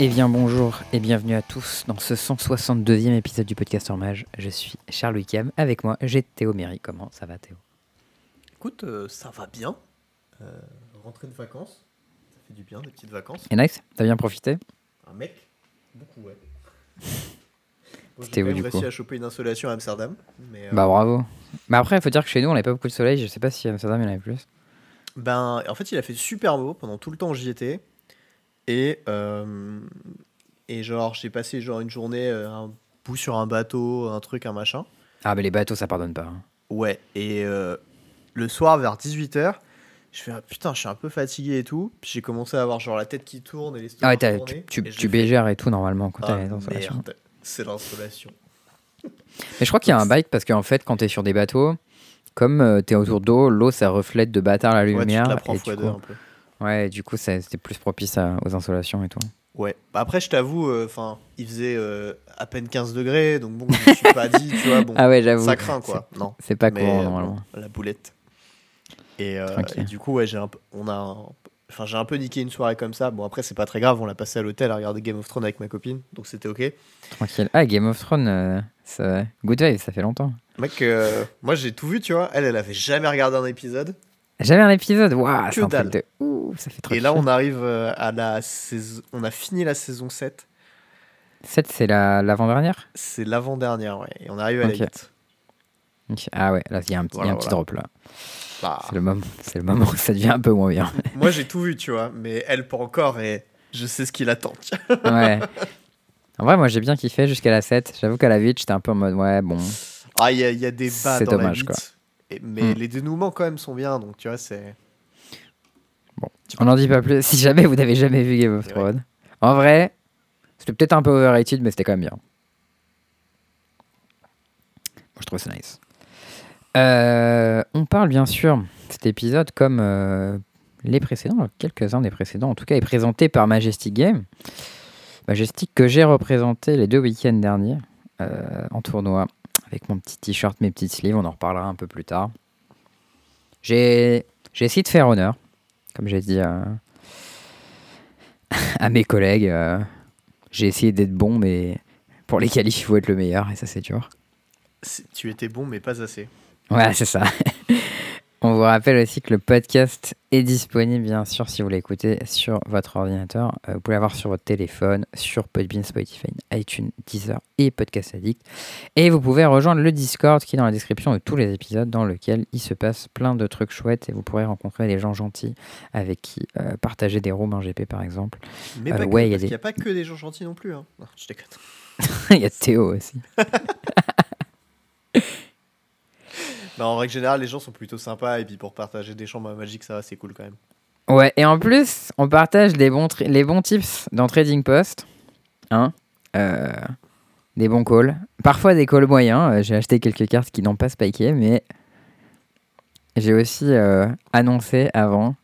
Eh bien bonjour et bienvenue à tous dans ce 162e épisode du podcast Mage. Je suis Charles Wickham, avec moi j'ai Théo Méry. Comment ça va Théo? Écoute, euh, ça va bien. Euh, rentrer de vacances, ça fait du bien, des petites vacances. Et nice, t'as bien profité? Un mec, beaucoup ouais. Bon, quand même du réussi coup à choper une insolation à Amsterdam. Mais, euh, Bah bravo. Bah après il faut dire que chez nous on n'avait pas beaucoup de soleil, je sais pas si à Amsterdam il y en avait plus. ben, en fait, il a fait super beau pendant tout le temps où j'y étais. Et, euh, et genre, j'ai passé genre une journée, euh, un bout sur un bateau, un truc, un machin. Ah bah les bateaux ça pardonne pas. hein. Ouais, et euh, le soir vers 18h, je fais ah, putain, je suis un peu fatigué et tout. Puis j'ai commencé à avoir genre la tête qui tourne et les Ah ouais t'as- tu, tu, et bégères et tout normalement quand Ah, t'as les installations. merde, c'est l'installation. Mais je crois qu'il y a un bike parce qu'en fait quand t'es sur des bateaux, comme euh, t'es autour d'eau, l'eau ça reflète de bâtard la Ouais, tu lumière. la prends et fois deux coup, un peu. Ouais, du coup c'était plus propice à- aux insolations et tout. Ouais. Bah après, je t'avoue, enfin, il faisait euh, à peine 15 degrés, donc bon, je me suis pas dit, tu vois, bon, Ah ouais j'avoue. ça craint quoi. Non, C'est pas mais courant euh, normalement. bon, la boulette. Et, euh, et du coup, ouais, j'ai un peu, on a, un- enfin, j'ai un peu niqué une soirée comme ça. Bon, après, c'est pas très grave, on l'a passé à l'hôtel à regarder Game of Thrones avec ma copine, donc c'était ok. Tranquille. Ah Game of Thrones, euh, ça... Good ça fait longtemps. Mec, euh, moi j'ai tout vu, tu vois. Elle, elle avait jamais regardé un épisode. Jamais un épisode Waouh, c'est un dalle. truc de... Ouh, ça fait trop Et là, on arrive euh, à la saison. On a fini la saison 7. 7, c'est la- l'avant-dernière? C'est l'avant-dernière, ouais. Et on arrive à la 8. Ok. Ah ouais, là, il y a un y a Voilà, un petit drop là. Bah, C'est le, moment, le moment où ça devient un peu moins bien. moi j'ai tout vu, tu vois. Mais elle, pas encore. Et je sais ce qui l'attend. ouais. En vrai, moi, j'ai bien kiffé jusqu'à la 7. J'avoue qu'à la 8, j'étais un peu en mode, ouais, bon. Ah, il y, y a des bas C'est dans dommage, la 8. quoi. Et- mais Mm. les dénouements, quand même, sont bien. Donc, tu vois, c'est. On n'en dit pas plus. Si jamais vous n'avez jamais vu Game of Thrones. En vrai, c'était peut-être un peu overrated, mais c'était quand même bien. Moi, je trouve ça nice. Euh, on parle bien sûr, cet épisode, comme euh, les précédents, quelques-uns des précédents en tout cas, est présenté par Majestic Game. Majestic que j'ai représenté les deux week-ends derniers euh, en tournoi avec mon petit t-shirt, mes petites sleeves. On en reparlera un peu plus tard. J'ai essayé de faire honneur, comme j'ai dit à, à mes collègues. euh, j'ai essayé d'être bon, mais pour les qualifs, il faut être le meilleur, et ça, c'est dur. Tu étais bon, mais pas assez. Ouais, c'est ça. On vous rappelle aussi que le podcast est disponible, bien sûr, si vous l'écoutez sur votre ordinateur. Euh, vous pouvez l'avoir sur votre téléphone, sur Podbean, Spotify, iTunes, Deezer et Podcast Addict. Et vous pouvez rejoindre le Discord qui est dans la description de tous les épisodes, dans lequel il se passe plein de trucs chouettes et vous pourrez rencontrer des gens gentils avec qui euh, partager des rooms en GP, par exemple. Mais Euh, pas ouais, y a des- n'y a pas que des gens gentils non plus. Hein. Non, je déconne. il y a Théo aussi. En règle générale, les gens sont plutôt sympas. Et puis pour partager des chambres magiques, ça va, c'est cool quand même. Ouais, et en plus, on partage les bons, les bons tips dans Trading Post. Hein Euh, des bons calls. Parfois des calls moyens. Euh, J'ai acheté quelques cartes qui n'ont pas spiké, mais j'ai aussi euh, annoncé avant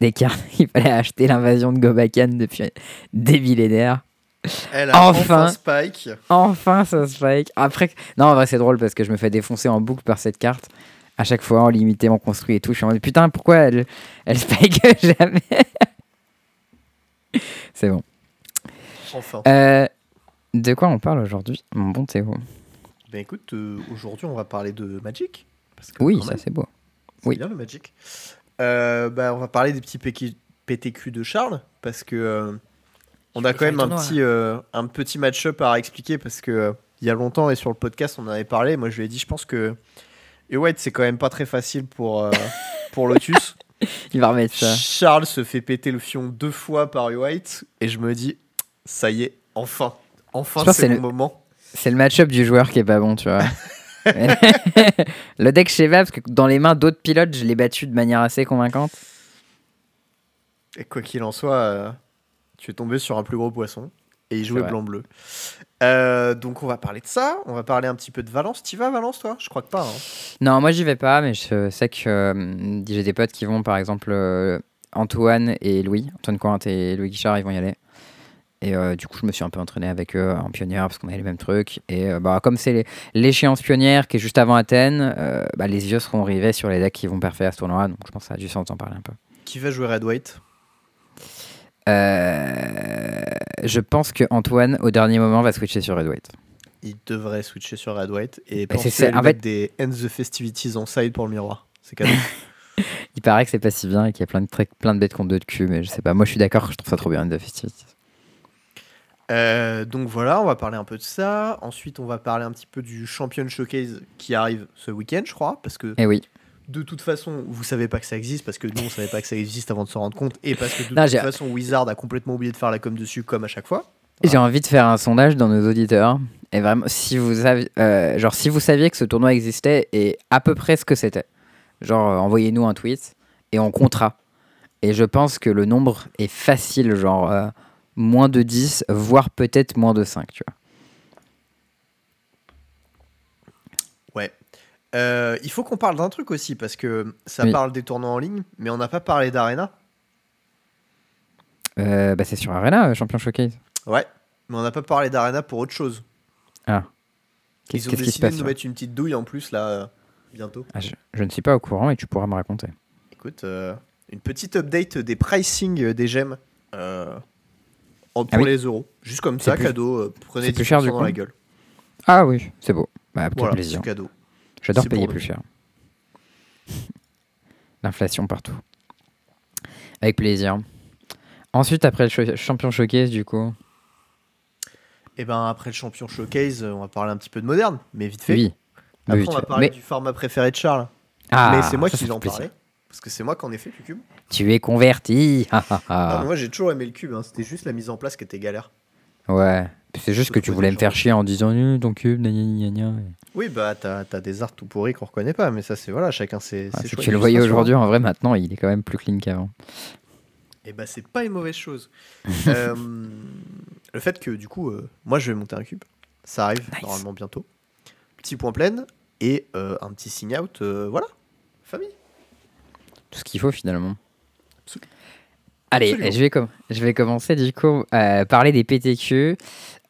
des cartes qu'il fallait acheter l'invasion de Gobakan depuis des millénaires. Elle a Enfin. enfin Spike. Enfin, ça spike. Après, non, en vrai, c'est drôle parce que je me fais défoncer en boucle par cette carte. À chaque fois, en limité, en construit et tout. Je suis en mode putain, pourquoi elle, elle spike jamais? C'est bon. Enfin. Euh, de quoi on parle aujourd'hui, mon bon Théo? Ben écoute, euh, aujourd'hui, on va parler de Magic. Parce que Oui, ça c'est beau. oui. bien le Magic. Euh, bah, on va parler des petits PQ PTQ de Charles. Parce que euh, on a quand même un tournoi, petit, euh, un petit match-up à expliquer. Parce que euh, il y a longtemps et sur le podcast, on en avait parlé. Moi, je lui ai dit, je pense que White, c'est quand même pas très facile pour, euh, pour Lotus. Il va remettre ça. Charles se fait péter le fion deux fois par White. Et je me dis, ça y est, enfin. Enfin, c'est le moment. C'est le match-up du joueur qui est pas bon, tu vois. le deck Sheva, parce que dans les mains d'autres pilotes, je l'ai battu de manière assez convaincante. Et quoi qu'il en soit, tu es tombé sur un plus gros poisson. Et il jouait blanc-bleu. Euh, donc on va parler de ça. On va parler un petit peu de Valence. T'y vas, Valence, toi? Je crois que pas. hein. Non, moi j'y vais pas, mais je sais que euh, j'ai des potes qui vont, par exemple euh, Antoine et Louis, Antoine Cointe et Louis Guichard, ils vont y aller. Et euh, du coup, je me suis un peu entraîné avec eux en pionnière parce qu'on avait les mêmes trucs. Et euh, bah, comme c'est l'échéance pionnière qui est juste avant Athènes, euh, bah, les yeux seront rivés sur les decks qui vont parfaire à ce tournoi. Donc je pense que ça a du sens d'en parler un peu. Qui va jouer Red White? Je pense que Antoine, au dernier moment, va switcher sur Red White. Il devrait switcher sur Red White et c'est penser ça, à en mettre fait- des End the Festivities en side pour le miroir. C'est cadeau. Il paraît que c'est pas si bien et qu'il y a plein de, trucs- plein de bêtes contre deux de cul, mais je sais pas. Moi, je suis d'accord, je trouve ça trop bien, The Festivities. Euh, donc voilà, on va parler un peu de ça. Ensuite, on va parler un petit peu du Champion Showcase qui arrive ce week-end, je crois. Parce que Eh oui. De toute façon, vous savez pas que ça existe, parce que nous, on savait pas que ça existe avant de s'en rendre compte. Et parce que de Non, toute façon, Wizard a complètement oublié de faire la com dessus, comme à chaque fois. J'ai envie de faire un sondage dans nos auditeurs. Et vraiment, si vous, saviez, euh, genre, si vous saviez que ce tournoi existait et à peu près ce que c'était, genre, euh, envoyez-nous un tweet et on comptera. Et je pense que le nombre est facile, genre euh, moins de 10, voire peut-être moins de 5, tu vois. Ouais. Euh, il faut qu'on parle d'un truc aussi, parce que ça Oui. parle des tournois en ligne, mais on n'a pas parlé d'Arena. Euh, bah, c'est sur Arena, euh, Champion Showcase. Ouais. Mais on n'a pas parlé d'Arena pour autre chose. Qu'est-ce Ils ont qu'est-ce qui se décidé de passe nous mettre une petite douille en plus, là, euh, bientôt. Ah, je, je ne suis pas au courant et tu pourras me raconter. Écoute, une petite update des pricing des gemmes pour Ah oui. les euros. Juste comme C'est ça, plus- cadeau, prenez 10% plus cher, du dans coup la gueule. Ah oui, c'est beau. Bah, Voilà, plaisir. cadeau. J'adore payer plus cher. L'inflation partout. Avec plaisir. Ensuite, après le champion showcase, du coup. Et ben après le champion showcase, euh, on va parler un petit peu de moderne, mais vite fait. Oui. Après, Oui, on va parler mais- du format préféré de Charles. Ah, mais c'est moi ça, qui vais en parler. Parce que c'est moi qui en ai fait du cube. Tu es converti. Ah, ah, Non, ah. moi j'ai toujours aimé le cube, hein. c'était juste la mise en place qui était galère. Ouais. C'est juste que tu voulais me faire chier en disant Nul, ton cube, gna gna gna gna. Oui, bah t'as as des arts tout pourris qu'on reconnaît pas, mais ça c'est voilà, chacun ses, Ah, ses choix tu le voyais aujourd'hui, en vrai, maintenant, il est quand même plus clean qu'avant. Et bah c'est pas une mauvaise chose. Euh, le fait que du coup, euh, moi je vais monter un cube, ça arrive Nice. normalement bientôt. Petit point plein et euh, un petit sign out, voilà, famille. Tout ce qu'il faut finalement. Absolument. Allez, Absolument. je vais, com- je vais commencer du coup à parler des PTQ.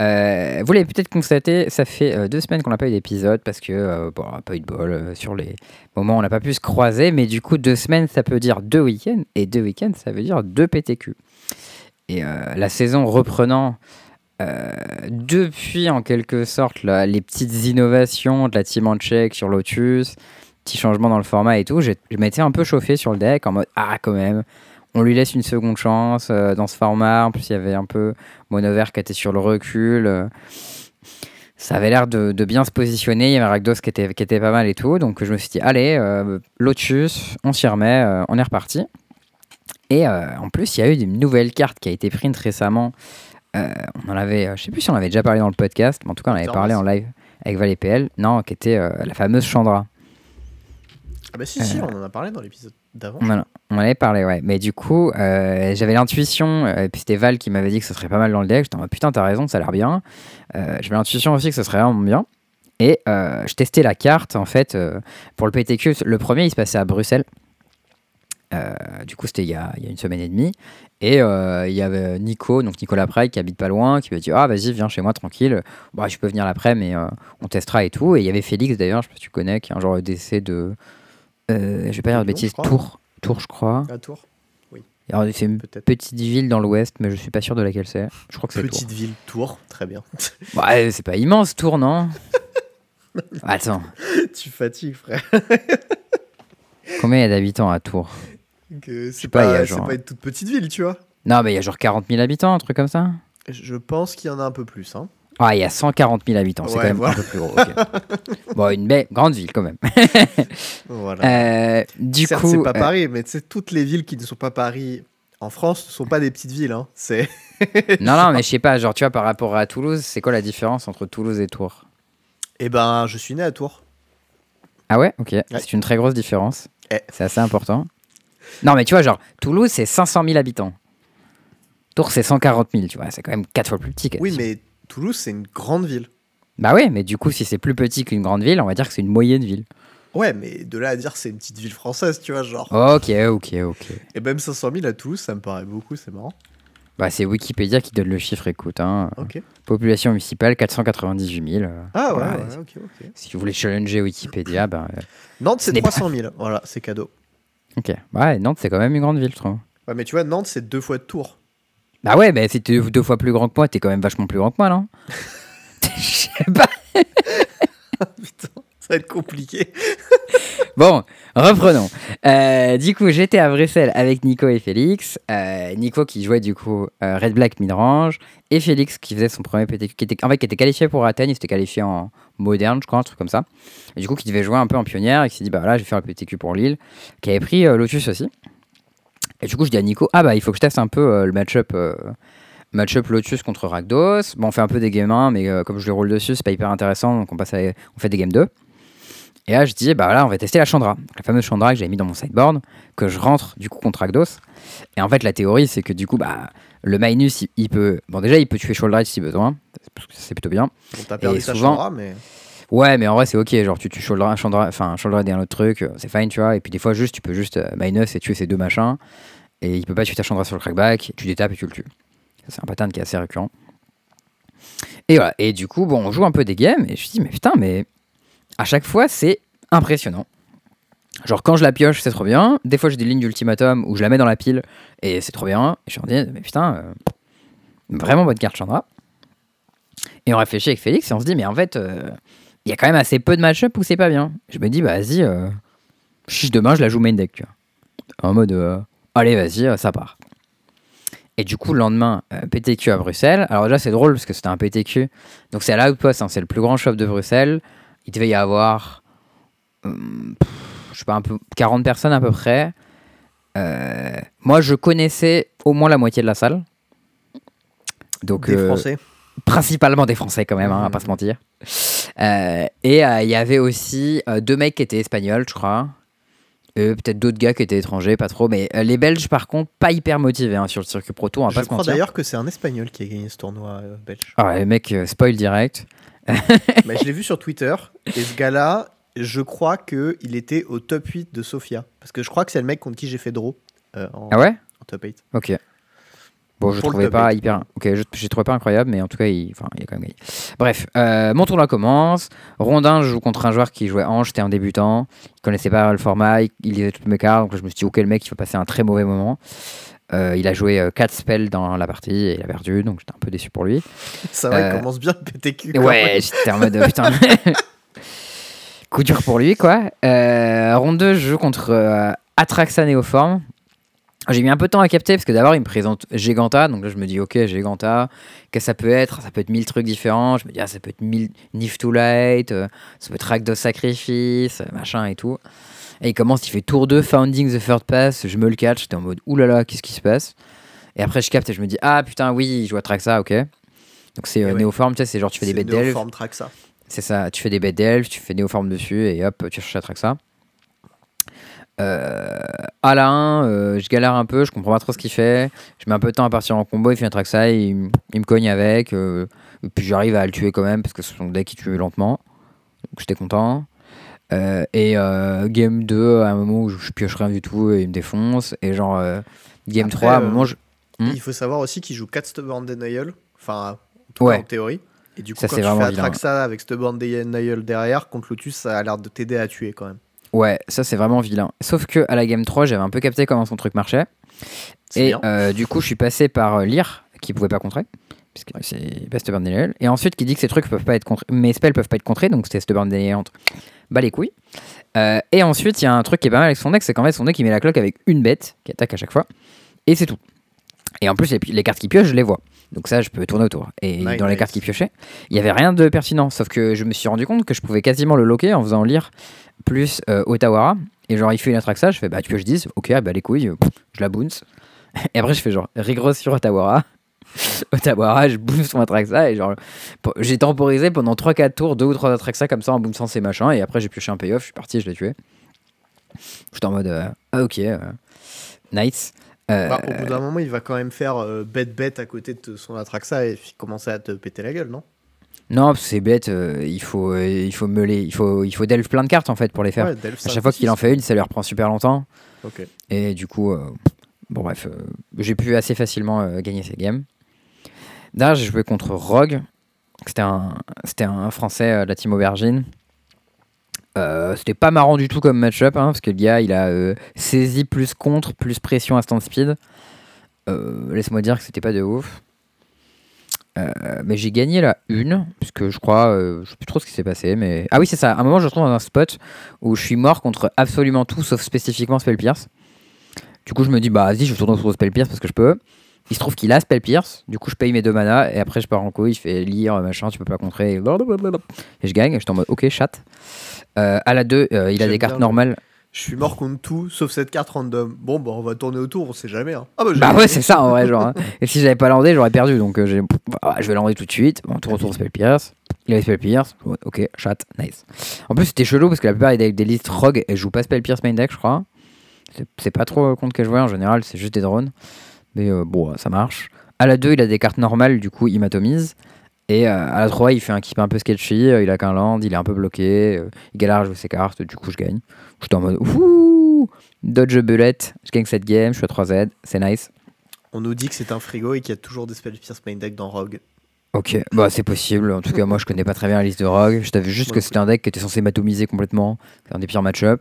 Euh, vous l'avez peut-être constaté, ça fait euh, deux semaines qu'on n'a pas eu d'épisode parce que euh, bon, on n'a pas eu de bol euh, sur les moments où on n'a pas pu se croiser, mais du coup deux semaines ça peut dire deux week-ends et deux week-ends ça veut dire deux PTQ. Et euh, la saison reprenant euh, depuis en quelque sorte là, les petites innovations de la team en check sur Lotus, petits changements dans le format et tout, je m'étais un peu chauffé sur le deck en mode ah quand même, on lui laisse une seconde chance euh, dans ce format. En plus, il y avait un peu Monover qui était sur le recul. euh, ça avait l'air de, de bien se positionner. Il y avait Rakdos qui était, qui était pas mal et tout. Donc, je me suis dit, allez, euh, Lotus, on s'y remet, on est reparti. Et en plus, il y a eu une nouvelle carte qui a été print récemment. On en avait, je sais plus si on avait déjà parlé dans le podcast, mais en tout cas, on avait Thomas. parlé en live avec Val et PL. Non, qui était la fameuse Chandra. Ah bah si, si, on en a parlé dans l'épisode On en, avait parlé, ouais. Mais du coup, euh, j'avais l'intuition, euh, et puis c'était Val qui m'avait dit que ce serait pas mal dans le deck. J'étais en putain, t'as raison, ça a l'air bien. Euh, j'avais l'intuition aussi que ce serait vraiment bien. Et je testais la carte, en fait, pour le PTQ. Le premier, il se passait à Bruxelles. Du coup, c'était il y, a, une semaine et demie. Et il y avait Nico, donc Nicolas Praille, qui habite pas loin, qui m'a dit Ah, vas-y, viens chez moi tranquille. Bah, je peux venir l'après, mais on testera et tout. Et il y avait Félix, d'ailleurs, je sais pas si tu connais, qui est un genre d'essai de. Euh, je vais pas dire de bêtises. Tours. Tours, je crois. À Tours, Alors, c'est une petite ville dans l'ouest, mais je suis pas sûr de laquelle c'est. Je crois que c'est Tours. Petite ville, Tours, très bien. Ouais, c'est pas immense, Tours, non Attends, tu fatigues, frère. combien il y a d'habitants à Tours C'est pas, pas, genre- pas une toute petite ville, tu vois. Non, mais il y a genre 40 000 habitants, un truc comme ça Je pense qu'il y en a un peu plus. Hein. Ah, il y a 140 000 habitants, c'est Ouais, quand même voilà. un peu plus gros. bon, une belle, grande ville quand même. Voilà. Euh, du Certes, coup, c'est pas euh, Paris, mais tu sais, toutes les villes qui ne sont pas Paris en France ne sont pas des petites villes. Hein. C'est non, non, mais je sais pas, genre, tu vois, par rapport à Toulouse, c'est quoi la différence entre Toulouse et Tours? Eh ben, je suis né à Tours. Ah ouais? Ok, c'est une très grosse différence. Eh. C'est assez important. Non, mais tu vois, genre, Toulouse, c'est 500 000 habitants. Tours, c'est 140 000, tu vois, c'est quand même 4 fois plus petit. Oui, mais Toulouse, c'est une grande ville. Bah ouais, mais du coup, si c'est plus petit qu'une grande ville, on va dire que c'est une moyenne ville. Ouais, mais de là à dire que c'est une petite ville française, tu vois, genre. Ok, ok, ok. Et même 500 000 à Toulouse, ça me paraît beaucoup, c'est marrant. Bah, c'est Wikipédia qui donne le chiffre, écoute. Hein. Population municipale, 498 000. euh, Ah ouais, voilà. ouais, ok, ok. Si vous voulez challenger Wikipédia, bah, euh, Nantes, Ce c'est n'est pas- 300 000. Voilà, c'est cadeau. ok. Ouais, Nantes, c'est quand même une grande ville, je trouve. Ouais, mais tu vois, Nantes, c'est deux fois de Tours. Bah ouais, bah si t'es deux fois plus grand que moi, t'es quand même vachement plus grand que moi, non Je sais pas. Putain, ça va être compliqué. Bon, reprenons. Euh, du coup, j'étais à Bruxelles avec Nico et Félix. Euh, Nico qui jouait du coup euh, Red Black Midrange et Félix qui faisait son premier PTQ, qui était, en fait, qui était qualifié pour Athènes, il s'était qualifié en moderne, je crois, un truc comme ça. Et du coup, qui devait jouer un peu en pionnière et qui s'est dit, bah là, je vais faire le PTQ pour Lille, qui avait pris Lotus aussi. Et du coup, je dis à Nico, ah bah, il faut que je teste un peu euh, le match-up. euh, Match-up Lotus contre Rakdos. Bon, on fait un peu des game 1, mais euh, comme je le roule dessus, c'est pas hyper intéressant, donc on, passe à- on fait des game 2. Et là, je dis, bah là, on va tester la Chandra. La fameuse Chandra que j'avais mis dans mon sideboard, que je rentre du coup contre Rakdos. Et en fait, la théorie, c'est que du coup, bah, le Minus, il, il peut. Bon, déjà, il peut tuer Shoulder Edge si besoin, parce que c'est plutôt bien. Bon, t'as perdu Et ta souvent- Chandra, mais. Ouais, mais en vrai, c'est ok. Genre, tu tues Shoulder, Chandra, enfin, un autre truc, euh, c'est fine, tu vois. Et puis, des fois, juste, tu peux juste euh, Minus et tuer ces deux machins. Et il peut pas tuer ta Chandra sur le crackback, tu détapes et tu le tues. C'est un pattern qui est assez récurrent. Et voilà. Et du coup, bon, on joue un peu des games, et je me dis, mais putain, mais à chaque fois, c'est impressionnant. Genre, quand je la pioche, c'est trop bien. Des fois, j'ai des lignes d'ultimatum où je la mets dans la pile, et c'est trop bien. Et je me dis, mais putain, euh, vraiment bonne carte Chandra. Et on réfléchit avec Félix, et on se dit, mais en fait, il y a quand même assez peu de match-up où c'est pas bien. Je me dis, bah vas-y, euh, demain je la joue main deck, tu vois. En mode, euh, allez, vas-y, euh, ça part. Et du coup, le lendemain, PTQ à Bruxelles. Alors déjà, c'est drôle parce que c'était un PTQ. Donc c'est à l'Outpost, hein, c'est le plus grand shop de Bruxelles. Il devait y avoir, hum, pff, je sais pas, un peu 40 personnes à peu près. Euh, moi, je connaissais au moins la moitié de la salle. Donc, Des Français. principalement des Français quand même, hein, on va pas se mentir. Euh, et euh, il y avait aussi euh, deux mecs qui étaient espagnols, je crois. Euh, Peut-être d'autres gars qui étaient étrangers, pas trop. Mais euh, les Belges, par contre, pas hyper motivés hein, sur le circuit Pro Tour, on va Je pas se crois mentir. d'ailleurs que c'est un Espagnol qui a gagné ce tournoi euh, belge. Ah ouais, mec, spoil direct. Mais je l'ai vu sur Twitter, et ce gars-là, je crois qu'il était au top 8 de Sofia. Parce que je crois que c'est le mec contre qui j'ai fait draw en, Ah ouais? en top 8. Ok. Bon, je trouvais pas hyper. Ok, je j'ai trouvé pas incroyable, mais en tout cas, il, enfin, il a quand même gagné. Bref, euh, mon tournoi commence. Rondin, je joue contre un joueur qui jouait Ange, c'était un débutant. Il connaissait pas le format, il, il lisait toutes mes cartes. Donc je me suis dit, ok, le mec, il va passer un très mauvais moment. Euh, il a joué 4 spells dans la partie et il a perdu, donc j'étais un peu déçu pour lui. Ça va, Euh, il commence bien le PTQ. Ouais, j'étais en mode euh, putain. Coup dur pour lui, quoi. Euh, ronde 2, je joue contre euh, Atraxa Néoforme. J'ai mis un peu de temps à capter parce que d'abord il me présente Giganta, donc là je me dis ok Giganta, qu'est-ce que ça peut être? Ça peut être mille trucs différents. Je me dis ah ça peut être mille Nif to Light, euh, ça peut être Rakdos Sacrifice, euh, machin et tout. Et il commence, il fait tour 2, Founding the Third Pass, je me le catch, j'étais en mode oulala, qu'est-ce qui se passe? Et après je capte et je me dis ah putain oui, il joue Atraxa, ok. Donc c'est euh, tu sais, c'est genre tu fais des bêtes d'elfes. Néoforme track ça. C'est ça, tu fais des bêtes d'elfes, tu fais néoforme dessus et hop, tu cherches Atraxa. Euh, à la 1, euh, je galère un peu, je comprends pas trop ce qu'il fait. Je mets un peu de temps à partir en combo, il fait un Atraxa, il, m- il me cogne avec. euh, et puis j'arrive à le tuer quand même parce que son deck il tue lentement. Donc j'étais content. Euh, et euh, game 2, à un moment où je pioche rien du tout et il me défonce. Et genre, euh, game Après, 3, à un euh, moment, je. Hmm? Il faut savoir aussi qu'il joue 4 Stubborn Denial. Enfin, en tout Ouais. cas en théorie. Et du coup, Ça, quand c'est tu vraiment fais vilain. Atraxa avec Stubborn Denial derrière, contre Lotus, ça a l'air de t'aider à tuer quand même. Ouais, ça c'est vraiment vilain. Sauf que à la game 3, j'avais un peu capté comment son truc marchait. C'est Et euh, du coup, je suis passé par euh, Lyr, qui pouvait pas contrer, puisque c'est pas Stubborn Denial. Et ensuite, qui dit que ces trucs peuvent pas être contrés, mes spells peuvent pas être contrés, donc c'était Stubborn Denial entre. Bah les couilles. Euh, et ensuite, il y a un truc qui est pas mal avec son deck, c'est qu'en fait, son deck il met la cloque avec une bête qui attaque à chaque fois, et c'est tout. Et en plus, les, les cartes qui piochent, je les vois. Donc ça, je peux tourner autour. Et Nice, dans les nice. cartes qui piochaient, il y avait rien de pertinent. Sauf que je me suis rendu compte que je pouvais quasiment le loquer en faisant lire plus euh, Otawara. Et genre, il fait une Atraxa, je fais bah tu pioches 10, ok, bah les couilles, pff, je la bounce. Et après, je fais genre Rigros sur Otawara. Otawara, je bounce son Atraxa et genre, j'ai temporisé pendant 3-4 tours, 2 ou 3 Atraxa comme ça en bounçant ces machins. Et après, j'ai pioché un payoff, je suis parti, je l'ai tué. J'étais en mode euh, ah ok, euh, nice. Euh, Bah, au bout d'un moment, il va quand même faire euh, bête bête à côté de son Atraxa et commencer à te péter la gueule, non? Non, parce que c'est bête, euh, il faut, il faut meuler, il faut, il faut delve plein de cartes en fait pour les faire. Ouais, à chaque fois qu'il en fait une, ça lui reprend super longtemps. Et du coup, bon bref, j'ai pu assez facilement gagner ces games. D'ailleurs, j'ai joué contre Rogue. C'était un, c'était un français de la team Aubergine. Euh, c'était pas marrant du tout comme match-up, hein, parce que le gars, il a euh, saisi plus contre, plus pression instant speed. Euh, Laisse-moi dire que c'était pas de ouf. Mais j'ai gagné la une, puisque je crois, je sais plus trop ce qui s'est passé, mais ah oui c'est ça. À un moment je me retrouve dans un spot où je suis mort contre absolument tout sauf spécifiquement Spell Pierce. Du coup je me dis bah vas-y je tourne autour de Spell Pierce parce que je peux. Il se trouve qu'il a Spell Pierce, du coup je paye mes deux manas et après je pars en couille, il fait lire machin, tu peux pas contrer et, et je gagne. J'étais en mode ok chat. Euh, à la 2 il a des cartes normales. Je suis mort contre tout, sauf cette carte random. Bon, bah, on va tourner autour, on sait jamais. Hein. Ah, bah, Bah ouais, c'est ça en vrai, genre. hein. Et si j'avais pas landé, j'aurais perdu. Donc euh, j'ai- ah, je vais lander tout de suite. Bon, tour retour Spell Pierce. Il avait Spell Pierce. Ok, chat, nice. En plus, c'était chelou parce que la plupart des, des listes Rogue et je joue pas Spell Pierce main deck, je crois. C'est- pas trop euh, contre quel joueur en général, c'est juste des drones. Mais euh, bon, ça marche. À la 2, il a des cartes normales, du coup, il m'atomise. Et euh, à la 3, il fait un keep un peu sketchy. euh, il a qu'un land, il est un peu bloqué. il galère à jouer ses cartes, du coup, je gagne. J'étais en mode ouh, dodge bullet. Je gagne cette game, je suis à 3Z, c'est nice. On nous dit que c'est un frigo et qu'il y a toujours des spells Pierce main deck dans Rogue. Ok, bah c'est possible. En tout cas, moi je connais pas très bien la liste de Rogue. Je t'avais juste que c'était un deck qui était censé m'atomiser complètement. C'est un des pires match-up.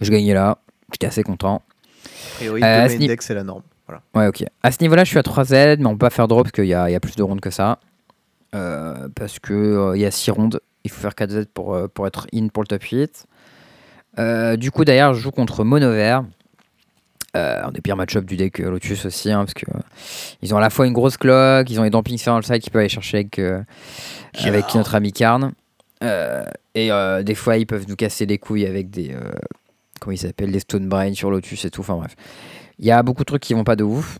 Je gagnais là. J'étais assez content. A priori, Euh, à deux ce main ni- deck, c'est la norme. Voilà. Ouais, ok. À ce niveau-là, je suis à 3Z, mais on peut pas faire drop parce qu'il y a, il y a plus de rondes que ça. Euh, parce que euh, il y a 6 rondes. Il faut faire 4Z pour, euh, pour être in pour le top 8. Euh, du coup, d'ailleurs, je joue contre Monover. Euh, un des pires match-up du deck euh, Lotus aussi, hein, parce que euh, ils ont à la fois une grosse cloque, ils ont les dampings sur le side qu'ils peuvent aller chercher avec, notre ami Karn. Et des fois, ils peuvent nous casser les couilles avec des. comment ils s'appellent Des Stone Brain sur Lotus et tout. Enfin bref. Il y a beaucoup de trucs qui vont pas de ouf.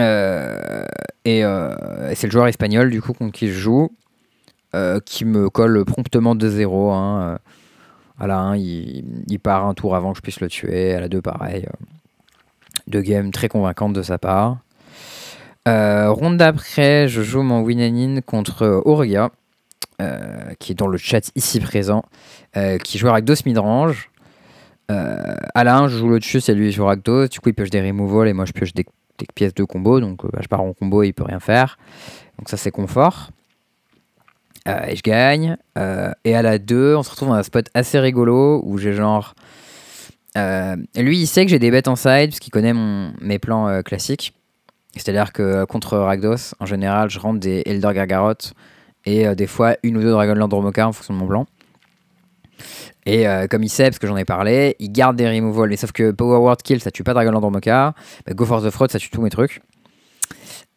Euh, et euh, et c'est le joueur espagnol, du coup, contre qui je joue, euh, qui me colle promptement 2-0. Hein. À la 1, il, part un tour avant que je puisse le tuer. À la 2, pareil. Deux games très convaincantes de sa part. Ronde d'après, je joue mon win and in contre euh, qui est dans le chat ici présent, qui joue Rakdos midrange. Euh, 1, je joue Lotus et lui il joue Rakdos. Du coup, il pioche des removals et moi je pioche des, pièces de combo. Donc, euh, bah, je pars en combo et il peut rien faire. Donc, ça, c'est confort. Euh, et je gagne. Et à la 2, on se retrouve dans un spot assez rigolo où j'ai genre. lui, il sait que j'ai des bêtes en side parce qu'il connaît mon, mes plans classiques. C'est-à-dire que contre Rakdos, en général, je rentre des Elder Gargarot et des fois une ou deux Dragonland Dromoka en fonction de mon plan. Et euh, comme il sait, parce que j'en ai parlé, il garde des removals. Mais sauf que Power Word Kill, ça tue pas Dragonland Dromoka. Bah, Go for the Fraud, ça tue tous mes trucs.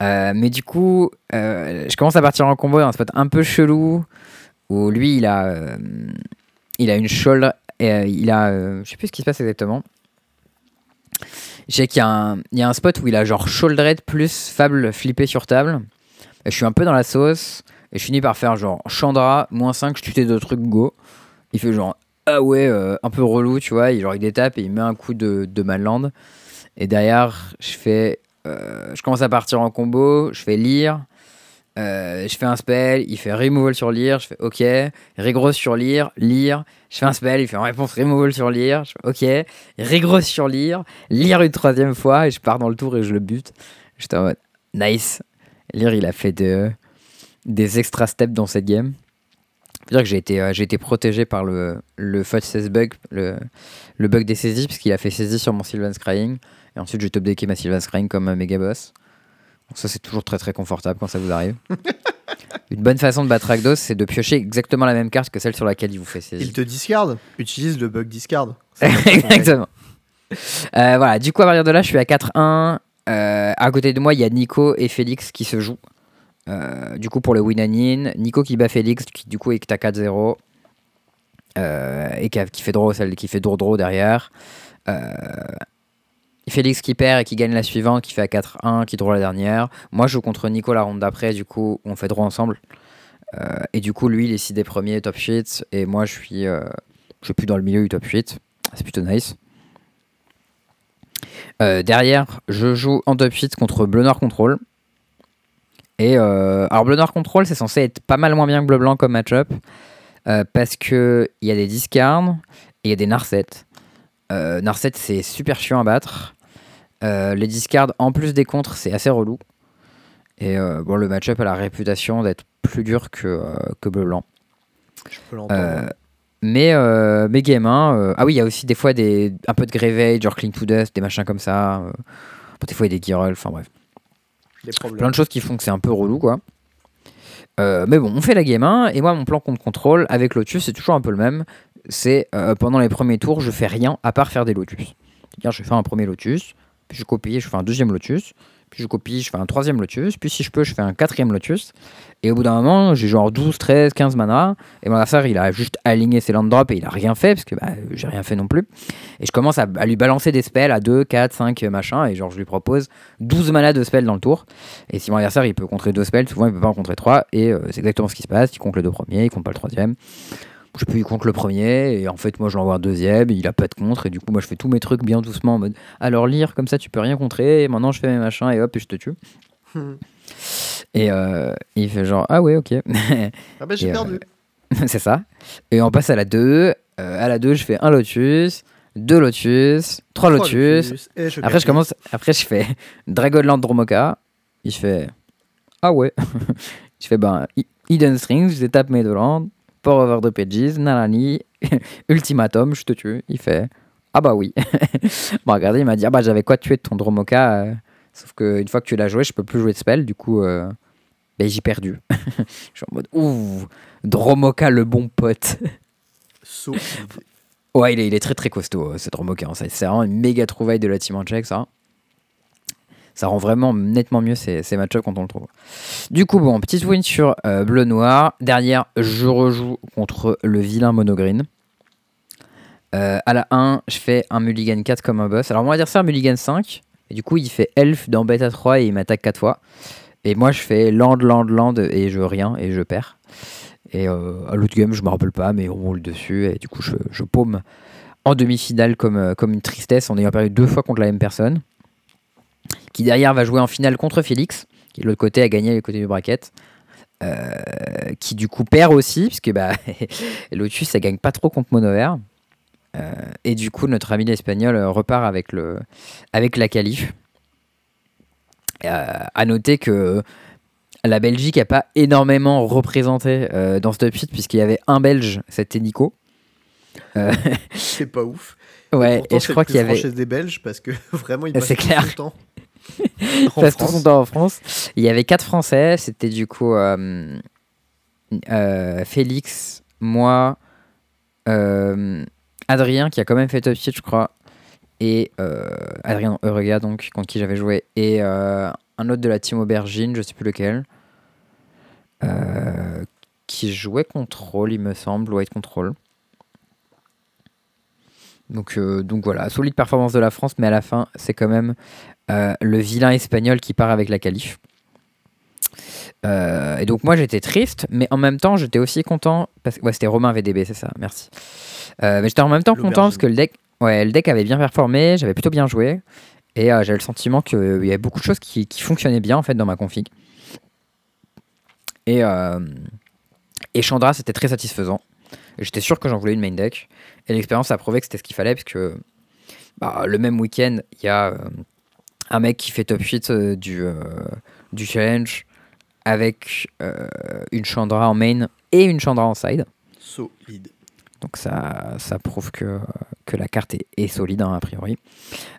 Euh, mais du coup, euh, je commence à partir en combo dans un spot un peu chelou où lui, il a, une shoulder. Et, il a. je sais plus ce qui se passe exactement. Je sais qu'il y, a un- il y a un spot où il a genre shouldered plus Fable flippé sur table. Je suis un peu dans la sauce. Et je finis par faire genre Chandra, moins 5, je tue tes deux trucs, go. Il fait genre ah ouais, euh, un peu relou, tu vois. Il, genre, il détape et il met un coup de, de Manland. Et derrière, je fais. euh, je commence à partir en combo, je fais lire. euh, je fais un spell, il fait removal sur lire, je fais ok, regrosse sur lire, lire, je fais un spell, il fait en réponse removal sur lire, je fais ok, regrosse sur lire, lire une troisième fois et je pars dans le tour et je le bute. J'étais en mode nice. Lire, il a fait de, des extra steps dans cette game. Dire que j'ai été, euh, j'ai été protégé par le, le Fudge 16 bug, le, le bug des saisies, puisqu'il a fait saisie sur mon Sylvan's Crying. Et ensuite, j'ai top decké ma Sylvan's Crying comme un méga boss. Donc, ça, c'est toujours très très confortable quand ça vous arrive. Une bonne façon de battre Rakdos, c'est de piocher exactement la même carte que celle sur laquelle il vous fait saisie. Il te discard Utilise le bug discard. Exactement. Euh, voilà, du coup, à partir de là, je suis à 4-1. Euh, à côté de moi, il y a Nico et Félix qui se jouent. Euh, du coup, pour le win Nico qui bat Félix, qui du coup est à 4-0. Euh, et qui, fait draw, celle qui fait draw draw derrière. Euh, Félix qui perd et qui gagne la suivante, qui fait à 4-1, qui draw la dernière. Moi, je joue contre Nico la ronde d'après, du coup, on fait draw ensemble. Et du coup, lui, il est 6 des premiers top 8, et moi, je suis, je suis plus dans le milieu du top 8. C'est plutôt nice. Derrière, je joue en top 8 contre Bleu Noir Control. Et euh, alors, Bleu Noir Control, c'est censé être pas mal moins bien que Bleu Blanc comme match-up. euh, parce qu'il y a des discards et il y a des Narset. Euh, Narset, c'est super chiant à battre. Euh, les discards, en plus des contres, c'est assez relou. Et bon, le match-up a la réputation d'être plus dur que, que Bleu Blanc. Je peux l'entendre. Mais, mais game 1, euh, ah oui, il y a aussi des fois des, un peu de Graveyard, genre Clean to Dust, des machins comme ça. Des fois, il y a des guirolles, enfin bref. Plein de choses qui font que c'est un peu relou, quoi. Euh, mais bon, on fait la game 1, et moi, mon plan contre contrôle avec Lotus, c'est toujours un peu le même. C'est euh, pendant les premiers tours, je fais rien à part faire des Lotus. C'est-à-dire, je fais un premier Lotus, puis je copie, je fais un deuxième Lotus, je copie, je fais un troisième Lotus, puis si je peux, je fais un quatrième Lotus. Et au bout d'un moment, j'ai genre 12, 13, 15 mana, et mon adversaire, il a juste aligné ses land drops et il a rien fait, parce que bah, j'ai rien fait non plus. Et je commence à, lui balancer des spells à 2, 4, 5, machin, et genre je lui propose 12 mana de spells dans le tour. Et si mon adversaire, il peut contrer deux spells, souvent il peut pas en contrer trois, et euh, c'est exactement ce qui se passe, il compte les deux premiers, il compte pas le troisième. Je peux, il compte le premier, et en fait, moi, je l'envoie un deuxième, il a pas de contre, et du coup, moi, je fais tous mes trucs bien doucement en mode alors lire, comme ça, tu peux rien contrer, et maintenant, je fais mes machins, et hop, et je te tue. Hmm. Et euh, il fait genre, ah ouais, ok. Ah bah j'ai Et, euh, perdu. c'est ça. Et on passe à la 2. Euh, à la 2, je fais un lotus, deux lotus, trois Trois lotus. et je Après, je commence. Après, je fais Dragonland Dromoka. Il fait Ah ouais. je fais ben Hi- Hidden Strings, je tape mes deux landes. Over the pages, Nanani, Ultimatum, je te tue. Il fait Ah bah oui. bon, regardez, il m'a dit Ah bah j'avais quoi tuer de ton Dromoka. euh, sauf qu'une fois que tu l'as joué, je peux plus jouer de spell. Du coup, euh, ben, j'ai perdu. je suis en mode Ouh, Dromoka le bon pote. Ouais, il est, il est très très costaud, euh, ce Dromoka. hein. C'est vraiment une méga trouvaille de la team en check, ça. Ça rend vraiment nettement mieux ces, ces match quand on le trouve. Du coup, bon, petite win sur euh, bleu-noir. Derrière, je rejoue contre le vilain monogreen. Euh, à la 1, je fais un mulligan 4 comme un boss. Alors, mon adversaire mulligan 5. Et du coup, il fait elf dans bêta 3 et il m'attaque 4 fois. Et moi, je fais land, land, land et je rien et je perds. Et euh, à l'autre game, je me rappelle pas, mais on roule dessus. Et du coup, je, paume en demi-finale comme, comme une tristesse en ayant perdu deux fois contre la même personne. Qui derrière va jouer en finale contre Félix, qui de l'autre côté a gagné le côté du bracket. Euh, qui du coup perd aussi, puisque bah, Lotus ça gagne pas trop contre Monover. Euh, et du coup, notre ami l'espagnol euh, repart avec, le, avec la qualif. Euh, à noter que la Belgique n'a pas énormément représenté dans ce top 8, puisqu'il y avait un Belge, c'était Nico. C'est pas ouf. ouais, Pourtant, et je crois le qu'il y avait. des Belges parce que vraiment, ils C'est passent tout clair. son temps. Il en passe tout son France. temps en France. Il y avait quatre Français. C'était du coup euh, euh, Félix, moi, euh, Adrien qui a quand même fait top 8, je crois, et Adrien Eurega, donc contre qui j'avais joué, et un autre de la team Aubergine, je sais plus lequel, qui jouait contrôle, il me semble, White Control. Donc, euh, donc voilà, solide performance de la France, mais à la fin, c'est quand même le vilain espagnol qui part avec la qualif. Euh, et donc moi j'étais triste, mais en même temps j'étais aussi content parce que ouais, c'était Romain VDB, c'est ça, merci. Euh, mais j'étais en même temps content parce que le deck, ouais, le deck avait bien performé, j'avais plutôt bien joué et euh, j'avais le sentiment qu'il y avait beaucoup de choses qui, qui fonctionnaient bien en fait dans ma config. Et, euh, et Chandra c'était très satisfaisant. J'étais sûr que j'en voulais une main deck et l'expérience a prouvé que c'était ce qu'il fallait parce que bah, le même week-end il y a euh, un mec qui fait top 8 euh, du, euh, du challenge avec euh, une Chandra en main et une Chandra en side. Solide. Donc ça, ça prouve que, que la carte est, est solide hein, a priori.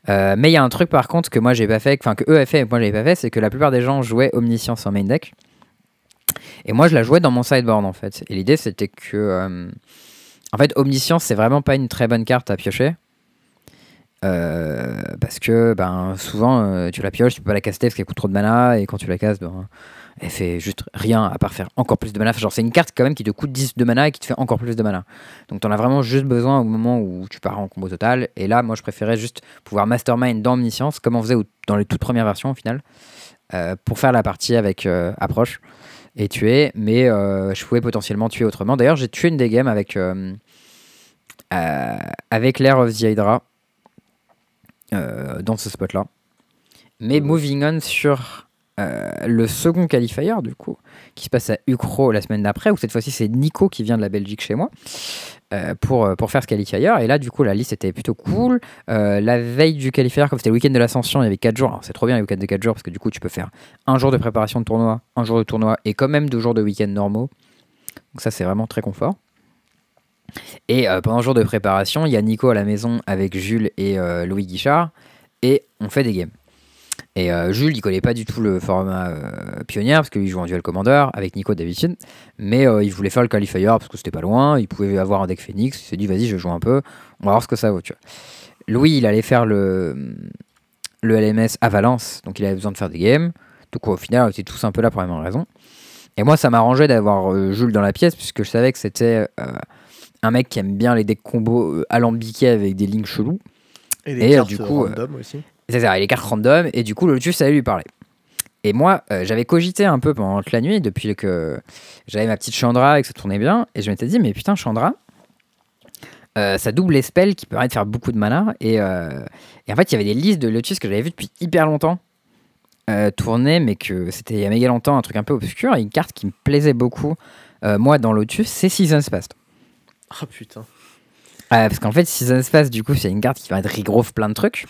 Mais il y a un truc par contre que moi j'ai pas fait, enfin que eux avaient fait et moi j'avais pas fait, c'est que la plupart des gens jouaient Omniscience en main deck. Et moi je la jouais dans mon sideboard en fait. Et l'idée c'était que... en fait Omniscience c'est vraiment pas une très bonne carte à piocher. Euh, parce que ben, souvent euh, tu la pioches, tu peux pas la caster parce qu'elle coûte trop de mana et quand tu la casses, ben, elle fait juste rien à part faire encore plus de mana. Genre c'est une carte quand même qui te coûte 10 de mana et qui te fait encore plus de mana. Donc t'en as vraiment juste besoin au moment où tu pars en combo total. Et là, moi je préférais juste pouvoir mastermind dans Omniscience, comme on faisait dans les toutes premières versions au final, euh, pour faire la partie avec approche et tuer. Mais je pouvais potentiellement tuer autrement. D'ailleurs, j'ai tué une des games avec, avec l'Air of the Hydra dans ce spot là. Mais moving on sur euh, le second qualifier, du coup, qui se passe à Ucro la semaine d'après, où cette fois-ci c'est Nico qui vient de la Belgique chez moi euh, pour, euh, pour faire ce qualifier. Et là, du coup, la liste était plutôt cool. Euh, la veille du qualifier, comme c'était le week-end de l'ascension, il y avait 4 jours. C'est trop bien les week-ends de 4 jours parce que du coup, tu peux faire un jour de préparation de tournoi, un jour de tournoi et quand même deux jours de week-end normaux. Donc, ça, c'est vraiment très confort. Et euh, pendant le jour de préparation, il y a Nico à la maison avec Jules et euh, Louis Guichard et on fait des games. Et euh, Jules, il connaît pas du tout le format pionnière parce qu'il joue en duel commander avec Nico d'habitude. Mais il voulait faire le qualifier parce que c'était pas loin. Il pouvait avoir un deck Phoenix. Il s'est dit, vas-y, je joue un peu. On va voir ce que ça vaut. Tu vois. Louis, il allait faire le, le LMS à Valence. Donc il avait besoin de faire des games. Donc au final, on était tous un peu là pour la même raison. Et moi, ça m'arrangeait d'avoir Jules dans la pièce puisque je savais que c'était un mec qui aime bien les decks combos euh, alambiqués avec des lignes chelous. Et des Et, euh, cartes du coup, random aussi. C'est ça, et les cartes random, et du coup, le Lotus allait lui parler. Et moi, euh, j'avais cogité un peu pendant toute la nuit, depuis que j'avais ma petite Chandra et que ça tournait bien, et je m'étais dit, mais putain, Chandra, euh, ça double les spells qui permettent de faire beaucoup de mana, et, euh, et en fait, il y avait des listes de Lotus que j'avais vues depuis hyper longtemps euh, tourner, mais que c'était il y a méga longtemps, un truc un peu obscur, et une carte qui me plaisait beaucoup, euh, moi, dans Lotus, c'est Seasons Past. Ah putain. Euh, parce qu'en fait, Seasons Past, du coup, c'est une carte qui va être regrowth plein de trucs.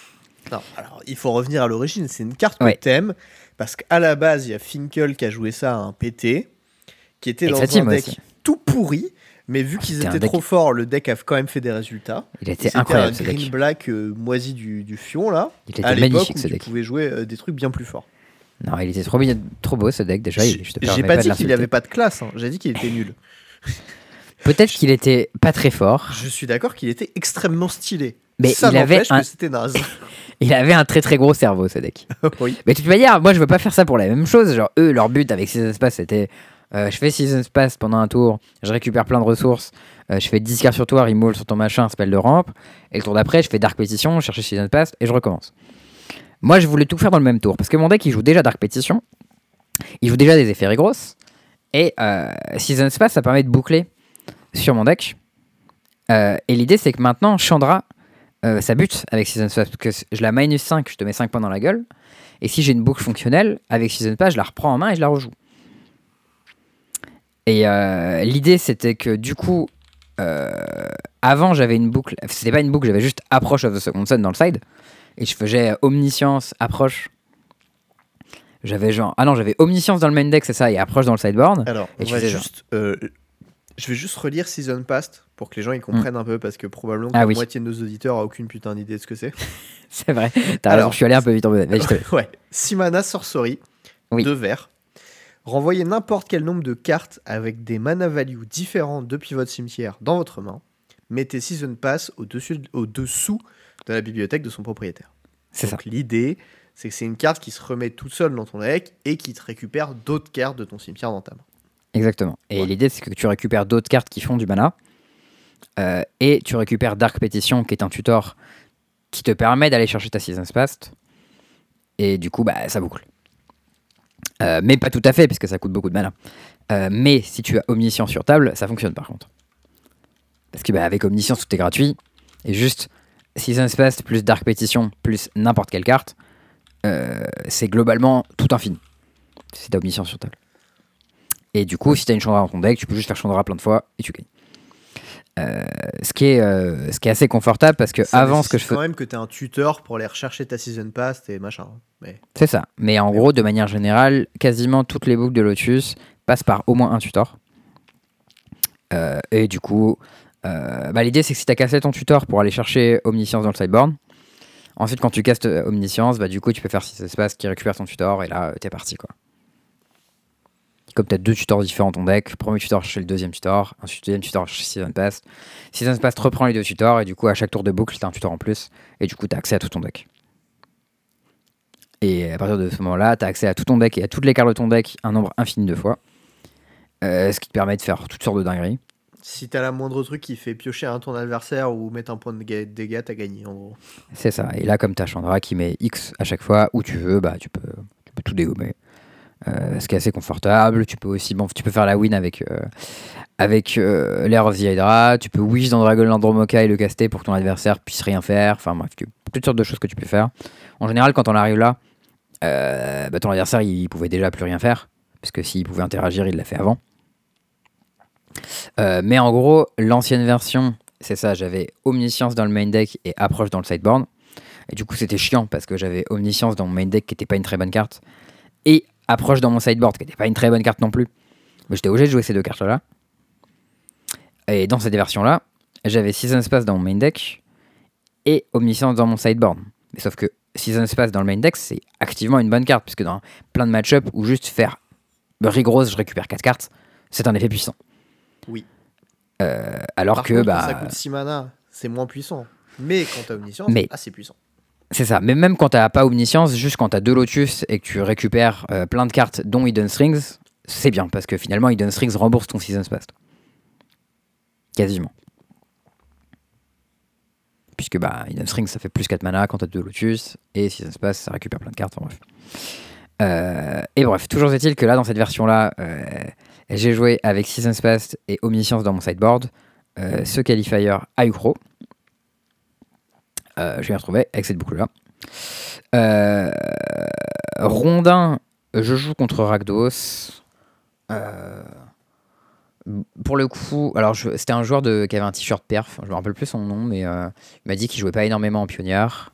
Non, alors il faut revenir à l'origine. C'est une carte que Ouais. t'aimes parce qu'à la base, il y a Finkel qui a joué ça à un PT, qui était dans un deck aussi. tout pourri. Mais vu qu'ils C'était un étaient deck- trop forts, le deck a quand même fait des résultats. Il était C'était incroyable, un ce green deck. black euh, moisi du, du fion là. Il à était l'époque magnifique, où ce tu deck. pouvais jouer euh, des trucs bien plus forts. Non, il était trop, trop beau ce deck déjà. J'ai pas de dit qu'il l'insulter. avait pas de classe. hein. J'ai dit qu'il était nul. Peut-être qu'il était pas très fort. Je suis d'accord qu'il était extrêmement stylé. Mais ça il avait un- que c'était naze. Il avait un très très gros cerveau ce deck. oui. Mais de toute manière, moi je veux pas faire ça pour la même chose. Genre eux, leur but avec Season Pass c'était euh, je fais Season Pass pendant un tour, je récupère plein de ressources, euh, je fais 10 cartes sur toi, removal sur ton machin, spell de rampe, et le tour d'après je fais Dark Petition, je cherche Season Pass et je recommence. Moi je voulais tout faire dans le même tour parce que mon deck il joue déjà Dark Petition, il joue déjà des effets Rigros, et euh, Season Pass ça permet de boucler sur mon deck. Euh, et l'idée c'est que maintenant Chandra euh, ça bute avec Season Pass parce que je la minus 5, je te mets 5 points dans la gueule. Et si j'ai une boucle fonctionnelle, avec Season Pass, je la reprends en main et je la rejoue. Et euh, l'idée, c'était que du coup, euh, avant, j'avais une boucle. C'était pas une boucle, j'avais juste Approach of the Second Sun dans le side. Et je faisais Omniscience, Approche. J'avais genre. Ah non, j'avais Omniscience dans le main deck, c'est ça, et Approche dans le sideboard. Alors, Et on tu va faisais genre. juste, euh, je vais juste relire Season Past pour que les gens ils comprennent un peu parce que probablement que Ah la oui. moitié de nos auditeurs a aucune putain d'idée de ce que c'est. C'est vrai. T'as Alors. raison, je suis allé un peu vite en mode. Te ouais. 6 mana sorcery, Oui. 2 verts. Renvoyez n'importe quel nombre de cartes avec des mana value différents depuis votre cimetière dans votre main. Mettez Season Pass au-dessus, au-dessous de la bibliothèque de son propriétaire. C'est ça. Donc l'idée, c'est que c'est une carte qui se remet toute seule dans ton deck et qui te récupère d'autres cartes de ton cimetière dans ta main. Exactement. Et Ouais. l'idée, c'est que tu récupères d'autres cartes qui font du mana. euh, et tu récupères Dark Petition, qui est un tutor qui te permet d'aller chercher ta Season's Past. Et du coup, bah, ça boucle. Euh, mais pas tout à fait, puisque ça coûte beaucoup de mana. Euh, mais si tu as Omniscience sur table, ça fonctionne par contre. Parce que bah, avec Omniscience, tout est gratuit. Et juste Season's Past plus Dark Petition plus n'importe quelle carte, c'est globalement tout infini. Si t'as Omniscience sur table. Et du coup, si tu as une Chandra dans ton deck, tu peux juste faire Chandra plein de fois et tu gagnes. Euh, ce, qui est, euh, ce qui est assez confortable parce que Ça avant ce que je fais. quand même que tu un tuteur pour aller rechercher ta Season Pass et machin. Mais C'est ça. Mais en gros, de manière générale, quasiment toutes les boucles de Lotus passent par au moins un tutor. Euh, et du coup, bah, l'idée c'est que si tu as cassé ton tutor pour aller chercher Omniscience dans le sideboard, ensuite quand tu castes Omniscience, bah, du coup tu peux faire si ça se passe qui récupère ton tutor et là t'es parti quoi. Comme tu as deux tutors différents dans ton deck, premier tutor chercher le deuxième tutor, ensuite deuxième tutor chercher Season Pass. Season Pass reprend les deux tutors et du coup à chaque tour de boucle t'as un tutor en plus et du coup t'as accès à tout ton deck. Et à partir de ce moment-là, tu as accès à tout ton deck et à toutes les cartes de ton deck un nombre infini de fois. Euh, ce qui te permet de faire toutes sortes de dingueries. si t'as la moindre truc qui fait piocher un ton adversaire ou mettre un point de dégâts, t'as gagné en gros. C'est ça. Et là, comme tu as Chandra qui met X à chaque fois où tu veux, bah, tu, peux, tu peux tout dégommer. Euh, ce qui est assez confortable. Tu peux aussi bon, tu peux faire la win avec, euh, avec euh, l'Air of the Hydra. Tu peux wish dans Dragonland Dromoka et le caster pour que ton adversaire puisse rien faire. Enfin bref, toutes sortes de choses que tu peux faire. En général, quand on arrive là, euh, bah, ton adversaire il pouvait déjà plus rien faire. Parce que s'il pouvait interagir, il l'a fait avant. Mais en gros, l'ancienne version, c'est ça, j'avais Omniscience dans le main deck et Approche dans le sideboard. Et du coup, c'était chiant parce que j'avais Omniscience dans mon main deck qui n'était pas une très bonne carte. Et Approche dans mon sideboard qui n'était pas une très bonne carte non plus. Mais j'étais obligé de jouer ces deux cartes-là. Et dans cette version-là, j'avais Season Space dans mon main deck et Omniscience dans mon sideboard. Mais sauf que Season Space dans le main deck, c'est activement une bonne carte, puisque dans plein de match-up où juste faire rigoureux, je récupère 4 cartes, c'est un effet puissant. Oui. Euh, alors Par que contre, bah, ça coûte 6 mana, c'est moins puissant. Mais quand t'as Omniscience, Mais- ah, c'est puissant. C'est ça. Mais même quand t'as pas Omniscience, juste quand t'as deux Lotus et que tu récupères euh, plein de cartes, dont Hidden Strings, c'est bien parce que finalement Hidden Strings rembourse ton Season Pass. Quasiment. Puisque bah, Hidden Strings ça fait plus 4 mana quand t'as deux Lotus et Season Pass ça récupère plein de cartes. Enfin, bref. Euh, et bref, toujours est-il que là dans cette version là, j'ai joué avec Season Pass et Omniscience dans mon sideboard. Euh, ce qualifier à Ukro. Euh, je vais retrouver avec cette boucle là. Euh, Rondin, je joue contre Rakdos. Euh, pour le coup, alors c'était un joueur qui avait un t-shirt perf, je me rappelle plus son nom, mais euh, il m'a dit qu'il jouait pas énormément en pionnière.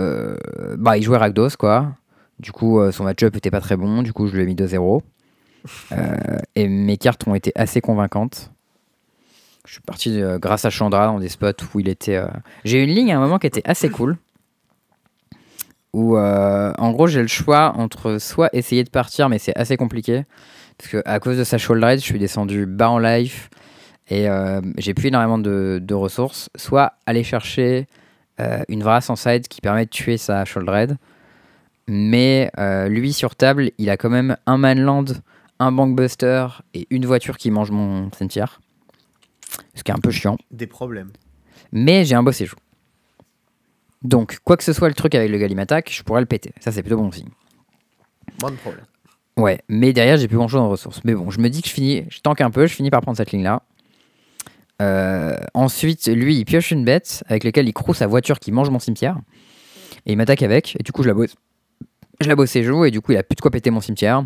Euh, bah, il jouait Rakdos quoi. Du coup, son match-up était pas très bon, du coup, je lui ai mis 2-0. Euh, et mes cartes ont été assez convaincantes. Je suis parti euh, grâce à Chandra dans des spots où il était. euh, J'ai eu une ligne à un moment qui était assez cool. Où euh, en gros j'ai le choix entre soit essayer de partir, mais c'est assez compliqué. Parce que à cause de sa shoulder je suis descendu bas en life et j'ai plus énormément de, ressources. Soit aller chercher une Vrass en side qui permet de tuer sa shoulder Mais lui sur table, il a quand même un manland, un bankbuster et une voiture qui mange mon cimetière. Ce qui est un peu chiant. Des problèmes. Mais j'ai un beau séjour. Donc, quoi que ce soit le truc avec le Galimatak, je pourrais le péter. Ça, c'est plutôt bon signe. Moins de problèmes. Ouais, mais derrière, j'ai plus grand chose en ressources. Mais bon, je me dis que je finis, je tank un peu, je finis par prendre cette ligne-là. Euh, ensuite, lui, il pioche une bête avec laquelle il croue sa voiture qui mange mon cimetière. Et il m'attaque avec, et du coup, je la bosse. Je la bosse ses joues, et du coup, il a plus de quoi péter mon cimetière.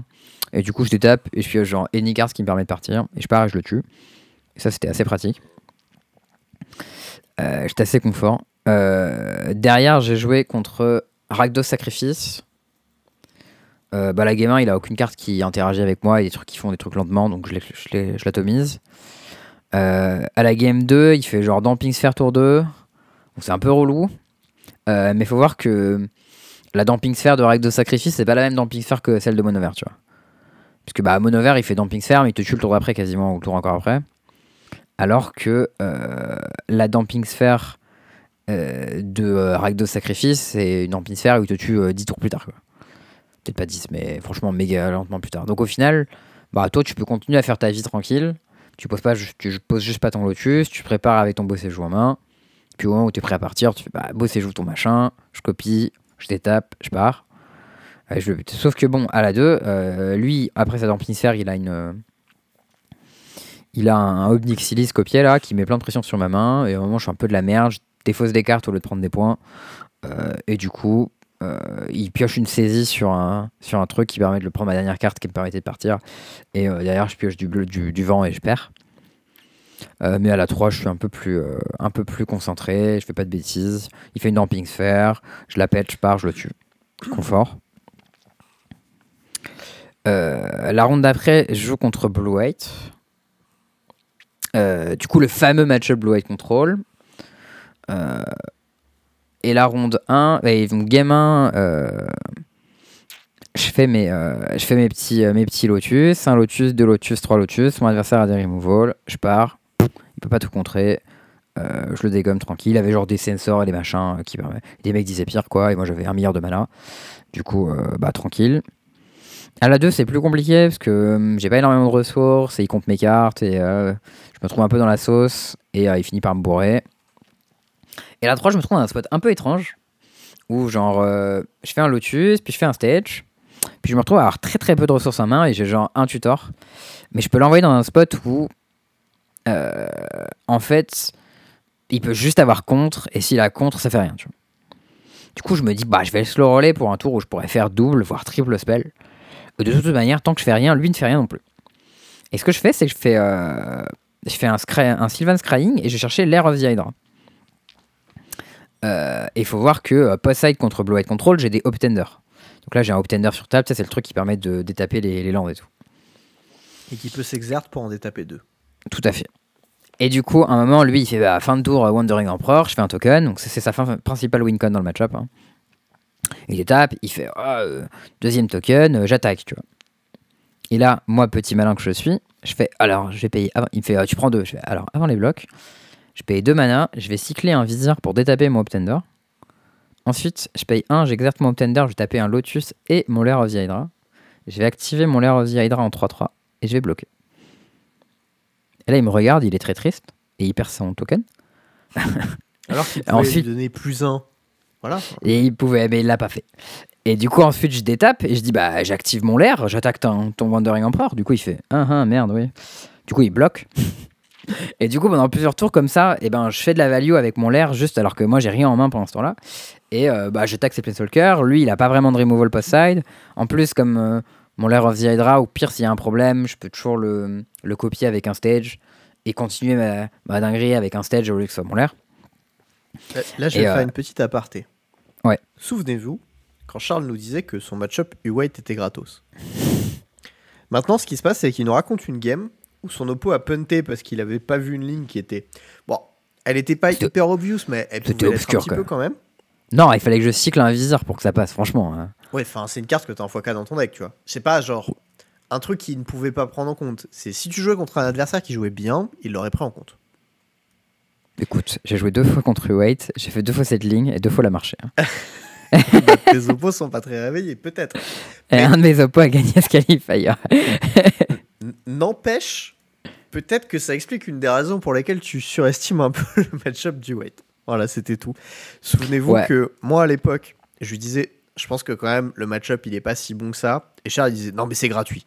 Et du coup, je détape, et je pioche genre ce qui me permet de partir. Et je pars et je le tue. Ça, c'était assez pratique. Euh, J'étais assez confort. Euh, derrière, j'ai joué contre Rakdos Sacrifice. Euh, bah, la game 1, il a aucune carte qui interagit avec moi et des trucs qui font des trucs lentement, donc je l'atomise. Euh, à la game 2, il fait genre Damping Sphere tour 2. Donc c'est un peu relou. Mais faut voir que la Damping Sphere de Rakdos Sacrifice, c'est pas la même Damping Sphere que celle de Monover, tu vois. Puisque bah, Monover, il fait Damping Sphere, mais il te tue le tour d'après quasiment, ou le tour encore après. Alors que euh, la Damping Sphere euh, de euh, Rakdos Sacrifice, c'est une Damping Sphere où il te tue euh, 10 tours plus tard. Peut-être pas 10, mais franchement méga lentement plus tard. Donc au final, bah, toi, tu peux continuer à faire ta vie tranquille. Tu poses, pas, tu poses juste pas ton lotus, tu prépares avec ton beau séjour en main. Puis au moment où tu es prêt à partir, tu fais bah, beau séjour ton machin, je copie, je détape, je pars. Je. Sauf que bon, à la 2, euh, lui, après sa Damping Sphere, il a une. Il a un Obnixilis copié là qui met plein de pression sur ma main. Et un moment, je suis un peu de la merde. Je défausse des cartes au lieu de prendre des points. Euh, et du coup, euh, il pioche une saisie sur un, truc qui permet de le prendre ma dernière carte qui me permettait de partir. Et euh, derrière, je pioche du, bleu, du, vent et je perds. Mais à la 3, je suis un peu plus, concentré. Je fais pas de bêtises. Il fait une damping sphere. Je la pète, je pars, je le tue. Confort. La ronde d'après, je joue contre Blue White. Euh, du coup, le fameux match-up Blue White Control. Euh, et la ronde 1, et donc game 1, euh, je fais mes, je fais mes petits, mes petits lotus. Un lotus, deux lotus, trois lotus. Mon adversaire a des removal. Je pars. Il peut pas tout contrer. Je le dégomme tranquille. Il avait genre des sensors et des machins qui Des mecs disaient pire quoi. Et moi j'avais un milliard de mana. Du coup, bah tranquille. À la 2, c'est plus compliqué parce que j'ai pas énormément de ressources et il compte mes cartes et me trouve un peu dans la sauce et euh, il finit par me bourrer. Et la 3, je me trouve dans un spot un peu étrange où genre euh, je fais un lotus, puis je fais un stage, puis je me retrouve à avoir très très peu de ressources en main et j'ai genre un tutor. Mais je peux l'envoyer dans un spot où euh, en fait il peut juste avoir contre et s'il a contre, ça fait rien. Tu vois. Du coup, je me dis, bah je vais le slow roller pour un tour où je pourrais faire double, voire triple spell. De toute manière, tant que je fais rien, lui ne fait rien non plus. Et ce que je fais, c'est que je fais, je fais un, Sylvan Scrying et je cherchais l'Air of the Hydra. Euh, et il faut voir que euh, post-side contre Blue White Control, j'ai des Optender. Donc là, j'ai un Optender sur table, ça c'est le truc qui permet de détaper les, les landes et tout. Et qui peut s'exercer pour en détaper deux. Tout à fait. Et du coup, à un moment, lui, il fait bah, fin de tour euh, Wandering Emperor, je fais un token, donc c'est sa fin principale win con dans le match-up. hein. Il détape, il fait euh, deuxième token, euh, j'attaque, tu vois. Et là, moi, petit malin que je suis, je fais alors, je vais payer. Avant, il me fait Ah, tu prends deux. Je fais alors, avant les blocs, je paye deux mana, je vais cycler un vizir pour détaper mon Optender. Ensuite, je paye un, j'exerce mon Optender, je vais taper un Lotus et mon Lair of the Hydra. Je vais activer mon Lair of the Hydra en 3-3 et je vais bloquer. Et là, il me regarde, il est très triste et il perd son token. Alors qu'il pouvait Ensuite- lui donner plus un. Voilà. Et il pouvait, mais il l'a pas fait. Et du coup, ensuite, je détape et je dis bah j'active mon Lair, j'attaque ton, ton Wandering Emperor. Du coup, il fait ah ah merde, oui. Du coup, il bloque. Et du coup, pendant plusieurs tours comme ça, et ben, je fais de la value avec mon Lair juste alors que moi, j'ai rien en main pendant ce temps-là. Et euh, bah, j'attaque ses Planeswalkers. Lui, il a pas vraiment de removal post-side. En plus, comme euh, mon Lair of the Hydra, ou pire, s'il y a un problème, je peux toujours le, le copier avec un stage et continuer ma, ma dinguerie avec un stage au lieu que ce soit mon Lair. Euh, Là, je Et, vais faire euh, une petite aparté. Ouais. Souvenez-vous, quand Charles nous disait que son match-up U-White était gratos. Maintenant, ce qui se passe, c'est qu'il nous raconte une game où son oppo a punté parce qu'il avait pas vu une ligne qui était. Bon, elle était pas hyper obvious, mais elle pouvait l'être un petit quand peu même. quand même. Non, il fallait que je cycle un visir pour que ça passe, franchement. hein. Ouais, enfin, c'est une carte que t'as en x4 dans ton deck, tu vois. C'est pas genre un truc qu'il ne pouvait pas prendre en compte. C'est si tu jouais contre un adversaire qui jouait bien, il l'aurait pris en compte. Écoute, j'ai joué deux fois contre White, j'ai fait deux fois cette ligne et deux fois la marché. hein. Bah, Tes oppos sont pas très réveillés, peut-être. Et Mais- un de mes oppos a gagné ce qualifier. N'empêche, peut-être que ça explique une des raisons pour lesquelles tu surestimes un peu le match-up du White. Voilà, c'était tout. Souvenez-vous Ouais. que moi, à l'époque, je lui disais, je pense que quand même, le match-up, il est pas si bon que ça. Et Charles, il disait, non, mais c'est gratuit.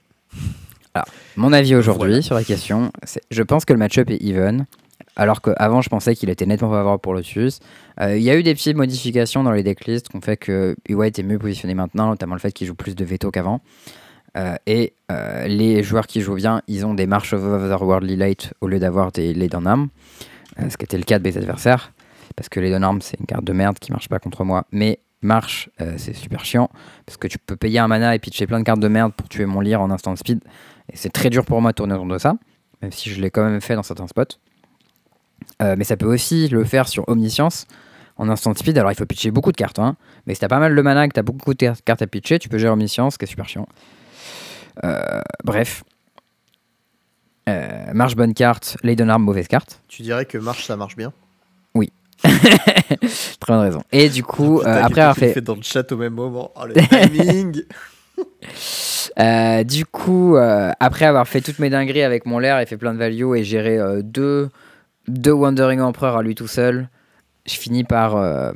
Mon avis aujourd'hui Voilà. sur la question, c'est je pense que le match-up est even, alors qu'avant je pensais qu'il était nettement favorable pour Lotus. Euh, Il y a eu des petites modifications dans les decklists qui ont fait que White est mieux positionné maintenant, notamment le fait qu'il joue plus de veto qu'avant. Euh, et euh, les joueurs qui jouent bien, ils ont des March of Otherworldly Light au lieu d'avoir des Lay Down Arm, euh, ce qui était le cas de mes adversaires, parce que Lay Down Arm c'est une carte de merde qui marche pas contre moi, mais Marche c'est super chiant, parce que tu peux payer un mana et pitcher plein de cartes de merde pour tuer mon lire en instant speed, et c'est très dur pour moi de tourner autour de ça, même si je l'ai quand même fait dans certains spots. Euh, mais ça peut aussi le faire sur Omniscience en instant speed. Alors il faut pitcher beaucoup de cartes, hein. mais si t'as pas mal de mana et que t'as beaucoup de car- cartes à pitcher, tu peux gérer Omniscience, ce qui est super chiant. Euh, bref. Euh, marche bonne carte, Leiden Arm mauvaise carte. Tu dirais que marche, ça marche bien? Très bonne raison. Et du coup, Putain, après avoir fait, fait dans le chat au même moment. Oh, le timing Euh, du coup, euh, après avoir fait toutes mes dingueries avec mon lair et fait plein de value et géré euh, deux, deux Wandering Emperor à lui tout seul, je finis par, euh,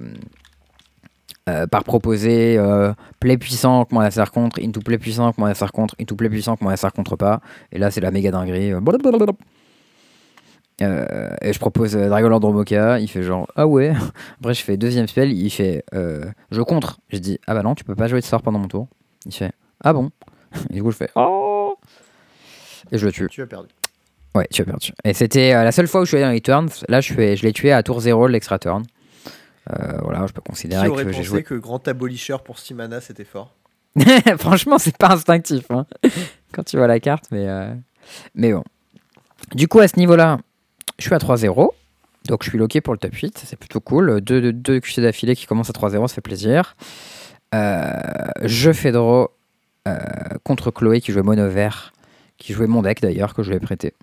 euh, par proposer euh, play puissant que mon adversaire contre, into play puissant que mon adversaire contre, into play puissant que mon adversaire contre pas. Et là, c'est la méga dinguerie. euh, et je propose euh, Dragon Lord Romoka, il fait genre ah ouais. Après, je fais deuxième spell, il fait je contre. Je dis ah bah non, tu peux pas jouer de sort pendant mon tour. Il fait ah bon. Et du coup, je fais oh Et je le tue. Tu as perdu. Ouais, tu as perdu. Et c'était euh, la seule fois où je suis allé dans les turns. Là, je, l'ai tué à tour 0 l'extra turn. Euh, voilà, je peux Qui considérer aurait que j'ai joué. que Grand Abolisher pour Stimana, c'était fort Franchement, c'est pas instinctif hein, quand tu vois la carte, mais, euh, mais bon. Du coup, à ce niveau-là, je suis à 3-0. Donc, je suis loqué pour le top 8. C'est plutôt cool. Deux, deux, deux QC d'affilée qui commencent à 3-0, ça fait plaisir. Je fais draw contre Chloé qui jouait mono vert, qui jouait mon deck d'ailleurs, que je lui ai prêté.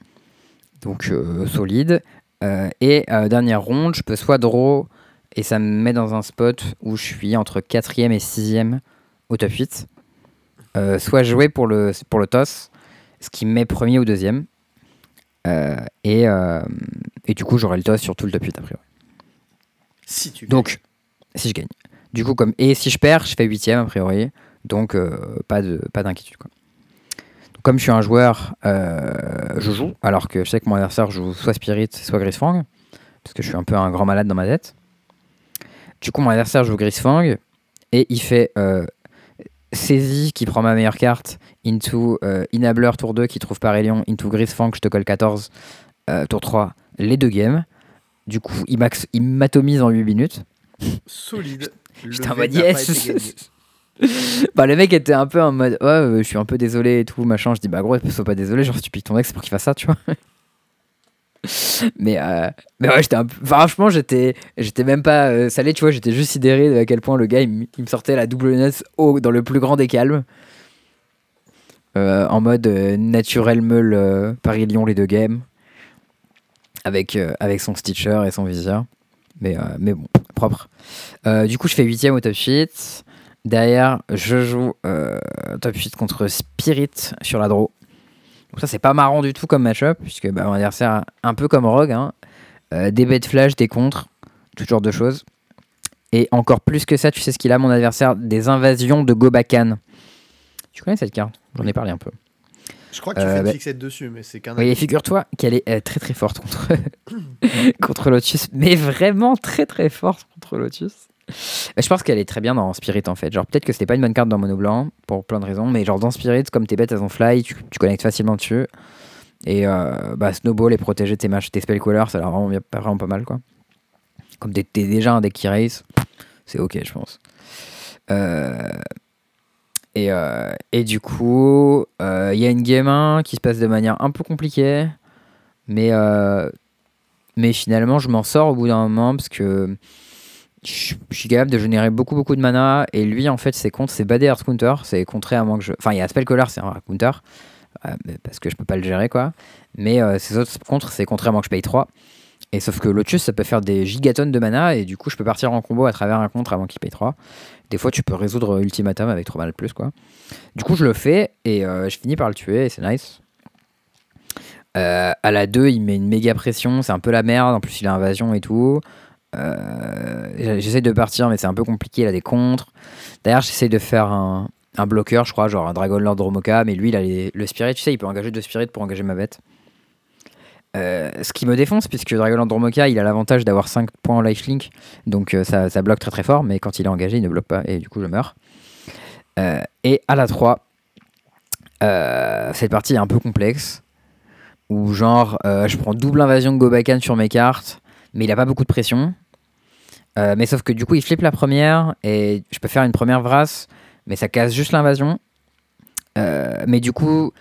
Donc, euh, solide. Euh, et euh, dernière ronde, je peux soit draw et ça me met dans un spot où je suis entre 4ème et 6ème au top 8. Euh, soit jouer pour le, pour le toss, ce qui me met premier ou deuxième. Euh, et, euh, et du coup, j'aurai le toss sur tout le top 8 a priori. Si tu Donc, si je gagne. Du coup, comme et si je perds, je fais huitième a priori. Donc, pas de pas d'inquiétude. quoi. Comme je suis un joueur, euh, je joue. Alors que je sais que mon adversaire joue soit Spirit, soit Grisfang. Parce que je suis un peu un grand malade dans ma tête. Du coup, mon adversaire joue Grisfang. Et il fait euh, saisie qui prend ma meilleure carte. Into euh, Enabler tour 2 qui trouve Parélion. Into Grisfang, je te colle 14. euh, tour 3, les deux games. Du coup, il max- il m'atomise en 8 minutes. solide. Pas yes. bah, le mec était un peu en mode ouais, je suis un peu désolé et tout, machin. Je dis bah gros, sois pas désolé, genre tu piques ton ex, c'est pour qu'il fasse ça, tu vois. mais, euh, mais ouais, j'étais un peu. Franchement, j'étais, j'étais même pas euh, salé, tu vois, j'étais juste sidéré de à quel point le gars il, me sortait la double NES au, dans le plus grand des calmes. Euh, en mode naturel meule Paris-Lyon, les deux games. Avec, avec son stitcher et son viseur. Mais, mais bon, propre. Du coup, je fais 8ème au top 8. Derrière, je joue euh, top 8 contre Spirit sur la draw. Donc ça, c'est pas marrant du tout comme match-up, puisque bah, mon adversaire, un peu comme Rogue, hein, euh, des bêtes flash, des contres, tout genre de choses. Et encore plus que ça, tu sais ce qu'il a, mon adversaire Des invasions de Gobakan. Tu connais cette carte? J'en ai parlé un peu. Je crois que tu Euh, fais bah- fixette dessus, mais c'est qu'un. Oui, et figure-toi qu'elle est euh, très très forte contre, contre Lotus, mais vraiment très très forte contre Lotus. Je pense qu'elle est très bien dans Spirit en fait. Genre, peut-être que c'était pas une bonne carte dans Mono Blanc pour plein de raisons, mais genre dans Spirit, comme tes bêtes elles ont fly, tu, connectes facilement dessus. Et euh, bah, Snowball est protégé de tes matchs, tes spellcallers, ça a l'air vraiment, pas- mal quoi. Comme t'es déjà un deck qui race, c'est ok, je pense. Euh, et, euh, et du coup, il y a une game 1 qui se passe de manière un peu compliquée, mais, mais finalement, je m'en sors au bout d'un moment parce que je suis capable de générer beaucoup, beaucoup de mana. Et lui, en fait, ses contre, c'est Bad Earth Counter. C'est contré à moins que je. Enfin, il y a Spellcaller, c'est un counter. euh, parce que je peux pas le gérer, quoi. Mais euh, ses autres contre, c'est contré à moins que je paye 3. Et sauf que Lotus, ça peut faire des gigatonnes de mana. Et du coup, je peux partir en combo à travers un contre avant qu'il paye 3. Des fois, tu peux résoudre Ultimatum avec 3 mana de plus, quoi. Du coup, je le fais et euh, je finis par le tuer et c'est nice. Euh, à la 2, il met une méga pression, c'est un peu la merde. En plus, il a invasion et tout. Euh, j'essaie de partir, mais c'est un peu compliqué. Il a des contres. D'ailleurs, j'essaie de faire un, un bloqueur, je crois, genre un Dragon Lord Dromoka. Mais lui, il a le Spirit. Tu sais, il peut engager deux Spirits pour engager ma bête. Euh, ce qui me défonce, puisque Dragon Lord Dromoka, il a l'avantage d'avoir 5 points en lifelink. Donc euh, ça, ça bloque très très fort. Mais quand il est engagé, il ne bloque pas. Et du coup, je meurs. Euh, et à la 3, euh, cette partie est un peu complexe. Où genre, je prends double invasion de Gobakan sur mes cartes, mais il a pas beaucoup de pression. Euh, mais sauf que du coup, il flippe la première, et je peux faire une première vrasse, mais ça casse juste l'invasion. Euh, mais du coup,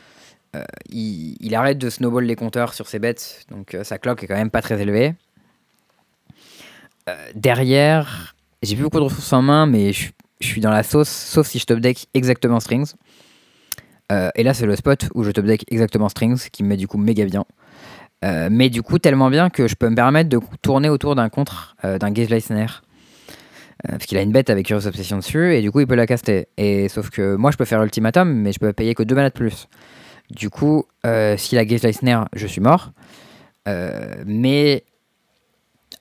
euh, il, arrête de snowball les compteurs sur ses bêtes, donc sa clock est quand même pas très élevée. Derrière, j'ai plus beaucoup de ressources en main, mais je, suis dans la sauce, sauf si je top deck exactement strings. Et là, c'est le spot où je top deck exactement strings, qui me met du coup méga bien. Euh, mais du coup, tellement bien que je peux me permettre de tourner autour d'un contre euh, d'un Gaze Leisner. Euh, parce qu'il a une bête avec Curious Obsession dessus, et du coup, il peut la caster. Et sauf que moi, je peux faire Ultimatum, mais je peux payer que 2 mana de plus. Du coup, s'il a Gaze Leisner, je suis mort. Mais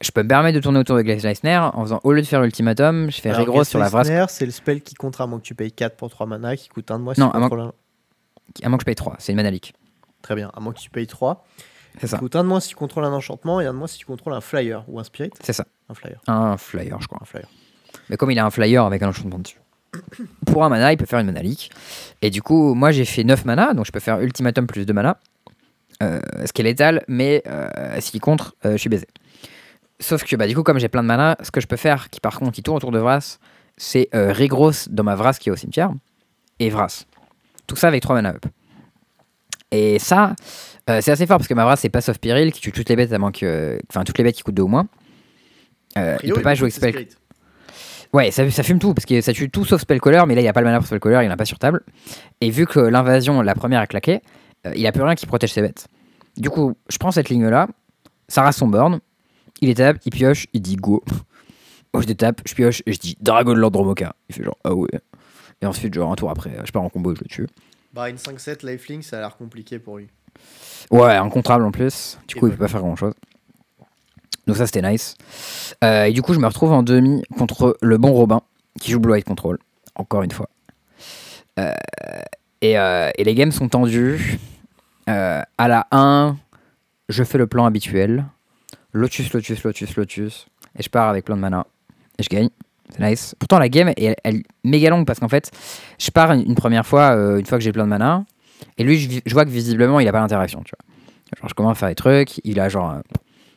je peux me permettre de tourner autour de Gaze Leisner en faisant, au lieu de faire Ultimatum, je fais Rigros sur la. Snare, C'est le spell qui contre à moins que tu payes 4 pour 3 mana, qui coûte un de moi Non, à moins-. À moins que je paye 3, c'est une mana leak. Très bien, à moins que tu payes 3. C'est ça. Qui coûte un de moins si tu contrôles un enchantement et un de moins si tu contrôles un flyer ou un spirit. C'est ça. Un flyer. Un flyer, je crois. Un flyer. Mais comme il a un flyer avec un enchantement dessus. Pour un mana, il peut faire une mana leak. Et du coup, moi j'ai fait 9 mana, donc je peux faire ultimatum plus 2 mana. Euh, ce qui est létal, mais euh, s'il contre, euh, je suis baisé. Sauf que bah, du coup, comme j'ai plein de mana, ce que je peux faire, qui par contre qui tourne autour de Vras, c'est euh, Rigros dans ma Vras qui est au cimetière, et Vras. Tout ça avec 3 mana up. Et ça, euh, c'est assez fort parce que ma Vras c'est pass of Pyril qui tue toutes les bêtes moins que. Enfin, toutes les bêtes qui coûtent 2 ou moins. Euh, il peut pas jouer spell. spirit. Ouais, ça, ça fume tout, parce que ça tue tout sauf Spellcaller, mais là, il n'y a pas le mana pour Spellcaller, il n'y en a pas sur table. Et vu que l'invasion, la première a claqué, euh, il a plus rien qui protège ses bêtes. Du coup, je prends cette ligne-là, ça rase son burn, il étape, il pioche, il dit go. Moi, je détape, je pioche, et je dis Dragon Lord Dromoka. Il fait genre, ah ouais. Et ensuite, genre, un tour après, je pars en combo et je le tue. Bah, une 5-7 lifelink, ça a l'air compliqué pour lui. Ouais, incontrable en plus. Du Et coup, il ouais. peut pas faire grand chose. Donc, ça, c'était nice. Euh, et du coup, je me retrouve en demi contre le bon Robin qui joue Blue White Control. Encore une fois. Euh, et, euh, et les games sont tendus. À la 1, je fais le plan habituel. Lotus, Lotus, Lotus, Lotus. Et je pars avec plein de mana. Et je gagne. C'est nice. Pourtant, la game est, elle, est méga longue parce qu'en fait, je pars une, première fois, euh, une fois que j'ai plein de mana. Et lui, je, vois que visiblement, il a pas d'interaction, tu vois. Genre, je commence à faire des trucs, il a genre, euh,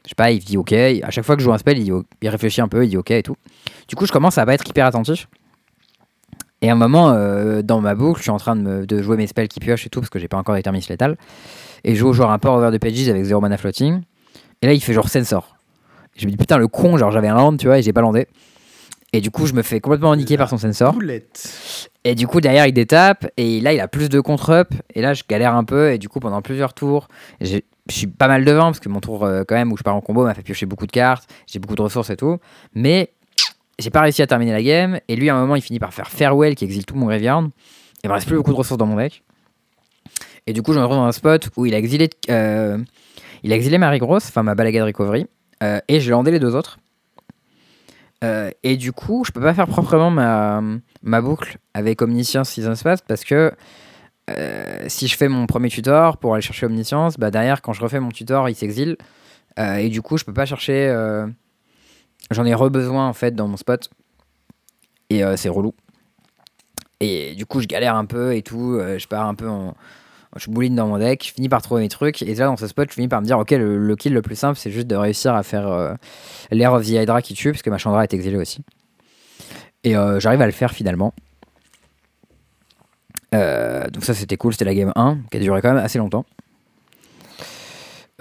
je sais pas, il dit ok. À chaque fois que je joue un spell, il, réfléchit un peu, il dit ok et tout. Du coup, je commence à pas être hyper attentif. Et à un moment, euh, dans ma boucle, je suis en train de, jouer mes spells qui piochent et tout, parce que j'ai pas encore déterminé létal. Et je joue genre un port over de pages avec 0 mana floating. Et là, il fait genre sensor. Je me dis putain, le con, genre j'avais un land, tu vois, et j'ai pas landé. Et du coup, je me fais complètement niquer par son sensor. Boulette. Et du coup, derrière, il détape. Et là, il a plus de contre-up. Et là, je galère un peu. Et du coup, pendant plusieurs tours, je suis pas mal devant. Parce que mon tour, euh, quand même, où je pars en combo, m'a fait piocher beaucoup de cartes. J'ai beaucoup de ressources et tout. Mais j'ai pas réussi à terminer la game. Et lui, à un moment, il finit par faire Farewell qui exile tout mon graveyard. Il me reste plus beaucoup de ressources dans mon deck. Et du coup, je me retrouve dans un spot où il a exilé, euh, il a exilé ma Grosse, enfin ma Balagade Recovery. euh, et j'ai landé les deux autres. Euh, et du coup, je peux pas faire proprement ma, ma boucle avec Omniscience Season Space parce que euh, si je fais mon premier tutor pour aller chercher Omniscience, bah derrière, quand je refais mon tutor, il s'exile. Euh, et du coup, je peux pas chercher. J'en ai re-besoin en fait dans mon spot. Et c'est relou. Et du coup, je galère un peu et tout. je pars un peu en. Je bouline dans mon deck, je finis par trouver mes trucs. Et là, dans ce spot, je finis par me dire ok, le, kill le plus simple, c'est juste de réussir à faire euh, l'air of the Hydra qui tue, parce que ma Chandra est exilée aussi. Et euh, j'arrive à le faire finalement. Euh, donc ça c'était cool, c'était la game 1 qui a duré quand même assez longtemps.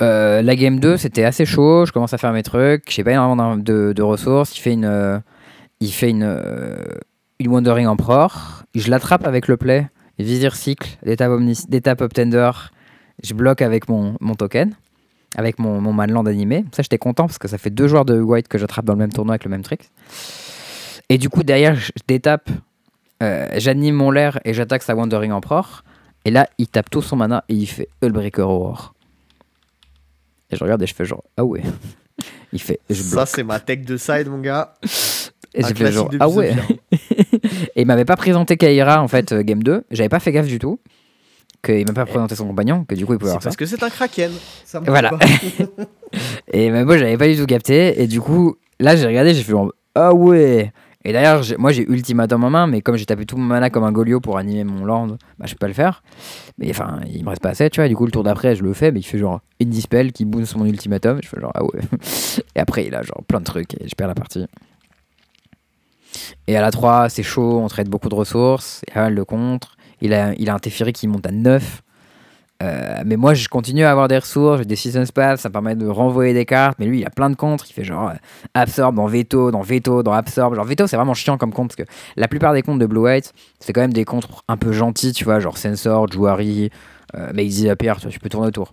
La game 2 c'était assez chaud, je commence à faire mes trucs, j'ai pas énormément de, de ressources, il fait une, il fait une, une Wandering Emperor, je l'attrape avec le play, Vizir cycle, d'étape Uptender, je bloque avec mon, mon token, avec mon, mon Manland animé, ça j'étais content parce que ça fait deux joueurs de White que j'attrape dans le même tournoi avec le même trick. Et du coup derrière détape euh, j'anime mon lair et j'attaque sa Wandering Emperor. Et là, il tape tout son mana et il fait Hullbreaker Aurore. Et je regarde et je fais genre, ah ouais. Il fait, je Ça, bloque. c'est ma tech de side, mon gars. Et j'ai fait genre, ah ouais. Et il m'avait pas présenté Kaira en fait, euh, game 2. J'avais pas fait gaffe du tout. Qu'il m'a pas présenté son compagnon, que du coup il pouvait avoir ça. parce que c'est un kraken. Ça me Voilà. pas. Et bah, moi, j'avais pas du tout capté. Et du coup, là, j'ai regardé, j'ai fait genre, ah ouais. Et d'ailleurs, moi, j'ai ultimatum en main, mais comme j'ai tapé tout mon mana comme un Golio pour animer mon land, bah, je peux pas le faire. Mais enfin, il me reste pas assez, tu vois. Et du coup, le tour d'après, je le fais, mais il fait genre une dispel qui bounce mon ultimatum. Je fais genre, ah ouais. Et après, il a genre plein de trucs et je perds la partie. Et à la 3, c'est chaud, on traite beaucoup de ressources, il y a mal de contre. Il a, il a un Teferi qui monte à 9. Euh, mais moi, je continue à avoir des ressources, j'ai des season spells, ça me permet de renvoyer des cartes. Mais lui, il a plein de contres. Il fait genre euh, absorbe dans veto, dans veto, dans absorbe. Genre veto, c'est vraiment chiant comme compte parce que la plupart des comptes de Blue White, c'est quand même des contres un peu gentils, tu vois, genre Sensor, Jouari, euh, Mazy Appear, tu vois, tu peux tourner autour.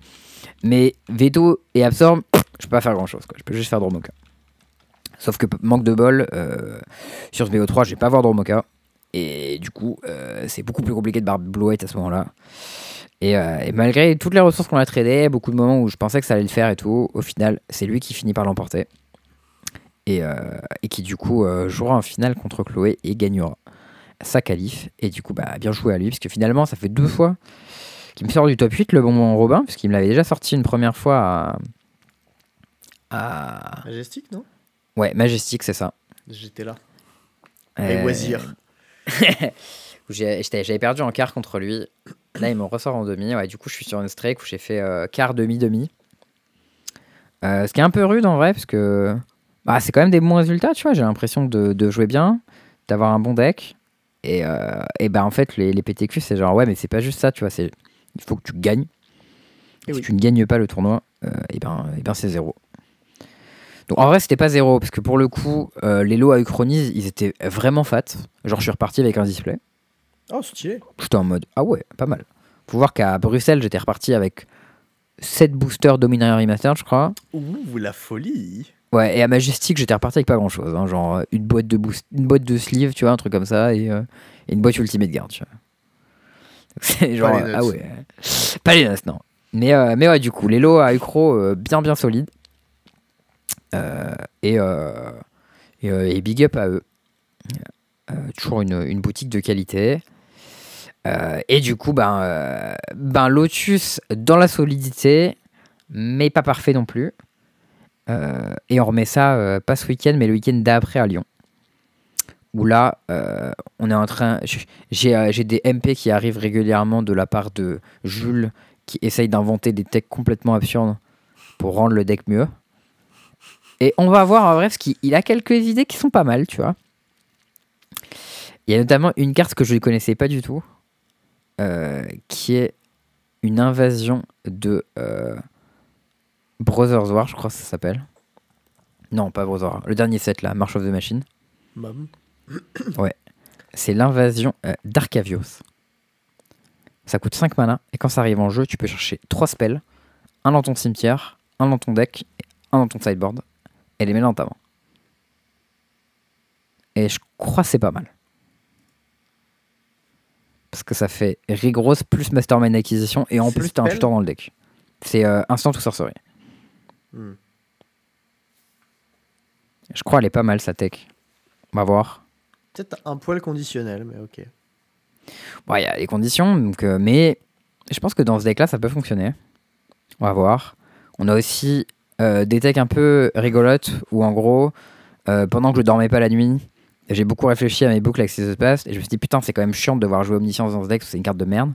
Mais veto et absorbe, je peux pas faire grand chose. Quoi. Je peux juste faire Dromoka. Sauf que manque de bol, euh, sur ce BO3, je vais pas avoir Dromoka. Et du coup, euh, c'est beaucoup plus compliqué de barre Blue White à ce moment-là. Et, euh, et malgré toutes les ressources qu'on a tradées, beaucoup de moments où je pensais que ça allait le faire et tout, au final, c'est lui qui finit par l'emporter. Et, qui du coup jouera en finale contre Chloé et gagnera sa qualif. Et du coup, bah, bien joué à lui, parce que finalement, ça fait deux fois qu'il me sort du top 8 le bonbon Robin, parce qu'il me l'avait déjà sorti une première fois à. à... Majestic, non? Ouais, Majestic, c'est ça. J'étais là. Euh, Et Wazir. j'étais- J'avais perdu en quart contre lui. Là, il me ressort en demi. Ouais, du coup, je suis sur une streak où j'ai fait euh, quart, demi, demi. Euh, ce qui est un peu rude en vrai, parce que bah, c'est quand même des bons résultats, tu vois. J'ai l'impression de, de jouer bien, d'avoir un bon deck. Et, euh, et bah, en fait, les, les PTQ, c'est genre, ouais, mais c'est pas juste ça, tu vois. Il faut que tu gagnes. Si oui. tu ne gagnes pas le tournoi, euh, et ben, et ben c'est zéro. Donc en vrai, c'était pas zéro, parce que pour le coup, euh, les lots à Uchronis, ils étaient vraiment fat. Genre, je suis reparti avec un display. Oh, stylé. J'étais en mode ah ouais, pas mal. Faut voir qu'à Bruxelles, j'étais reparti avec 7 boosters Dominaria Remastered, je crois. Ouh, la folie. Ouais, et à Majestic, j'étais reparti avec pas grand chose. genre euh, une boîte de boost, une boîte de sleeve, tu vois, un truc comme ça, et, euh, et une boîte Ultimate Guard, tu vois. C'est genre, ah ouais. Pas les nuts, non. Mais, euh, mais ouais, du coup, les lots à Ucro, bien bien solides. Euh, et, euh, euh, et big up à eux. Toujours une, boutique de qualité. Et du coup, ben, ben, Lotus dans la solidité, mais pas parfait non plus. Et on remet ça pas ce week-end, mais le week-end d'après à Lyon. Où là, on est en train. J'ai j'ai des MP qui arrivent régulièrement de la part de Jules qui essaye d'inventer des techs complètement absurdes pour rendre le deck mieux. Et on va voir en vrai, parce qu'il il a quelques idées qui sont pas mal, tu vois. Il y a notamment une carte que je ne connaissais pas du tout, euh, qui est une invasion de, euh, Brothers War, je crois que ça s'appelle. Non, pas Brothers War. Le dernier set là, March of the Machine. Bam. C'est l'invasion euh, d'Arcavios. Ça coûte 5 mana, et quand ça arrive en jeu, tu peux chercher 3 spells, un dans ton cimetière, un dans ton deck, et un dans ton sideboard, et les mêler dans ta main. Et je crois que c'est pas mal. Parce que ça fait Rigros plus Mastermind Acquisition, et en plus t'as un tutor dans le deck. C'est euh, Instant ou Sorcery. Hmm. Je crois elle est pas mal sa tech. On va voir. Peut-être un poil conditionnel, mais ok. Bon, il y a les conditions, donc, euh, mais je pense que dans ce deck-là, ça peut fonctionner. On va voir. On a aussi euh, des decks un peu rigolotes où, en gros, euh, pendant que je dormais pas la nuit, j'ai beaucoup réfléchi à mes boucles avec ces espaces et je me suis dit, putain, c'est quand même chiant de devoir jouer Omniscience dans ce deck, que c'est une carte de merde.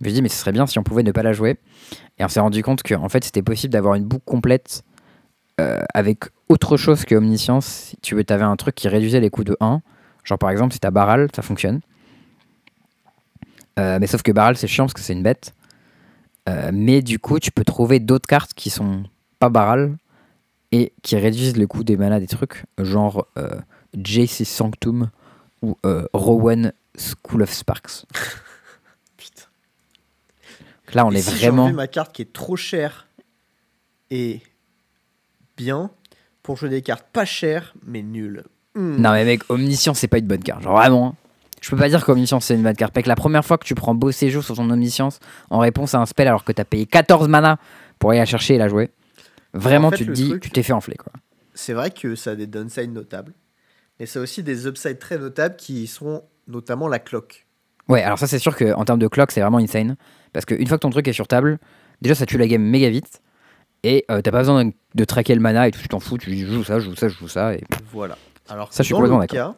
Je me suis dit, mais ce serait bien si on pouvait ne pas la jouer. Et on s'est rendu compte qu'en fait, c'était possible d'avoir une boucle complète euh, avec autre chose que Omniscience. Si tu veux, un truc qui réduisait les coûts de 1. Genre, par exemple, si t'as Baral, ça fonctionne. Mais sauf que Baral, c'est chiant parce que c'est une bête. Mais du coup, tu peux trouver d'autres cartes qui sont pas Baral et qui réduisent le coût des manas des trucs, genre euh, JC Sanctum ou euh, Rowan School of Sparks. Putain. Donc Là, on Et est si vraiment. ma carte qui est trop chère et bien pour jouer des cartes pas chères mais nulles. Hmm. Non, mais mec, Omniscience, c'est pas une bonne carte. Genre vraiment. hein. Je peux pas dire qu'Omniscience, c'est une bonne carte. La première fois que tu prends beau séjour sur ton Omniscience en réponse à un spell alors que t'as payé 14 mana pour aller la chercher et la jouer, vraiment, En fait, tu te dis, truc- tu t'es fait enfler, quoi. C'est vrai que ça a des downsides notables. Mais ça a aussi des upsides très notables qui sont notamment la cloque. Ouais, alors ça, c'est sûr qu'en termes de clock, c'est vraiment insane. Parce qu'une fois que ton truc est sur table, déjà, ça tue la game méga vite. Et euh, t'as pas besoin de, de traquer le mana et tout, tu t'en fous, tu dis, je joue ça, je joue ça, je joue ça. Et... Voilà. Alors Ça, je suis dans complètement l'autre cas,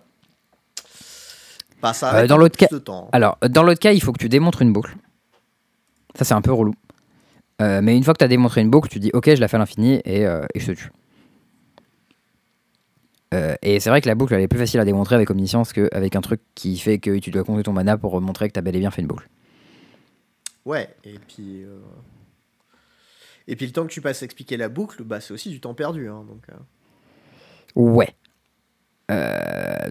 bah, ça Euh, dans l'autre cas- temps. Alors, dans l'autre cas, il faut que tu démontres une boucle. Ça, c'est un peu relou. Euh, mais une fois que tu as démontré une boucle, tu dis ok, je la fais à l'infini et, euh, et je te tue. Euh, et c'est vrai que la boucle elle est plus facile à démontrer avec Omniscience qu'avec un truc qui fait que tu dois compter ton mana pour montrer que tu as bel et bien fait une boucle. Ouais, et puis. Et puis le temps que tu passes à expliquer la boucle, bah, c'est aussi du temps perdu. hein, donc, Ouais.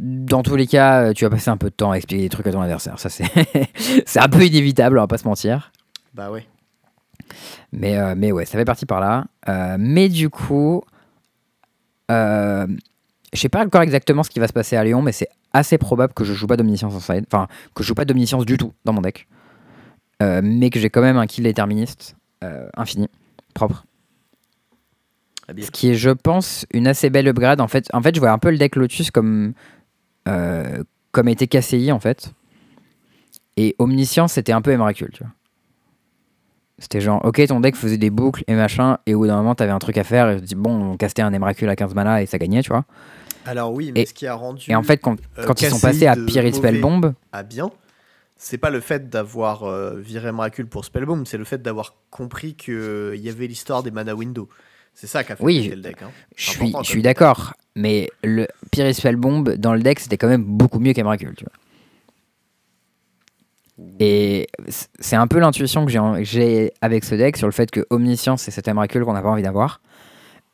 Dans tous les cas, tu vas passer un peu de temps à expliquer des trucs à ton adversaire. Ça, c'est c'est un peu inévitable, on va pas se mentir. Bah ouais. Mais, euh, mais ouais, ça fait partie par là. Euh, mais du coup, euh, je sais pas encore exactement ce qui va se passer à Lyon, mais c'est assez probable que je joue pas d'omniscience en side. Enfin, que je joue pas d'omniscience du tout dans mon deck. Euh, mais que j'ai quand même un kill déterministe infini, propre. Bien. Ce qui est, je pense, une assez belle upgrade. En fait, en fait je vois un peu le deck Lotus comme, comme était KCI, en fait. Et Omniscience, c'était un peu Emrakul, tu vois. C'était genre, ok, ton deck faisait des boucles et machin, et au bout d'un moment, t'avais un truc à faire, et je dis, bon, on castait un Emrakul à 15 mana et ça gagnait, tu vois. Alors oui, mais Et- ce qui a rendu Et en fait, quand, euh, quand ils sont passés à mauvais Spellbomb, à bien, c'est pas le fait d'avoir euh, viré Miracle pour Spellbomb, c'est le fait d'avoir compris qu'il y avait l'histoire des mana window. C'est ça qui a fait Oui, le deck. hein. je suis, je suis d'accord, mais le Pyre et Spellbomb dans le deck, c'était quand même beaucoup mieux qu'Emrakul, tu vois. Et c'est un peu l'intuition que j'ai avec ce deck sur le fait que Omniscience, c'est cet Emrakul qu'on n'a pas envie d'avoir.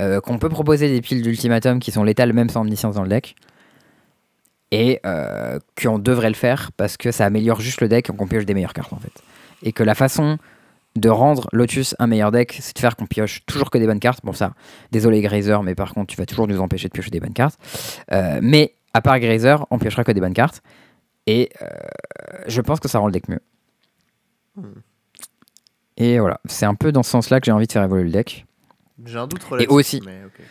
Euh, qu'on peut proposer des piles d'ultimatum qui sont létales même sans Omniscience dans le deck. Et euh, qu'on devrait le faire parce que ça améliore juste le deck et qu'on pioche des meilleures cartes en fait. Et que la façon de rendre Lotus un meilleur deck, c'est de faire qu'on pioche toujours que des bonnes cartes. Bon, ça, désolé Grazer, mais par contre, tu vas toujours nous empêcher de piocher des bonnes cartes. Euh, mais à part Grazer, on piochera que des bonnes cartes. Et euh, je pense que ça rend le deck mieux. Hmm. Et voilà, c'est un peu dans ce sens-là que j'ai envie de faire évoluer le deck. J'ai un doute relatif. aussi- mais ok.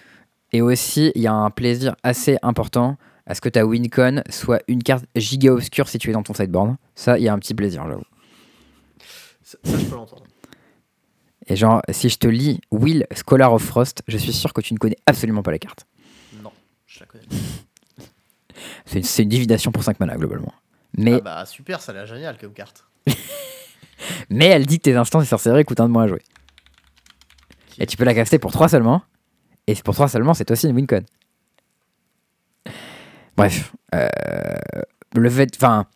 Et aussi, il y a un plaisir assez important à ce que ta Wincon soit une carte giga obscure située dans ton sideboard. Ça, il y a un petit plaisir, j'avoue. Ça, ça, je peux l'entendre. Et genre, si je te lis Will, Scholar of Frost, je suis sûr que tu ne connais absolument pas la carte. Non, je la connais. C'est une, divination pour 5 mana, globalement. Mais, Ah bah super, ça a l'air génial comme carte. mais elle dit que tes instants et sorcelleries coûtent un de moins à jouer. Et tu peux la caster pour 3 seulement. Et pour 3 seulement, c'est aussi une Wincon. Bref. euh, le fait. Enfin.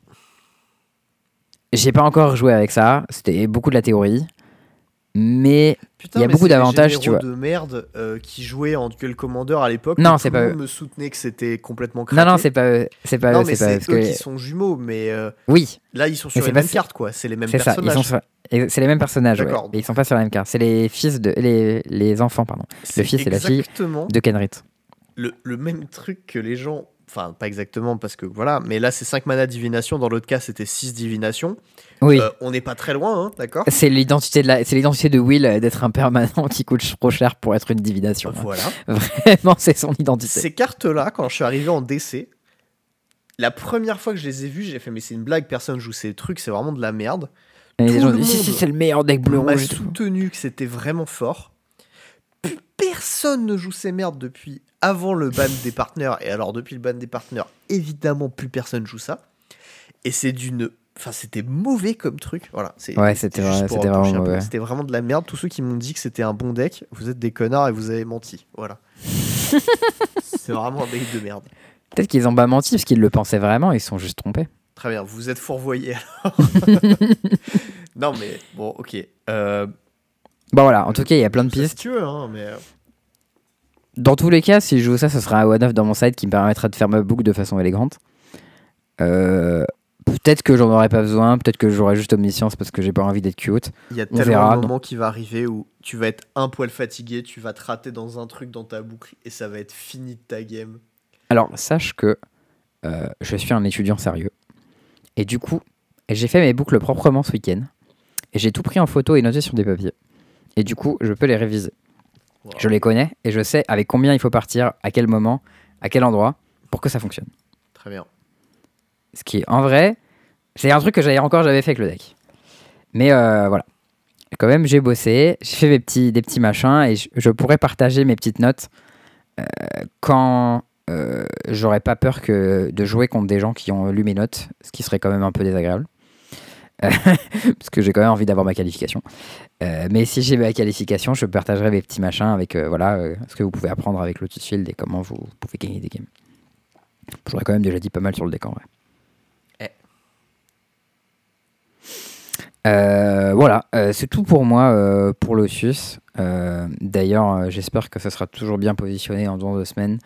J'ai pas encore joué avec ça. C'était beaucoup de la théorie. Mais Putain, Il y a mais beaucoup d'avantages, tu vois. de merde euh, qui jouaient en duel commander à l'époque. Non, c'est pas le eux. me soutenait que c'était complètement craqué. Non, non, c'est pas eux. C'est pas Non, eux. mais C'est pas eux. c'est parce eux que- qui sont jumeaux, mais euh, Oui, là ils sont sur c'est les mêmes cartes, quoi. C'est les mêmes c'est ça. Ils personnages. sur- C'est les mêmes personnages, ouais. Et ils sont pas sur la même carte. C'est les fils de. Les, les enfants, pardon. C'est fils et la fille De Kenrit. le, le même truc que les gens. Enfin, pas exactement, parce que voilà, mais là c'est 5 mana divination, dans l'autre cas c'était 6 divination. Oui. Euh, on n'est pas très loin, hein, d'accord? C'est l'identité de la, c'est l'identité de Will euh, d'être un permanent qui coûte trop cher pour être une divination. hein. Voilà. Vraiment, c'est son identité. Ces cartes-là, quand je suis arrivé en DC, la première fois que je les ai vues, j'ai fait, mais c'est une blague, personne joue ces trucs, c'est vraiment de la merde. Et les gens le si, si, c'est le meilleur deck bleu On m'a soutenu que c'était vraiment fort. Personne ne joue ces merdes depuis avant le ban des partenaires. Et alors, depuis le ban des partenaires, évidemment, plus personne joue ça. Et c'est d'une. Enfin, c'était mauvais comme truc. Voilà. Ouais, c'était vrai- vraiment. C'était vraiment de la merde. Tous ceux qui m'ont dit que c'était un bon deck, vous êtes des connards et vous avez menti. Voilà. c'est vraiment un deck de merde. Peut-être qu'ils ont pas menti parce qu'ils le pensaient vraiment, ils se sont juste trompés. Très bien, vous êtes fourvoyés alors. non, mais bon, ok. Euh, Bon voilà, en tout cas, il y a plein de pistes. Si tu veux, hein, mais. Dans tous les cas, si je joue ça, ce sera un one-off dans mon side qui me permettra de faire ma boucle de façon élégante. Euh, peut-être que j'en aurais pas besoin, peut-être que j'aurais juste omniscience parce que j'ai pas envie d'être cute. Il y a tellement verra, non. moments qui va arriver où tu vas être un poil fatigué, tu vas te rater dans un truc dans ta boucle et ça va être fini de ta game. Alors, sache que euh, je suis un étudiant sérieux. Et du coup, j'ai fait mes boucles proprement ce week-end. Et j'ai tout pris en photo et noté sur des papiers. Et du coup, je peux les réviser. Wow. Je les connais et je sais avec combien il faut partir, à quel moment, à quel endroit, pour que ça fonctionne. Très bien. Ce qui est en vrai, c'est un truc que j'avais encore jamais fait avec le deck. Mais euh, voilà. Quand même, j'ai bossé, j'ai fait mes petits, des petits machins et je, je pourrais partager mes petites notes euh, quand euh, j'aurais pas peur que de jouer contre des gens qui ont lu mes notes, ce qui serait quand même un peu désagréable. Parce que j'ai quand même envie d'avoir ma qualification. Euh, mais si j'ai ma qualification, je partagerai mes petits machins avec euh, voilà, euh, ce que vous pouvez apprendre avec Lotus Field et comment vous pouvez gagner des games. J'aurais quand même déjà dit pas mal sur le deck en vrai. Eh. Voilà, c'est tout pour moi pour Lotus. D'ailleurs, j'espère que ça sera toujours bien positionné en dans deux semaines,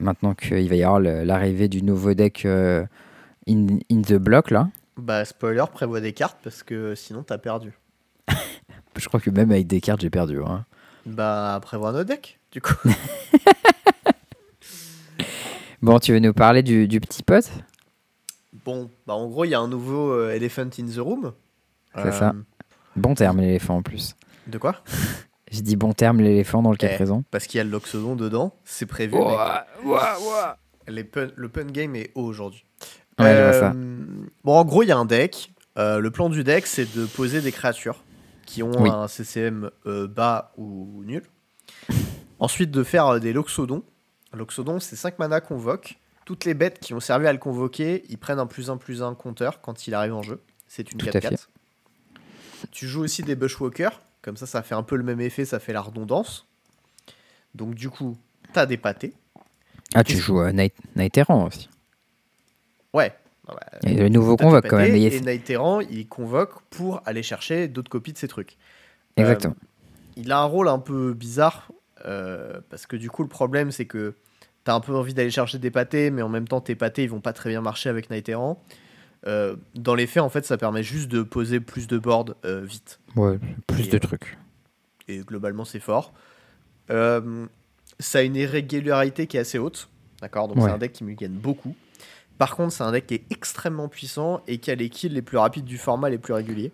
maintenant qu'il va y avoir l'arrivée du nouveau deck in, in the block là. Bah, spoiler, prévois des cartes parce que sinon t'as perdu. Je crois que même avec des cartes, j'ai perdu. hein. Bah, prévois nos decks, du coup. Bon, tu veux nous parler du, du petit pote? Bon, bah, en gros, il y a un nouveau euh, Elephant in the Room. Euh, C'est ça. Bon terme, l'éléphant en plus. De quoi? J'ai dit bon terme, l'éléphant dans le cas Eh. présent. Parce qu'il y a le Loxodon dedans, c'est prévu. Ouah, ouah, ouah. mec. Les pun- le pun game est haut aujourd'hui. Ouais, je vois ça. Euh, Bon, en gros, il y a un deck. Euh, le plan du deck, c'est de poser des créatures qui ont Oui. un CCM euh, bas ou nul. Ensuite, de faire des Loxodons. Loxodon, c'est 5 mana convoque. Toutes les bêtes qui ont servi à le convoquer, ils prennent un plus 1 plus 1 compteur quand il arrive en jeu. C'est une Tout à 4-4. fait. Tu joues aussi des Bushwalkers. Comme ça, ça fait un peu le même effet, ça fait la redondance. Donc, du coup, t'as des pâtés. Ah, tu joues euh, Night, Night Errant aussi. Ouais. Ah bah, Et le nouveau convoque quand même. Et Errant, il convoque pour aller chercher d'autres copies de ces trucs. Exactement. Euh, il a un rôle un peu bizarre euh, parce que du coup, le problème, c'est que t'as un peu envie d'aller chercher des pâtés, mais en même temps, tes pâtés, ils vont pas très bien marcher avec Night Errant. Euh, dans les faits, en fait, ça permet juste de poser plus de boards euh, vite. Ouais, plus Et, de trucs. Et globalement, c'est fort. Euh, ça a une irrégularité qui est assez haute. D'accord? Donc, Ouais. c'est un deck qui me gagne beaucoup. Par contre, c'est un deck qui est extrêmement puissant et qui a les kills les plus rapides du format les plus réguliers.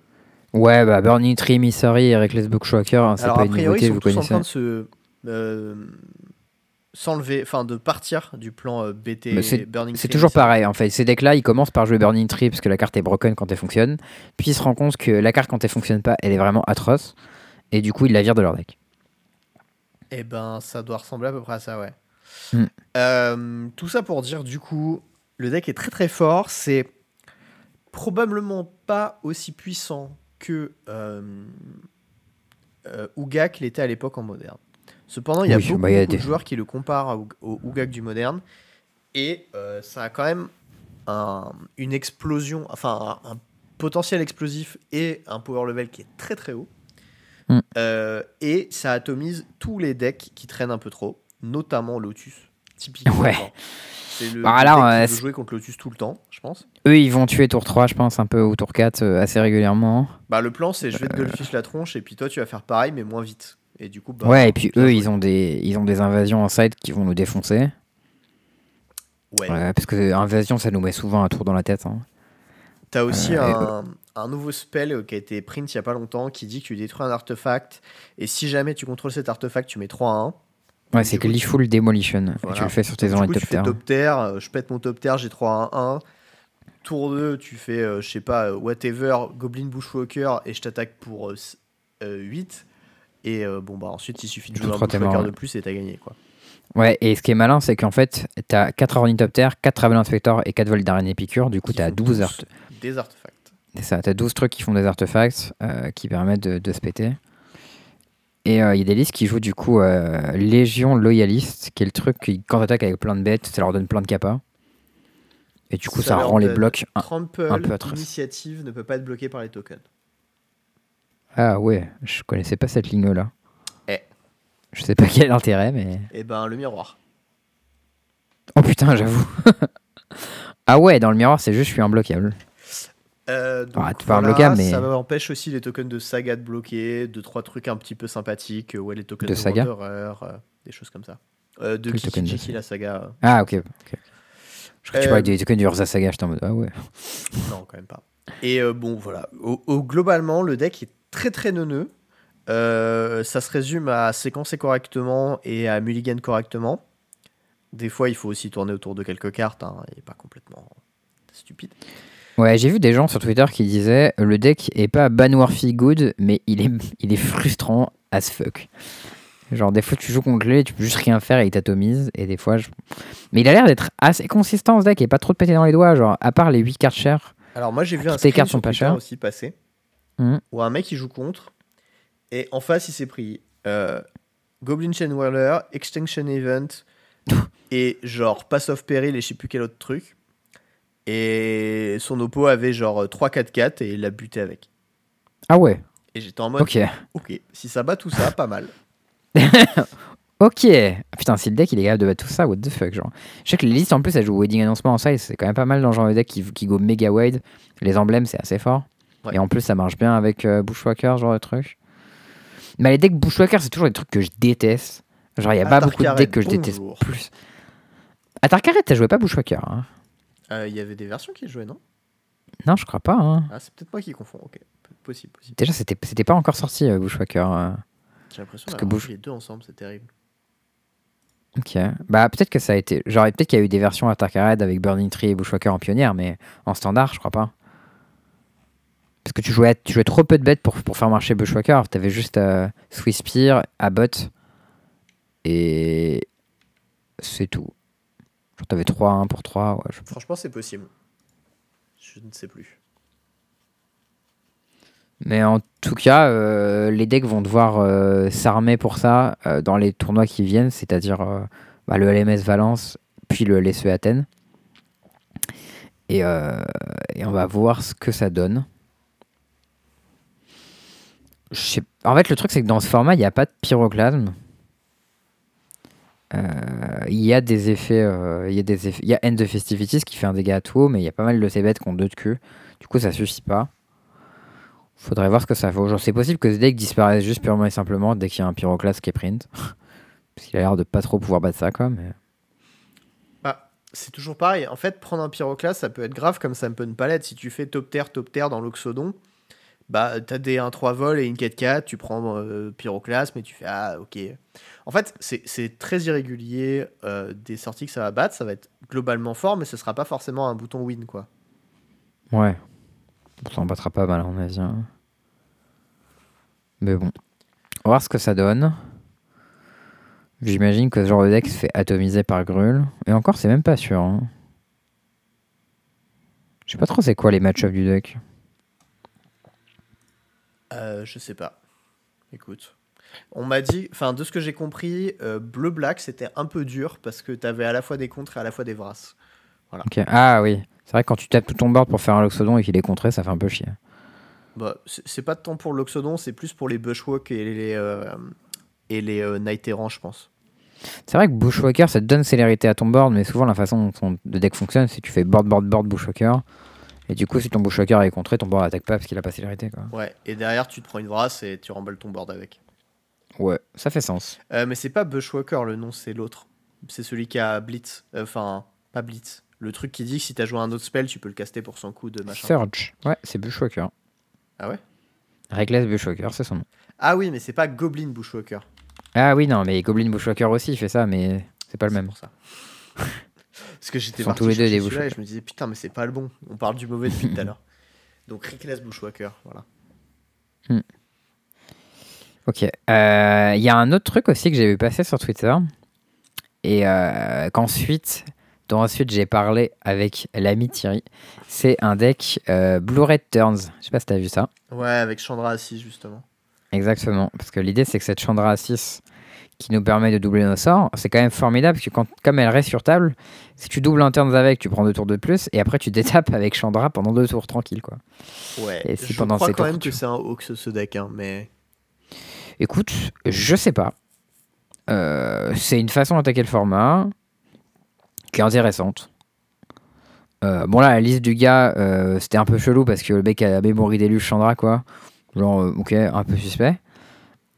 Ouais, bah Burning Tree, Misery et Reckless Bookshaker, hein, c'est pas une priori, nouveauté, ils sont vous tous en connaissez. train de se. euh, s'enlever, enfin de partir du plan euh, BT c'est- Burning C'est Tree, toujours pareil en fait. Ces decks-là, ils commencent par jouer Burning Tree parce que la carte est broken quand elle fonctionne. Puis ils se rendent compte que la carte quand elle fonctionne pas, elle est vraiment atroce. Et du coup, ils la virent de leur deck. Eh ben, ça doit ressembler à peu près à ça, ouais. Hmm. Euh, tout ça pour dire, du coup, le deck est très très fort. C'est probablement pas aussi puissant que euh, euh, Ugak l'était à l'époque en moderne. Cependant, il y a Oui, beaucoup, bah, beaucoup de joueurs qui le comparent à Ug- au Ugak du moderne. Et euh, ça a quand même un- une explosion, enfin un, un potentiel explosif et un power level qui est très très haut. Mm. Euh, et ça atomise tous les decks qui traînent un peu trop, notamment Lotus. Typiquement. Ouais. C'est le Bah, alors, euh, jouer contre Lotus tout le temps, je pense. Eux, ils vont tuer tour 3, je pense, un peu, ou tour 4 euh, assez régulièrement. Bah, le plan, c'est je vais te Goldfish la tronche, et puis toi, tu vas faire pareil, mais moins vite. Et du coup, bah, ouais, et puis eux, joué. ils ont, des, ils ont des invasions en side qui vont nous défoncer. Ouais. Parce que invasion, ça nous met souvent un tour dans la tête. hein. T'as aussi Euh, un, un nouveau spell euh, qui a été print il y a pas longtemps qui dit que tu détruis un artefact et si jamais tu contrôles cet artefact, tu mets 3 à 1. Ouais, c'est Gleeful Demolition. Et Voilà. tu le fais sur tes fais ornithoptères. top terre, euh, je pète mon top terre, j'ai 3 à 1. Tour 2, tu fais, euh, je sais pas, euh, whatever, Goblin Bushwalker et je t'attaque pour euh, s- euh, 8. Et euh, bon, bah ensuite, il suffit de jouer un Bushwalker de plus et t'as gagné quoi. Ouais, et ce qui est malin, c'est qu'en fait, t'as 4 ornithoptères, 4 Travel Inspector et 4 vols d'araignée piqûre. Du coup, t'as font 12 tous art- Des artefacts. C'est ça, t'as 12 trucs qui font des artefacts qui permettent de, de se péter. Et euh, il y a des listes qui jouent du coup euh, Légion Loyaliste, qui est le truc qui, quand t'attaques avec plein de bêtes, ça leur donne plein de capas. Et du coup, ça, rend les blocs. un- un peu atroce. initiative ne peut pas être bloqué par les tokens. Ah ouais, je connaissais pas cette ligne-là. Eh. Je sais pas quel est l'intérêt, mais. Et ben, le miroir. Oh putain, j'avoue. ah ouais, dans le miroir, c'est juste je suis imbloquable. Euh, donc Ah, tu mais- Ça empêche aussi les tokens de saga de bloquer, de trois trucs un petit peu sympathiques, euh, ouais, les tokens De de, saga Wanderer, euh, des choses comme ça. Euh, de de Kiki saga la saga. Ah ok. Je crois que tu parlais des tokens du Urza Saga, j'étais en mode ah ouais. Non, quand même pas. Et bon, voilà. Au, au- globalement, le deck est très très neuneux. Ça se résume à séquencer correctement et à mulligan correctement. Des fois, il faut aussi tourner autour de quelques cartes, hein, et pas complètement stupide. Ouais, j'ai vu des gens sur Twitter qui disaient le deck est pas banworthy good, mais il est, il est frustrant as fuck. Genre, des fois, tu joues contre lui, tu peux juste rien faire et il t'atomise. Et des fois, je... Mais il a l'air d'être assez consistant ce deck et pas trop de péter dans les doigts. Genre, à part les 8 cartes chères. Alors moi j'ai vu Ah, un cartes sont pas chères. aussi passer Mhm. où un mec il joue contre et en face il s'est pris euh, Goblin Chain Whirler, Extinction Event et genre Pass of Peril et je sais plus quel autre truc et son oppo avait genre 3-4-4 et il l'a buté avec. Ah ouais, Et j'étais en mode ok. ok, si ça bat tout ça, pas mal. Ok. Ah, putain, si le deck il est capable de battre tout ça, what the fuck, genre. Je sais que les listes en plus elles jouent Wedding Announcement en size, c'est quand même pas mal dans le genre de deck qui, qui go méga wide. Les emblèmes c'est assez fort. Ouais. Et en plus ça marche bien avec euh, Bushwhacker, genre de truc. Mais les decks Bushwhacker c'est toujours des trucs que je déteste. Genre il y a pas beaucoup de Atarkaret, decks que je déteste bonjour. plus. À Tarkaret t'as joué pas Bushwhacker hein? Euh, Il y avait des versions qui jouaient, non? Non, je crois pas. Hein. Ah, c'est peut-être moi qui confonds. Ok, possible, possible. Déjà c'était c'était pas encore sorti euh, Bushwhacker. euh. J'ai l'impression Parce que d'avoir Bush- vu les deux ensemble, c'est terrible. Ok. Bah peut-être que ça a été. Genre peut-être qu'il y a eu des versions à Tarkared avec Burning Tree et Bushwhacker en pionnière, mais en standard, je crois pas. Parce que tu jouais, tu jouais trop peu de bêtes pour, pour faire marcher Bushwhacker. T'avais juste euh, Swiss Spear, Abbot et c'est tout. Genre t'avais 3-1 pour 3. Ouais, je- Franchement, c'est possible. Je ne sais plus. Mais en tout cas, euh, les decks vont devoir euh, s'armer pour ça euh, dans les tournois qui viennent, c'est-à-dire bah, le LMS Valence, puis le LSE Athènes. Et, et on va voir ce que ça donne. En fait, le truc, c'est que dans ce format, il n'y a pas de pyroclasme. Euh, Il y a des effets. euh, Il y a y a End of Festivities qui fait un dégât à tout, mais il y a pas mal de ces bêtes qui ont deux de queue. Du coup, ça suffit pas. Faudrait voir ce que ça vaut. Genre, c'est possible que ce deck disparaisse juste purement et simplement dès qu'il y a un pyroclasme qui est print. Parce qu'il a l'air de pas trop pouvoir battre ça, quoi. Mais... Bah, c'est toujours pareil. En fait, prendre un pyroclasse, ça peut être grave comme ça peut ne pas l'être. Si tu fais top terre, top terre dans l'Oxodon, bah, t'as des 1-3 vols et une 4-4, tu prends euh, pyroclasse, mais tu fais Ah, ok. En fait, c'est très irrégulier euh, des sorties que ça va battre. Ça va être globalement fort, mais ce sera pas forcément un bouton win, quoi. Ouais. Ça en battra pas mal, à mon avis. hein. Mais bon. On va voir ce que ça donne. J'imagine que ce genre de deck se fait atomiser par Grul. Et encore, c'est même pas sûr. hein. Je sais pas trop c'est quoi les match-ups du deck. Euh, je sais pas. Écoute. On m'a dit, enfin, de ce que j'ai compris, euh, bleu-black, c'était un peu dur parce que t'avais à la fois des contres et à la fois des vras. Ok. Ah oui. C'est vrai que quand tu tapes tout ton board pour faire un Loxodon et qu'il est contré, ça fait un peu chier. Bah, c'est pas tant pour l'Oxodon, c'est plus pour les Bushwalk et les, euh, et les euh, Night Errants, je pense. C'est vrai que Bushwhacker, ça te donne célérité à ton board, mais souvent la façon dont ton le deck fonctionne, c'est que tu fais board, board, board, Bushwhacker. Et du coup, si ton Bushwhacker est contré, ton board attaque pas parce qu'il a pas célérité. Quoi. Ouais, et derrière, tu te prends une brasse et tu remballes ton board avec. Ouais, ça fait sens. Euh, mais c'est pas Bushwalker le nom, c'est l'autre. C'est celui qui a Blitz. Euh, Enfin, pas Blitz. Le truc qui dit que si t'as joué un autre spell, tu peux le caster pour son coup de machin. Surge. Ouais, c'est Bushwhacker. Ah ouais? Reckless Bushwhacker, c'est son nom. Ah oui, mais c'est pas Goblin Bushwalker. Ah oui, non, mais Goblin Bushwhacker aussi, il fait ça, mais c'est pas le même. pour ça. Parce que j'étais parti tous les deux des et je me disais putain mais c'est pas le bon. On parle du mauvais depuis tout à l'heure. Donc Reckless Bushwhacker, voilà. Ok. Euh, Il y a un autre truc aussi que j'ai vu passer sur Twitter. Et euh, qu'ensuite, dont ensuite j'ai parlé avec l'ami Thierry. C'est un deck euh, Blue Red Turns. Je sais pas si t'as vu ça. Ouais, avec Chandra assis justement. Exactement. Parce que l'idée, c'est que cette Chandra à 6 qui nous permet de doubler nos sorts, c'est quand même formidable. Parce que quand, comme elle reste sur table, si tu doubles un turns avec, tu prends deux tours de plus. Et après, tu détapes avec Chandra pendant deux tours tranquille. Quoi. Ouais. Et si je pendant crois ces quand tours, même tu- que c'est un Hawks ce deck, hein, mais Écoute, je sais pas. Euh, c'est une façon d'attaquer le format qui est intéressante. Euh, bon là, la liste du gars, euh, c'était un peu chelou parce que le mec a mémorie d'élu Chandra quoi. Genre, ok, un peu suspect.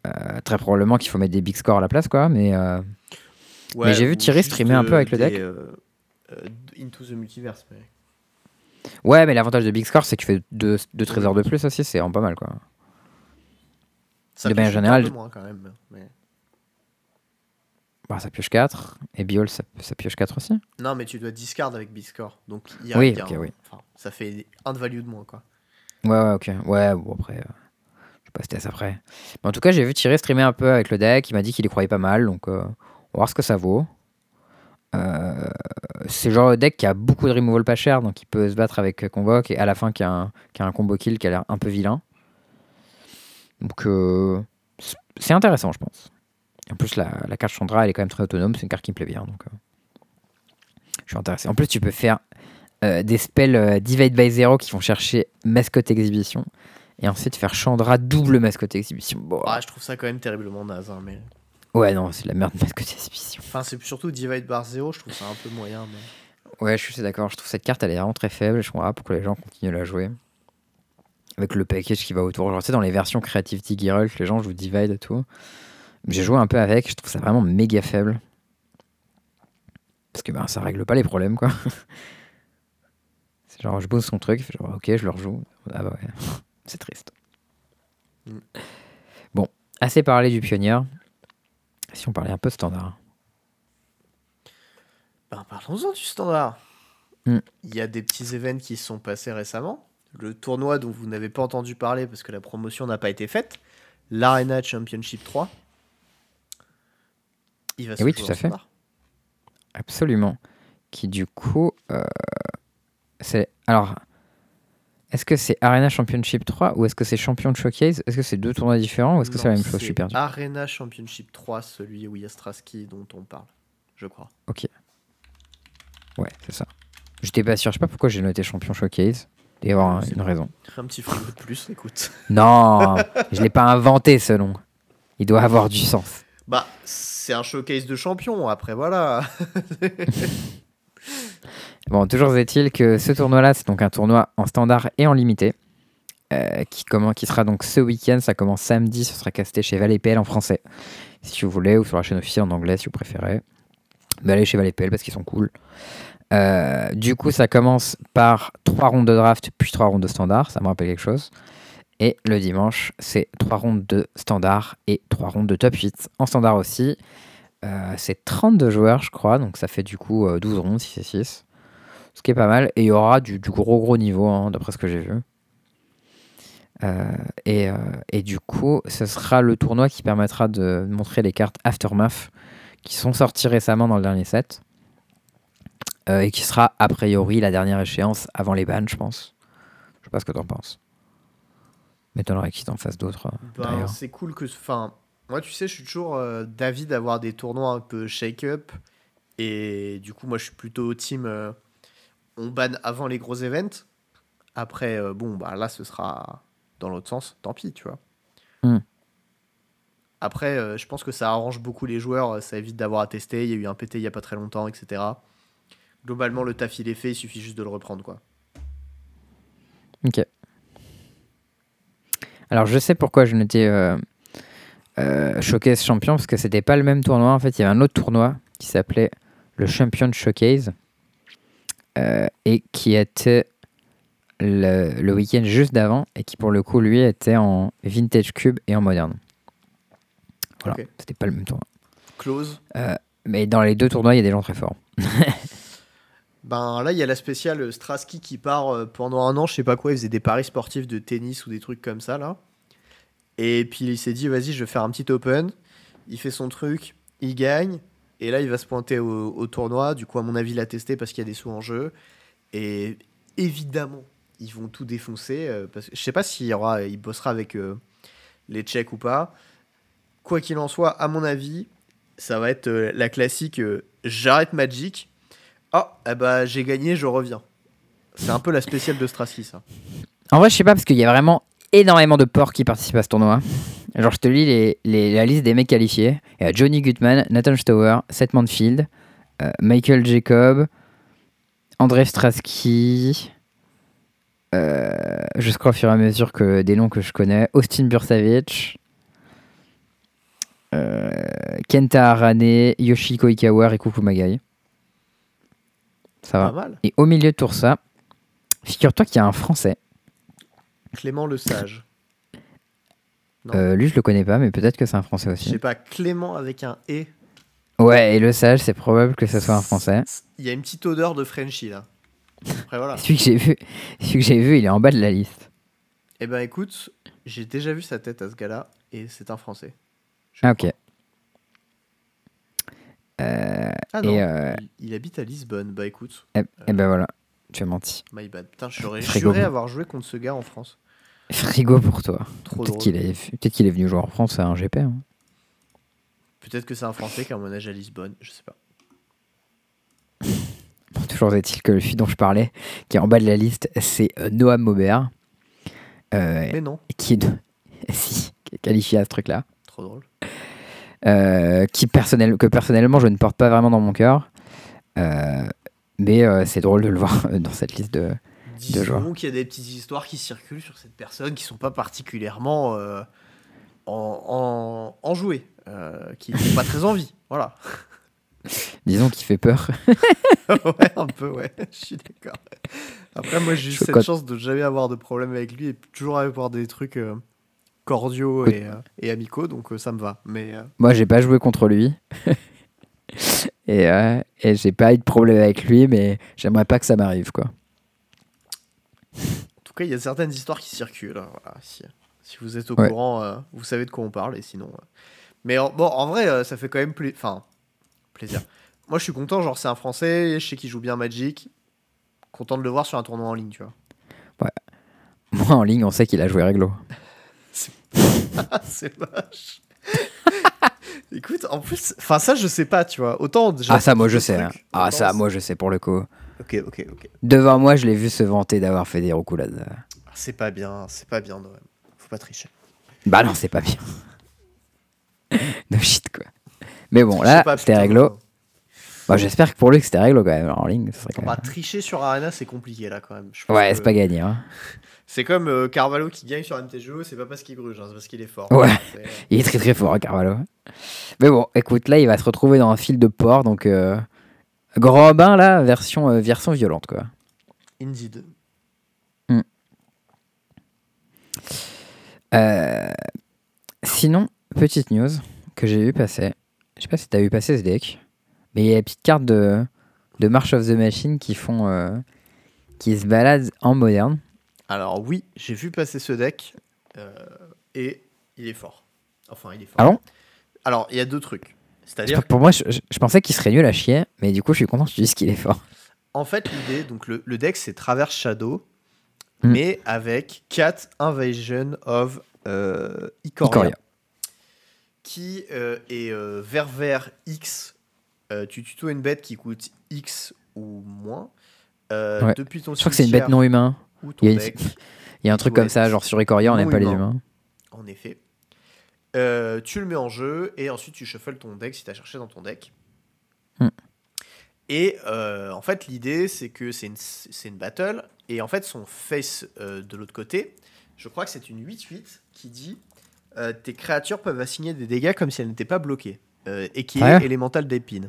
Euh, très probablement qu'il faut mettre des big scores à la place quoi, mais euh, Ouais, j'ai vu Thierry streamer un peu avec le deck. euh, euh, Into the Multiverse. Mais... ouais, mais l'avantage de big score c'est que tu fais deux, deux trésors de plus aussi, c'est vraiment pas mal quoi. Ça De manière générale, moins quand même. mais- Bah, ça pioche 4 et Biol ça, ça pioche 4 aussi. Non, mais tu dois discard avec Biscore. Donc il y a, Oui, y a un- oui. enfin, ça fait un de value de moins quoi. Ouais, ouais, ok. Ouais, bon, après, euh, pas en tout cas, j'ai vu Thierry streamer un peu avec le deck. Il m'a dit qu'il y croyait pas mal, donc euh, on va voir ce que ça vaut. Euh, c'est le genre de deck qui a beaucoup de removal pas cher, donc il peut se battre avec Convoque et à la fin qui a un, qui a un combo kill qui a l'air un peu vilain. Donc euh, c'est- intéressant, je pense. En plus, la, la carte Chandra, elle est quand même très autonome. C'est une carte qui me plaît bien, donc euh, je suis intéressé. En plus, tu peux faire des spells Divide by Zero qui vont chercher Mascotte Exhibition et ensuite faire Chandra double Mascotte Exhibition. Bon, Ah, je trouve ça quand même terriblement naze. hein, mais... ouais, non, c'est de la merde Mascotte Exhibition. Enfin, c'est surtout Divide Bar 0, je trouve ça un peu moyen. mais- Ouais, je suis d'accord. Je trouve cette carte, elle est vraiment très faible. Je comprends pas pourquoi les gens continuent à la jouer. Avec le package qui va autour. Genre, tu sais, dans les versions Creativity Geralt, les gens jouent Divide et tout. J'ai joué un peu avec, je trouve ça vraiment méga faible. Parce que ben, ça règle pas les problèmes, quoi. C'est genre, je pose son truc, genre, ok, je le rejoue. Ah bah ouais, c'est triste. Mm. Bon, assez parlé du pionnier. Si on parlait un peu standard. Ben, parlons-en du standard. Hmm. Il y a des petits événements qui sont passés récemment. Le tournoi dont vous n'avez pas entendu parler parce que la promotion n'a pas été faite. L'Arena Championship 3. Il va se Eh oui, tout à fait. standard. Absolument. Qui du coup, euh, c'est alors, est-ce que c'est Arena Championship 3 ou est-ce que c'est Champion de Showcase? Est-ce que c'est deux tournois différents ou est-ce que c'est la même chose? Je suis perdu. Arena Championship 3, celui où il y a Straski dont on parle, je crois. Ouais, c'est ça. J'étais pas sûr. Je sais pas pourquoi j'ai noté Champion Showcase. Il doit y avoir une raison. Un petit frigo de plus, écoute. Non, je l'ai pas inventé ce nom. Il doit avoir du sens. Bah, c'est un showcase de champion, après voilà. Bon, toujours est-il que ce tournoi-là, c'est donc un tournoi en standard et en limité. euh, qui, qui sera donc ce week-end. Ça commence samedi. Ce sera casté chez Valépel en français. Si vous voulez, ou sur la chaîne officielle en anglais si vous préférez. Mais allez chez Valépel parce qu'ils sont cool. Euh, du coup, ça commence par 3 rondes de draft, puis 3 rondes de standard. Ça me rappelle quelque chose. Et le dimanche, c'est 3 rondes de standard et 3 rondes de top 8. En standard aussi. Euh, c'est 32 joueurs, je crois. Donc ça fait du coup euh, 12 rondes, 6 et 6 ce qui est pas mal. Et il y aura du, du gros gros niveau, hein, d'après ce que j'ai vu. Euh, et, euh, et du coup, ce sera le tournoi qui permettra de montrer les cartes Aftermath qui sont sorties récemment dans le dernier set. Euh, et qui sera a priori la dernière échéance avant les bans, je pense. Je sais pas ce que t'en penses. M'étonnerait qu'il t'en fasse d'autres. Ben, d'ailleurs. c'est cool que. Enfin, moi, tu sais, je suis toujours d'avis d'avoir des tournois un peu shake-up. Et du coup, moi, je suis plutôt team. Euh, on banne avant les gros events. Après, euh, bon, bah là, ce sera dans l'autre sens, tant pis, tu vois. Hmm. Après, euh, je pense que ça arrange beaucoup les joueurs, ça évite d'avoir à tester. Il y a eu un PT il y a pas très longtemps, etc. Globalement, le taf il est fait, il suffit juste de le reprendre, quoi. Ok. Alors je sais pourquoi je n'étais euh, euh, Showcase champion, parce que c'était pas le même tournoi. En fait, il y avait un autre tournoi qui s'appelait le Champion Showcase euh, et qui était le, le week-end juste d'avant et qui pour le coup lui était en Vintage Cube et en moderne. Voilà, Ok. c'était pas le même tournoi. Close. Mais dans les deux tournois, il y a des gens très forts. Ben là, il y a la spéciale Strasky qui part euh, pendant un an, je sais pas quoi, il faisait des paris sportifs de tennis ou des trucs comme ça là. Et puis il s'est dit, vas-y, je vais faire un petit open. Il fait son truc, il gagne. Et là, il va se pointer au, tournoi. Du coup, à mon avis, il a testé parce qu'il y a des sous en jeu. Et évidemment, ils vont tout défoncer. euh, parce que je sais pas s'il y aura, il bossera avec euh, les Tchèques ou pas. Quoi qu'il en soit, à mon avis, ça va être euh, la classique euh, j'arrête Magic. Ah, eh bah, j'ai gagné, je reviens. C'est un peu la spéciale de Strasky, ça. En vrai, je sais pas, parce qu'il y a vraiment énormément de porcs qui participent à ce tournoi. Genre, je te lis les, les- la liste des mecs qualifiés. Il y a Johnny Gutman, Nathan Stower, Seth Manfield, euh, Michael Jacob, André Strasky. euh, je scroll au fur et à mesure que des noms que je connais. Austin Bursavich. euh, Kenta Arane, Yoshiko Ikawa, Riku Kumagai. Ça va. Pas mal. Et au milieu de tout ça, figure-toi qu'il y a un Français. Clément le Sage. Euh, lui, je le connais pas, mais peut-être que c'est un Français Je aussi. sais pas, Clément avec un E. Ouais, et le sage, c'est probable que ce soit un Français. Il y a une petite odeur de Frenchie, là. Après, voilà. Celui que j'ai vu, celui que j'ai vu, il est en bas de la liste. Eh ben, écoute, j'ai déjà vu sa tête à ce gars-là, et c'est un Français. Je Ah, ok. Euh, Ah non, et euh, il, il habite à Lisbonne. Bah écoute, eh, eh ben voilà, tu as menti. my bad. Putain, j'aurais juré avoir joué contre ce gars en France. Frigo pour toi. Peut-être qu'il est, peut-être qu'il est venu jouer en France à un GP. hein. Peut-être que c'est un Français qui emménage à Lisbonne, je sais pas. Bon, toujours est-il que celui dont je parlais, qui est en bas de la liste, c'est euh, Noam Maubert. Euh, Mais non, qui est, si, qui est qualifié à ce truc-là. trop drôle. euh, qui personnel, que personnellement je ne porte pas vraiment dans mon cœur. Euh, mais euh, c'est drôle de le voir dans cette liste de. Disons qu'il y a des petites histoires qui circulent sur cette personne qui sont pas particulièrement euh, en, en, enjouées, euh, qui n'ont pas très envie. Voilà. Disons qui fait peur. ouais, un peu, ouais, je suis d'accord. Après, moi, j'ai eu cette chance de jamais avoir de problème avec lui et toujours avoir des trucs euh, cordiaux et, euh, et amicaux, donc ça me va. Mais Moi j'ai pas joué contre lui. et et j'ai pas eu de problème avec lui, mais j'aimerais pas que ça m'arrive quoi. En tout cas, il y a certaines histoires qui circulent. hein, voilà. si, si vous êtes au Ouais. courant, euh, vous savez de quoi on parle, et sinon. euh. Mais en, bon, en vrai, euh, ça fait quand même. Enfin, plaisir. Moi, je suis content, genre, c'est un Français, je sais qu'il joue bien Magic. Content de le voir sur un tournoi en ligne, tu vois. Moi en ligne, on sait qu'il a joué réglo. C'est moche. Écoute, en plus, enfin, ça, je sais pas, tu vois. Autant. déjà, Ah ça moi je sais. truc, hein. Ah ça moi je sais pour le coup. Ok, ok, ok. Devant moi, je l'ai vu se vanter d'avoir fait des reculades. Ah, C'est pas bien, c'est pas bien, Noël. Faut pas tricher. Bah non, c'est pas bien. no shit quoi. Mais bon, là, c'était réglo. Bah, j'espère que pour lui que c'était réglo quand même en ligne. ce serait quand Bah, même- tricher sur Arena, c'est compliqué là quand même. Je pense Ouais, que- c'est pas gagné. Hein. C'est comme euh, Carvalho qui gagne sur MTGO, c'est pas parce qu'il gruge, hein, c'est parce qu'il est fort. Ouais. C'est- Il est très très fort, hein, Carvalho. Mais bon, écoute, là, il va se retrouver dans un fil de porc, donc euh, grand bain là, version euh, version violente quoi. Indeed. Euh, sinon, petite news que j'ai vu passer. Je sais pas si t'as vu passer ce deck, mais il y a des petites cartes de de March of the Machine qui font euh, qui se baladent en moderne. Alors oui, j'ai vu passer ce deck et il est fort. Enfin, il est fort. Ah bon? Alors, il y a deux trucs. C'est-à-dire, Pour moi, je, pensais qu'il serait nul à chier, mais du coup, je suis content que tu dises qu'il est fort. en fait, l'idée, donc le, le deck, c'est Traverse Shadow, Hmm. mais avec 4 Invasion of euh, Ikoria, Ikoria. qui euh, est euh, vert vert X. Euh, tu tutoies une bête qui coûte X ou moins. euh, Ouais. Depuis ton Je crois que c'est une bête non humain. Il y a une- deck. Il y a un truc comme ça, genre sur Ikoria, on n'aime pas les humain. humains. En effet. Euh, tu le mets en jeu et ensuite tu shuffles ton deck si tu as cherché dans ton deck. Hmm. Et euh, en fait, l'idée, c'est que c'est une, c'est une battle. Et en fait, son face euh, de l'autre côté, je crois que c'est une 8-8 qui dit Tes créatures peuvent assigner des dégâts comme si elles n'étaient pas bloquées. et qui Ouais. est élémental d'épine.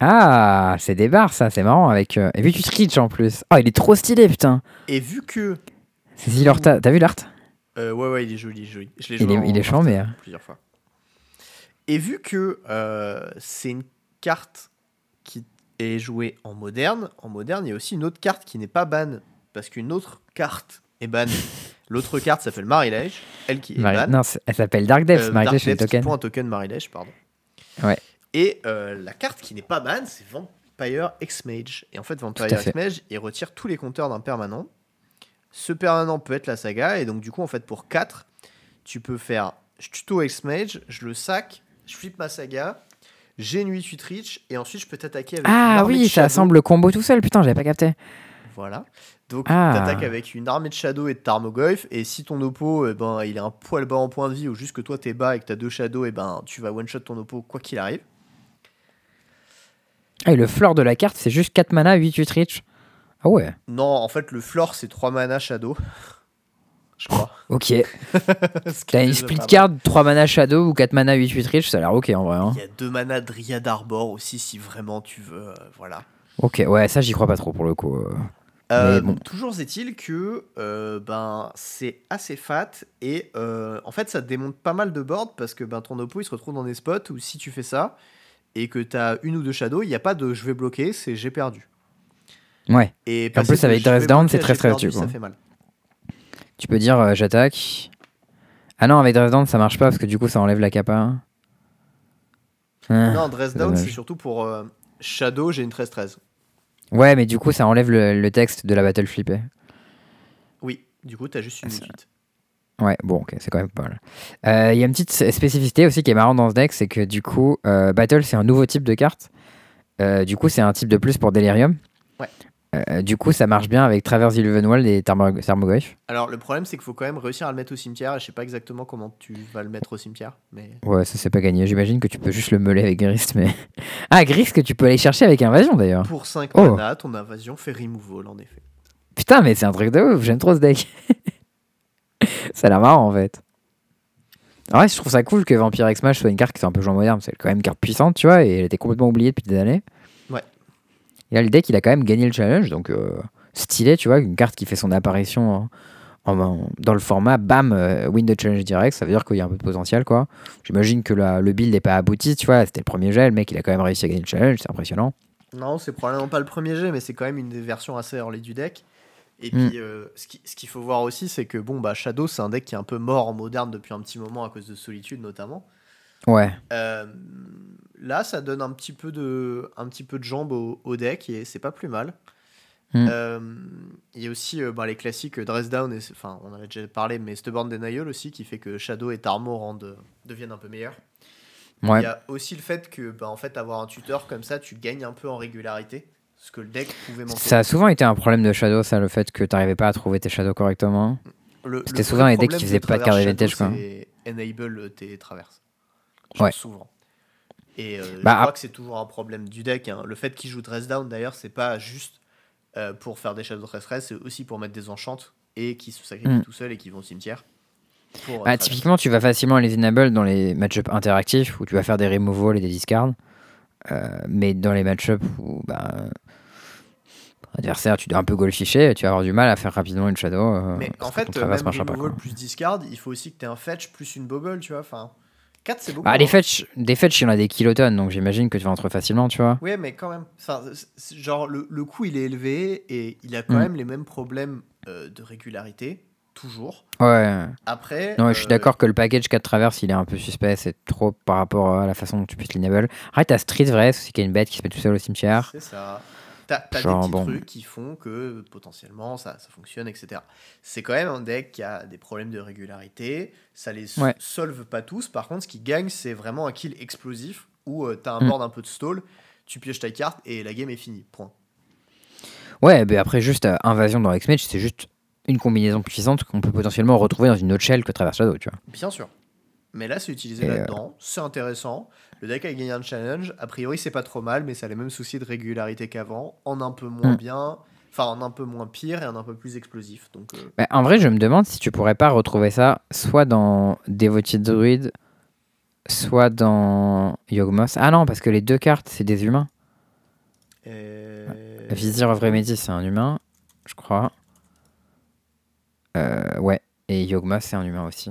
Ah, c'est des barres, ça, c'est marrant. Avec, Et vu que tu switch en plus. Oh, il est trop stylé, putain. Et vu que. C'est t'as vu l'art? Euh, ouais, ouais, il est joli, il est joli. Je l'ai Il joué est- en il est partie chambé, hein. Plusieurs fois. Et vu que euh, c'est une carte qui est jouée en moderne, en moderne, il y a aussi une autre carte qui n'est pas ban. Parce qu'une autre carte est ban. L'autre carte s'appelle Marilège, elle qui est Mari- ban. Non, c'est- elle s'appelle Dark Depths, Euh, qui tokens. prend un token Marilège, pardon. Ouais. Et euh, la carte qui n'est pas ban, c'est Vampire X-Mage. Et en fait, Vampire. X-Mage, il retire tous les compteurs d'un permanent. Ce permanent peut être la saga, et donc du coup, en fait, pour 4, tu peux faire je tuto X-Mage, je le sac, je flippe ma saga, j'ai une 8-8 reach, et ensuite je peux t'attaquer avec une Ah de oui, ça Shadow. assemble le combo tout seul, putain, j'avais pas capté. Voilà. Donc Ah. t'attaques avec une armée de Shadow et de Tarmogoyf, et si ton oppo, eh ben, il est un poil bas en point de vie, ou juste que toi t'es bas et que t'as deux Shadow, et ben tu vas one-shot ton oppo quoi qu'il arrive. Ah, et le floor de la carte, c'est juste 4 mana, 8, 8 reach. Ah ouais, Non, en fait, le floor, c'est 3 mana Shadow. Je crois. ok. T'as une split card, 3 mana Shadow ou 4 mana 8 8 reach, ça a l'air ok en vrai. hein. Il y a 2 mana Dryad Arbor aussi, si vraiment tu veux. euh, voilà. Ok, ouais, ça j'y crois pas trop pour le coup. euh. Euh, bon. Toujours est-il que euh, ben, c'est assez fat et euh, en fait ça te démonte pas mal de boards parce que ben, ton oppo il se retrouve dans des spots où si tu fais ça et que tu as une ou deux shadows, il n'y a pas de je vais bloquer, c'est j'ai perdu. Ouais, Et, en plus, avec Dress Down, c'est très perdu, quoi. Ça fait mal. tu peux dire euh, j'attaque. Ah non, avec Dresden ça marche pas parce que du coup ça enlève la capa. Ah. non, Dress Down c'est surtout pour euh, Shadow, j'ai une 13-13. Ouais, mais du coup ça enlève le, le texte de la battle flippée. Oui, du coup tu as juste une 8. Ouais, bon, ok, c'est quand même pas mal. Euh, Il y a une petite spécificité aussi qui est marrante dans ce deck, c'est que du coup, euh, Battle, c'est un nouveau type de carte. Euh, du coup, c'est un type de plus pour Delirium. Ouais. Euh, du coup, ça marche bien avec Traverse Illuvenwald et Thermo- Thermoglyph. Alors le problème c'est qu'il faut quand même réussir à le mettre au cimetière et je sais pas exactement comment tu vas le mettre au cimetière, mais Ouais, ça c'est pas gagné. J'imagine que tu peux juste le meuler avec Grist, mais. Ah, Grist que tu peux aller chercher avec Invasion d'ailleurs. pour 5 Oh. mana, ton invasion fait removal en effet. Putain, mais c'est un truc de ouf, j'aime trop ce deck. ça a l'air marrant en fait. En vrai, je trouve ça cool que Vampire X Smash soit une carte qui soit un peu en moderne. C'est quand même une carte puissante, tu vois, et elle était complètement oubliée depuis des années. Et là, le deck, il a quand même gagné le challenge, donc euh, stylé, tu vois, une carte qui fait son apparition en- en- dans le format, bam, euh, win the challenge direct, ça veut dire qu'il y a un peu de potentiel, quoi. J'imagine que la- le build n'est pas abouti, tu vois, c'était le premier jet, le mec, il a quand même réussi à gagner le challenge, c'est impressionnant. Non, c'est probablement pas le premier jet, mais c'est quand même une des versions assez early du deck. Et Mm. puis, euh, ce qu'il faut voir aussi, c'est que bon, bah, Shadow, c'est un deck qui est un peu mort en moderne depuis un petit moment à cause de Solitude notamment. Ouais. Euh, là, ça donne un petit peu de, un petit peu de jambes au, au deck et c'est pas plus mal. Mm. Euh, Il y a aussi euh, bah, les classiques Dress Down, et, enfin on en a déjà parlé, mais Stubborn Denial aussi qui fait que Shadow et Tarmo rendent, deviennent un peu meilleurs. Ouais. Il y a aussi le fait que, bah, en fait, avoir un tuteur comme ça, tu gagnes un peu en régularité. Ce que le deck pouvait manquer. Ça a souvent été un problème de Shadow, ça, le fait que t'arrivais pas à trouver tes Shadows correctement. C'était souvent les decks qui faisaient pas de advantage, Shadow, quoi. Enable tes traverses. Ouais. Souvent. Et euh, Bah, je crois ap- que c'est toujours un problème du deck. hein. Le fait qu'il joue Dress Down, d'ailleurs, c'est pas juste euh, pour faire des Shadow Dress Dress, c'est aussi pour mettre des enchantes et qui se sacrifient Mm. tout seuls et qui vont au cimetière. Pour, euh, Bah, typiquement, tu vas facilement les enable dans les match-ups interactifs où tu vas faire des removals et des discards. Euh, mais dans les match-ups où bah, adversaire, tu dois un peu golficher, tu vas avoir du mal à faire rapidement une shadow. Mais en fait, même removal plus discard, il faut aussi que tu aies un fetch plus une bubble, tu vois. Enfin, 4 c'est beaucoup. Bah, les hein. fetch, des fetch, il y en a des kilotonnes, donc j'imagine que tu vas entrer facilement, tu vois. Ouais, mais quand même. Enfin, genre, le, le coût, il est élevé et il a quand Mm. même les mêmes problèmes euh, de régularité, toujours. Ouais. Après. Non, je suis euh, d'accord que le package 4 traverse, il est un peu suspect, c'est trop par rapport à la façon dont tu puisses l'enable. Arrête, t'as Street vrai, c'est aussi qu'il y a une bête qui se met tout seul au cimetière. C'est ça. T'as des petits bon. trucs qui font que potentiellement ça, ça fonctionne, etc. C'est quand même un deck qui a des problèmes de régularité. Ça les Ouais. solve pas tous. Par contre, ce qui gagne, c'est vraiment un kill explosif où euh, t'as un Mm. board un peu de stall, tu pioches ta carte et la game est finie. Point. Ouais, mais après, juste euh, invasion dans X-Match, c'est juste une combinaison puissante qu'on peut potentiellement retrouver dans une autre shell que Traverse Shadow, tu vois. Bien sûr. Mais là, c'est utilisé euh, là-dedans. C'est intéressant. Le deck a gagné un challenge. A priori, c'est pas trop mal, mais ça a les mêmes soucis de régularité qu'avant. En un peu moins Mm. bien. Enfin, en un peu moins pire et en un peu plus explosif. Donc, euh, Bah, en vrai, je me demande si tu pourrais pas retrouver ça soit dans Devoted Druid, soit dans Yogmoth. Ah non, parce que les deux cartes, c'est des humains. euh, Vizir of Remedy, c'est un humain, je crois. Euh, ouais, et Yogmoth, c'est un humain aussi.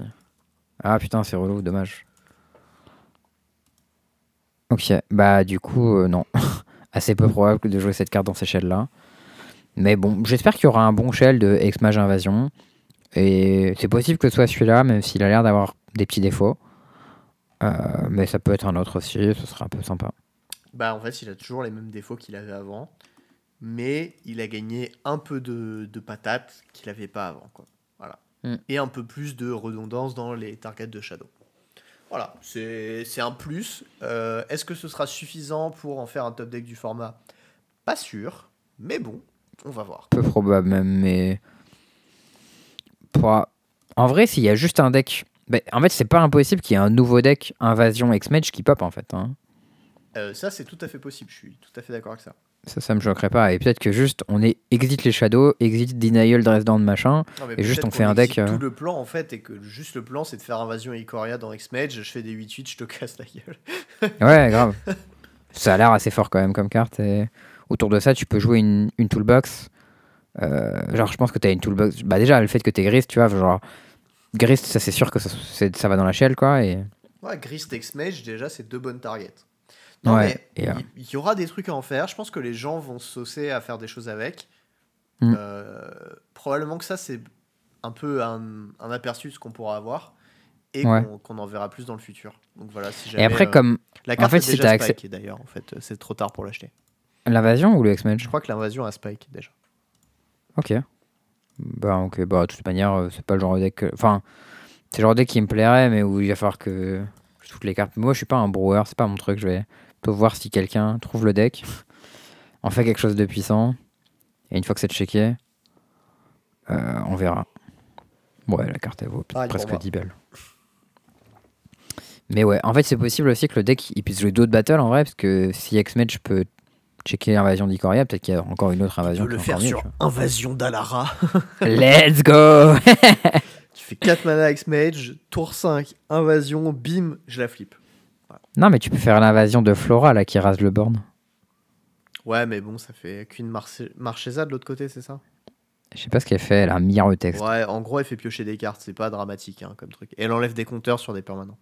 Ah putain, c'est relou, dommage. Ok, bah du coup, euh, non. Assez peu probable que de jouer cette carte dans ces shells-là. Mais bon, j'espère qu'il y aura un bon shell de Ex-Mage Invasion. Et c'est possible que ce soit celui-là, même s'il a l'air d'avoir des petits défauts. Euh, mais ça peut être un autre aussi, ce sera un peu sympa. Bah, en fait, il a toujours les mêmes défauts qu'il avait avant. Mais il a gagné un peu de, de patates qu'il avait pas avant. Quoi. Voilà. Mm. Et un peu plus de redondance dans les targets de Shadow. Voilà, c'est un plus. Euh, Est-ce que ce sera suffisant pour en faire un top deck du format? Pas sûr, mais bon, on va voir. peu probable même, mais. Pour- En vrai, s'il y a juste un deck. ben, en fait, c'est pas impossible qu'il y ait un nouveau deck Invasion X-Mage qui pop en fait. hein. Euh, ça, c'est tout à fait possible, je suis tout à fait d'accord avec ça. Ça, ça me choquerait pas. Et peut-être que juste on est exit les Shadows, exit Denial Dresden machin. Non, Et juste, on fait un deck, euh, Tout le plan, en fait, et que juste le plan, c'est de faire invasion Ikoria dans X-Mage, je fais des 8-8, je te casse la gueule. Ouais, grave. ça a l'air assez fort quand même comme carte. Et autour de ça, tu peux jouer une, une toolbox. Euh, genre, je pense que tu as une toolbox. Bah, déjà, le fait que tu es Grist, tu vois, genre. Grist, ça c'est sûr que ça, va dans la shell, quoi. Et... Ouais, Grist X-Mage, déjà, c'est deux bonnes targets. Non, Ouais, mais et, euh, il y, aura des trucs à en faire. Je pense que les gens vont se saucer à faire des choses avec. Mm. Euh, probablement que ça, c'est un peu un, un aperçu de ce qu'on pourra avoir. Et Ouais. qu'on qu'on en verra plus dans le futur. Donc voilà, si Et jamais, après, euh, comme La carte fait, est si déjà accès- d'ailleurs, en fait. C'est trop tard pour l'acheter. l'invasion ou le X-Mage Je crois que l'invasion a spike, déjà. Ok. Bah, ok, bah, de toute manière, c'est pas le genre de deck. que- Enfin, c'est le genre de deck qui me plairait, mais où il va falloir que je toutes les cartes. Moi, je suis pas un brewer, c'est pas mon truc. Je vais plutôt voir si quelqu'un trouve le deck, en fait quelque chose de puissant, et une fois que c'est checké, euh, on verra. Ouais, la carte elle vaut presque moi. 10 balles. Mais ouais, en fait, c'est possible aussi que le deck il puisse jouer d'autres battles en vrai, parce que si X-Mage peut checker l'invasion d'Ikoria, peut-être qu'il y a encore une autre Tu invasion. veux le qui est faire mieux, sur tu Invasion d'Alara. Let's go tu fais 4 mana X-Mage, tour 5, invasion, bim, je la flippe. Non, mais tu peux faire l'invasion de Flora là qui rase le board. Ouais, mais bon, ça fait qu'une Marche- Marchesa de l'autre côté, c'est ça? Je sais pas ce qu'elle fait, elle a un texte. Ouais, en gros, elle fait piocher des cartes, c'est pas dramatique hein, comme truc. Et elle enlève des compteurs sur des permanents.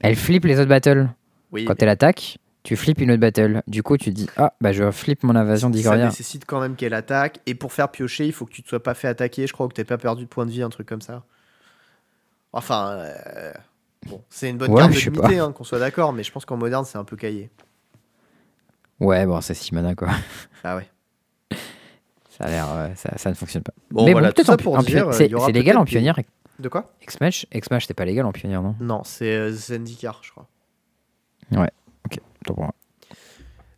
Elle flippe les autres battles. Oui, Quand elle attaque, tu flippes une autre battle. Du coup, tu dis Ah, bah je flippe mon invasion ça d'Igoria. nécessite quand même qu'elle attaque. Et pour faire piocher, il faut que tu te sois pas fait attaquer, je crois, ou que t'aies pas perdu de points de vie, un truc comme ça. Enfin, euh, bon, c'est une bonne Ouais, carte de limité, hein, qu'on soit d'accord, mais je pense qu'en moderne, c'est un peu caillé. Ouais, bon, c'est 6 mana quoi. Ah ouais. Ça a l'air. euh, ça, ça ne fonctionne pas. Bon, mais voilà, bon, peut-être en, pour en dire, euh, c'est c'est légal en pionnière. De quoi? X-Match, X-Match, c'est pas légal en pionnière, non? Non, c'est euh, Zendikar, je crois. Attends, bon.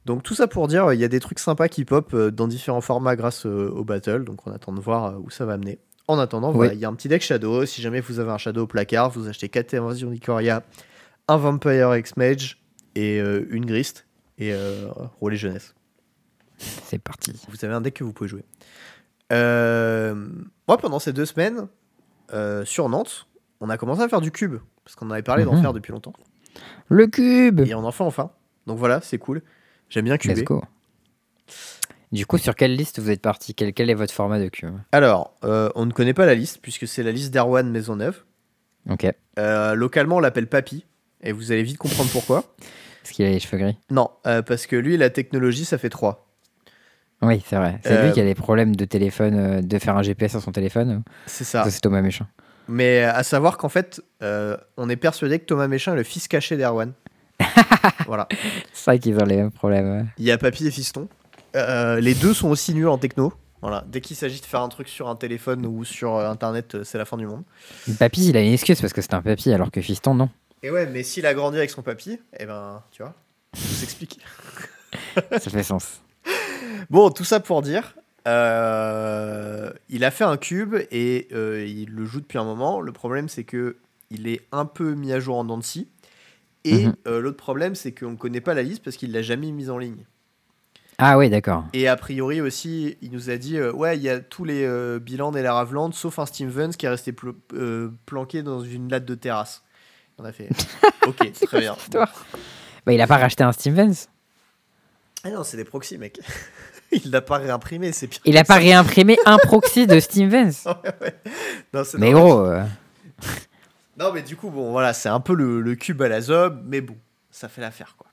Donc tout ça pour dire, il y a des trucs sympas qui pop euh, dans différents formats grâce euh, au battle, donc on attend de voir euh, où ça va mener. En attendant, voilà, il y a un petit deck Shadow. Si jamais vous avez un Shadow au placard, vous achetez 4 Invasion d'Ikoria, un Vampire X-Mage et euh, une Grist et euh, roulez jeunesse. C'est parti. Vous avez un deck que vous pouvez jouer. Euh, moi, pendant ces deux semaines, euh, sur Nantes, on a commencé à faire du cube, parce qu'on en avait parlé d'en Mhm. faire depuis longtemps. Le cube Et on en fait enfin. Donc voilà, c'est cool. J'aime bien Let's cuber. go. Du coup, sur quelle liste vous êtes parti? Quel, quel est votre format de cube Alors, euh, on ne connaît pas la liste, puisque c'est la liste d'Erwan Maisonneuve. Ok. Euh, localement, on l'appelle Papy, et vous allez vite comprendre pourquoi. Est-ce qu'il a les cheveux gris Non, euh, parce que lui, la technologie, ça fait 3. Oui, c'est vrai. C'est lui qui a des problèmes de téléphone, de faire un GPS sur son téléphone. C'est ça. Ça, c'est Thomas Méchant. Mais à savoir qu'en fait, on est persuadé que Thomas Méchin est le fils caché d'Erwan. voilà. C'est vrai qu'ils ont les mêmes problèmes. Il y a Papy et Fiston. Euh, les deux sont aussi nuls en techno. Voilà. Dès qu'il s'agit de faire un truc sur un téléphone ou sur euh, Internet, euh, c'est la fin du monde. Papy, il a une excuse parce que c'est un papy, alors que Fiston, non. Et ouais, mais s'il a grandi avec son papy, eh ben, tu vois, ça s'explique. Ça fait sens. Bon, tout ça pour dire, Euh, il a fait un cube et il le joue depuis un moment. Le problème, c'est que il est un peu mis à jour en Dancy. Et Mhm. l'autre problème, c'est qu'on ne connaît pas la liste parce qu'il l'a jamais mise en ligne. Ah oui, d'accord. Et a priori aussi, il nous a dit euh, ouais, il y a tous les euh, bilans des Laravland sauf un Stevens qui est resté pl- euh, planqué dans une latte de terrasse. On a fait ok, très bien. Bah, il a pas racheté un Stevens. Ah non, c'est des proxys, mec. il l'a pas réimprimé, c'est pire. Il a pas réimprimé un proxy de Stevens. Non, c'est Mais gros, euh, Non, mais du coup, bon, voilà, c'est un peu le, le cube à la zob, mais bon, ça fait l'affaire, quoi.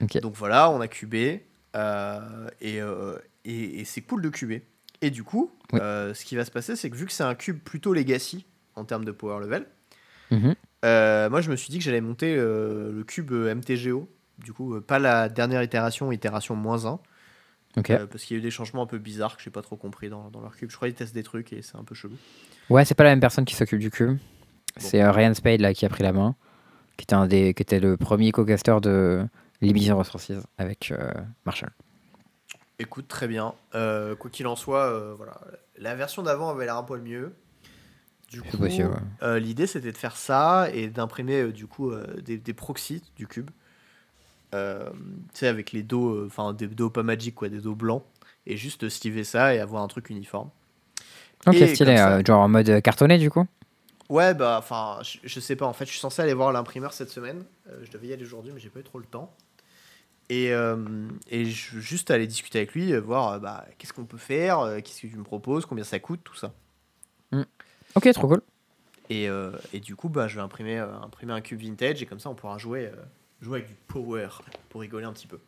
Ok. Donc voilà, on a cubé, et, euh, et, et c'est cool de cuber. Et du coup, Oui. euh, ce qui va se passer, c'est que vu que c'est un cube plutôt legacy en termes de power level, mhm. euh, moi je me suis dit que j'allais monter euh, le cube euh, MTGO. Du coup, euh, pas la dernière itération, itération moins 1, ok. euh, parce qu'il y a eu des changements un peu bizarres que j'ai pas trop compris dans, dans leur cube. Je crois qu'ils testent des trucs et c'est un peu chelou. Ouais, c'est pas la même personne qui s'occupe du cube. C'est euh, Ryan Spade là qui a pris la main, qui était un des, qui était le premier co-caster de Limited Resources avec euh, Marshall. Écoute, très bien. Euh, quoi qu'il en soit, euh, voilà. La version d'avant avait l'air un poil mieux. Du coup, ouais. euh, l'idée c'était de faire ça et d'imprimer euh, du coup euh, des, des proxys du cube. Tu sais, avec les dos, enfin des dos pas magiques, quoi, des dos blancs. Et juste stiver ça et avoir un truc uniforme. Ok, Et stylé, ça- genre en mode cartonné du coup? Ouais, bah, enfin, je, je sais pas. En fait, je suis censé aller voir l'imprimeur cette semaine. Je devais y aller aujourd'hui, mais j'ai pas eu trop le temps. Et, euh, et juste aller discuter avec lui, euh, voir euh, bah, qu'est-ce qu'on peut faire, euh, qu'est-ce que tu me proposes, combien ça coûte, tout ça. Ok, trop cool. Et, euh, et du coup, bah, je vais imprimer, euh, imprimer un cube vintage et comme ça, on pourra jouer, euh, jouer avec du power pour rigoler un petit peu.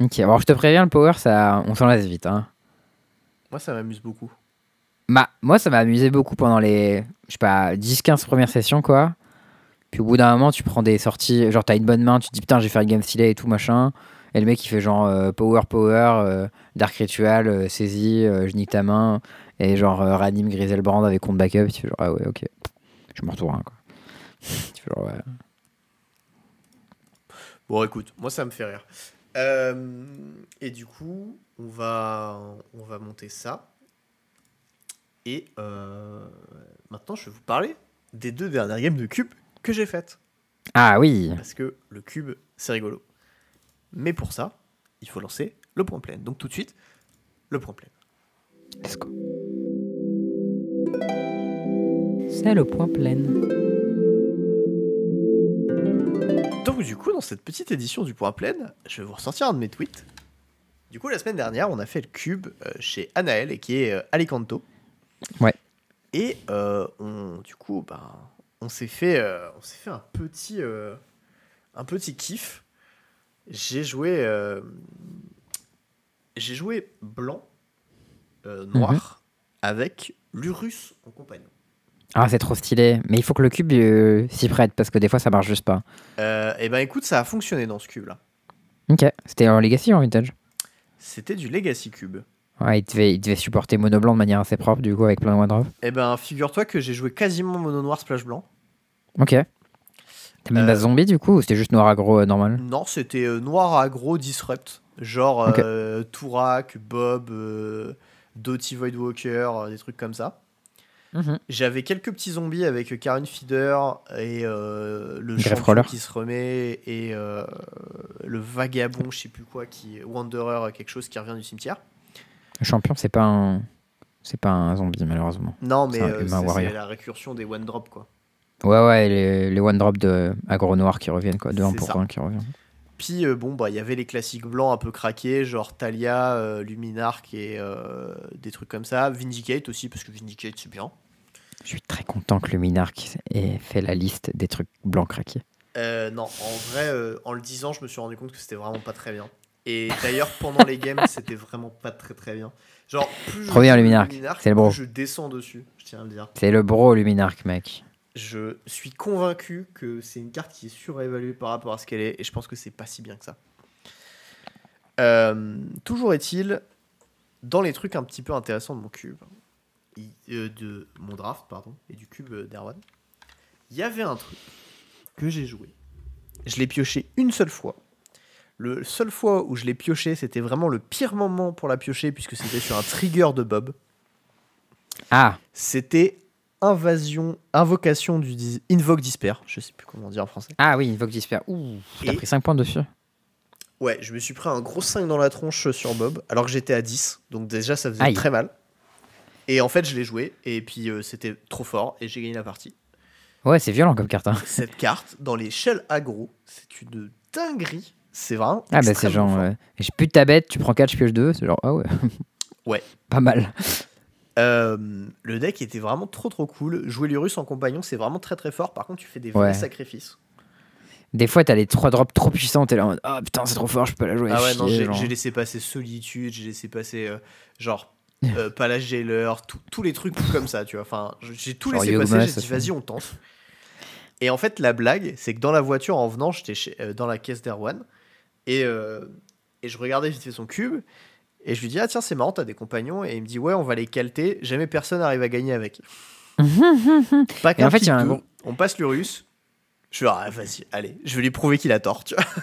Ok, alors je te préviens, le power, ça, on s'en lasse vite. Hein. Moi, ça m'amuse beaucoup. Bah, moi, ça m'a amusé beaucoup pendant les, je sais pas, 10-15 premières sessions, quoi. Puis au bout d'un moment, tu prends des sorties, genre t'as une bonne main, tu te dis putain, j'ai fait une game stylée et tout, machin. Et le mec, il fait genre euh, power, power, euh, dark ritual, euh, saisie, je nique ta main. Et genre ranime Griselbrand avec compte backup. Tu fais genre, ah ouais, ok. Je me retourne, quoi. tu fais genre, ouais. Bon, écoute, moi, ça me fait rire. Et du coup, on va, on va monter ça. Et euh, maintenant, je vais vous parler des deux dernières games de cube que j'ai faites. Ah oui. Parce que le cube, c'est rigolo. Mais pour ça, il faut lancer le point plein. Donc tout de suite, le point plein. Let's go. C'est le point plein. Donc du coup, dans cette petite édition du point plein, je vais vous ressortir un de mes tweets. Du coup, la semaine dernière, on a fait le cube euh, chez Anaël, et qui est euh, Alicanto. Ouais. Et euh, on, du coup, ben, on s'est fait, on s'est fait un petit, un petit kiff. J'ai joué, euh, j'ai joué blanc, euh, noir, avec l'Urus en compagnon. Ah, c'est trop stylé. Mais il faut que le cube euh, s'y prête parce que des fois ça marche juste pas. et ben écoute, ça a fonctionné dans ce cube là. Ok. C'était en Legacy ou en Vintage? C'était du Legacy Cube. Ouais, il devait, il devait supporter mono blanc de manière assez propre, du coup, avec plein de one drop. Eh ben, figure-toi que j'ai joué quasiment mono noir splash blanc. Ok. T'as mis une Euh, base zombie, du coup, ou c'était juste noir aggro euh, normal? Non, c'était euh, noir aggro disrupt. Genre Ok. euh, Tourak, Bob, Doty Voidwalker, des trucs comme ça. Mhm. J'avais quelques petits zombies avec Karen Feeder et euh, le champion qui se remet et euh, le vagabond, je sais plus quoi, qui Wanderer, quelque chose qui revient du cimetière. Le champion, c'est pas un. C'est pas un zombie, malheureusement. Non, mais euh, c'est la récursion des one drop quoi. Ouais, ouais, les, les one drop de aggro noir qui reviennent, quoi. De 1 C'est pour ça. 1 qui reviennent. Puis euh, bon, bah il y avait les classiques blancs un peu craqués, genre Talia, euh, Luminarch et euh, des trucs comme ça. Vindicate aussi, parce que Vindicate c'est bien. Je suis très content que le Minarch ait fait la liste des trucs blancs craqués. Euh, non, en vrai, en le disant, je me suis rendu compte que c'était vraiment pas très bien. Et d'ailleurs, pendant les games, c'était vraiment pas très très bien. Genre, plus je Luminarch, c'est le bro. je descends dessus, je tiens à le dire. C'est le bro Luminarch, mec. Je suis convaincu que c'est une carte qui est surévaluée par rapport à ce qu'elle est, et je pense que c'est pas si bien que ça. Euh, toujours est-il, dans les trucs un petit peu intéressants de mon cube, euh, de mon draft, pardon, et du cube d'Erwan, il y avait un truc que j'ai joué. Je l'ai pioché une seule fois. Le seul fois où je l'ai pioché, c'était vraiment le pire moment pour la piocher, puisque c'était sur un trigger de Bob. Ah, C'était Invasion, Invocation du dis- Invoke Disper. Je sais plus comment dire en français. ah oui, Invoque Disper. Ouh, t'as pris 5 points dessus. Ouais, je me suis pris un gros 5 dans la tronche sur Bob, alors que j'étais à 10. Donc déjà, ça faisait Aïe. très mal. Et en fait, je l'ai joué, et puis euh, c'était trop fort, et j'ai gagné la partie. Ouais, c'est violent comme carte. hein. Cette carte, dans les shells aggro, c'est une dinguerie. C'est vraiment. Ah bah c'est genre, euh, je pute ta bête, tu prends 4, je pioche 2. C'est genre, ah ouais. Ouais. Pas mal. Euh, le deck était vraiment trop trop cool. Jouer Lurus en compagnon, c'est vraiment très très fort. Par contre, tu fais des vrais Ouais. sacrifices. Des fois, t'as les 3 drops trop puissants, t'es là en mode, ah putain, c'est trop fort, je peux pas la jouer. Ah ouais, chier, non, j'ai laissé passer Solitude, j'ai laissé passer euh, genre euh, Palace Jailer, tous les trucs comme ça, tu vois. Enfin, j'ai tout Genre laissé passer, j'ai dit vas-y, on tente. Et en fait, la blague, c'est que dans la voiture, en venant, j'étais chez- euh, dans la caisse d'Erwan et, et je regardais vite fait son cube. Et je lui dis, ah tiens, c'est marrant, t'as des compagnons. Et il me dit, ouais, on va les calter. Jamais personne n'arrive à gagner avec. Pas Et en fait, qu'un il y a un gros- On passe le russe. Je suis ah, vas-y, allez, je vais lui prouver qu'il a tort, tu vois.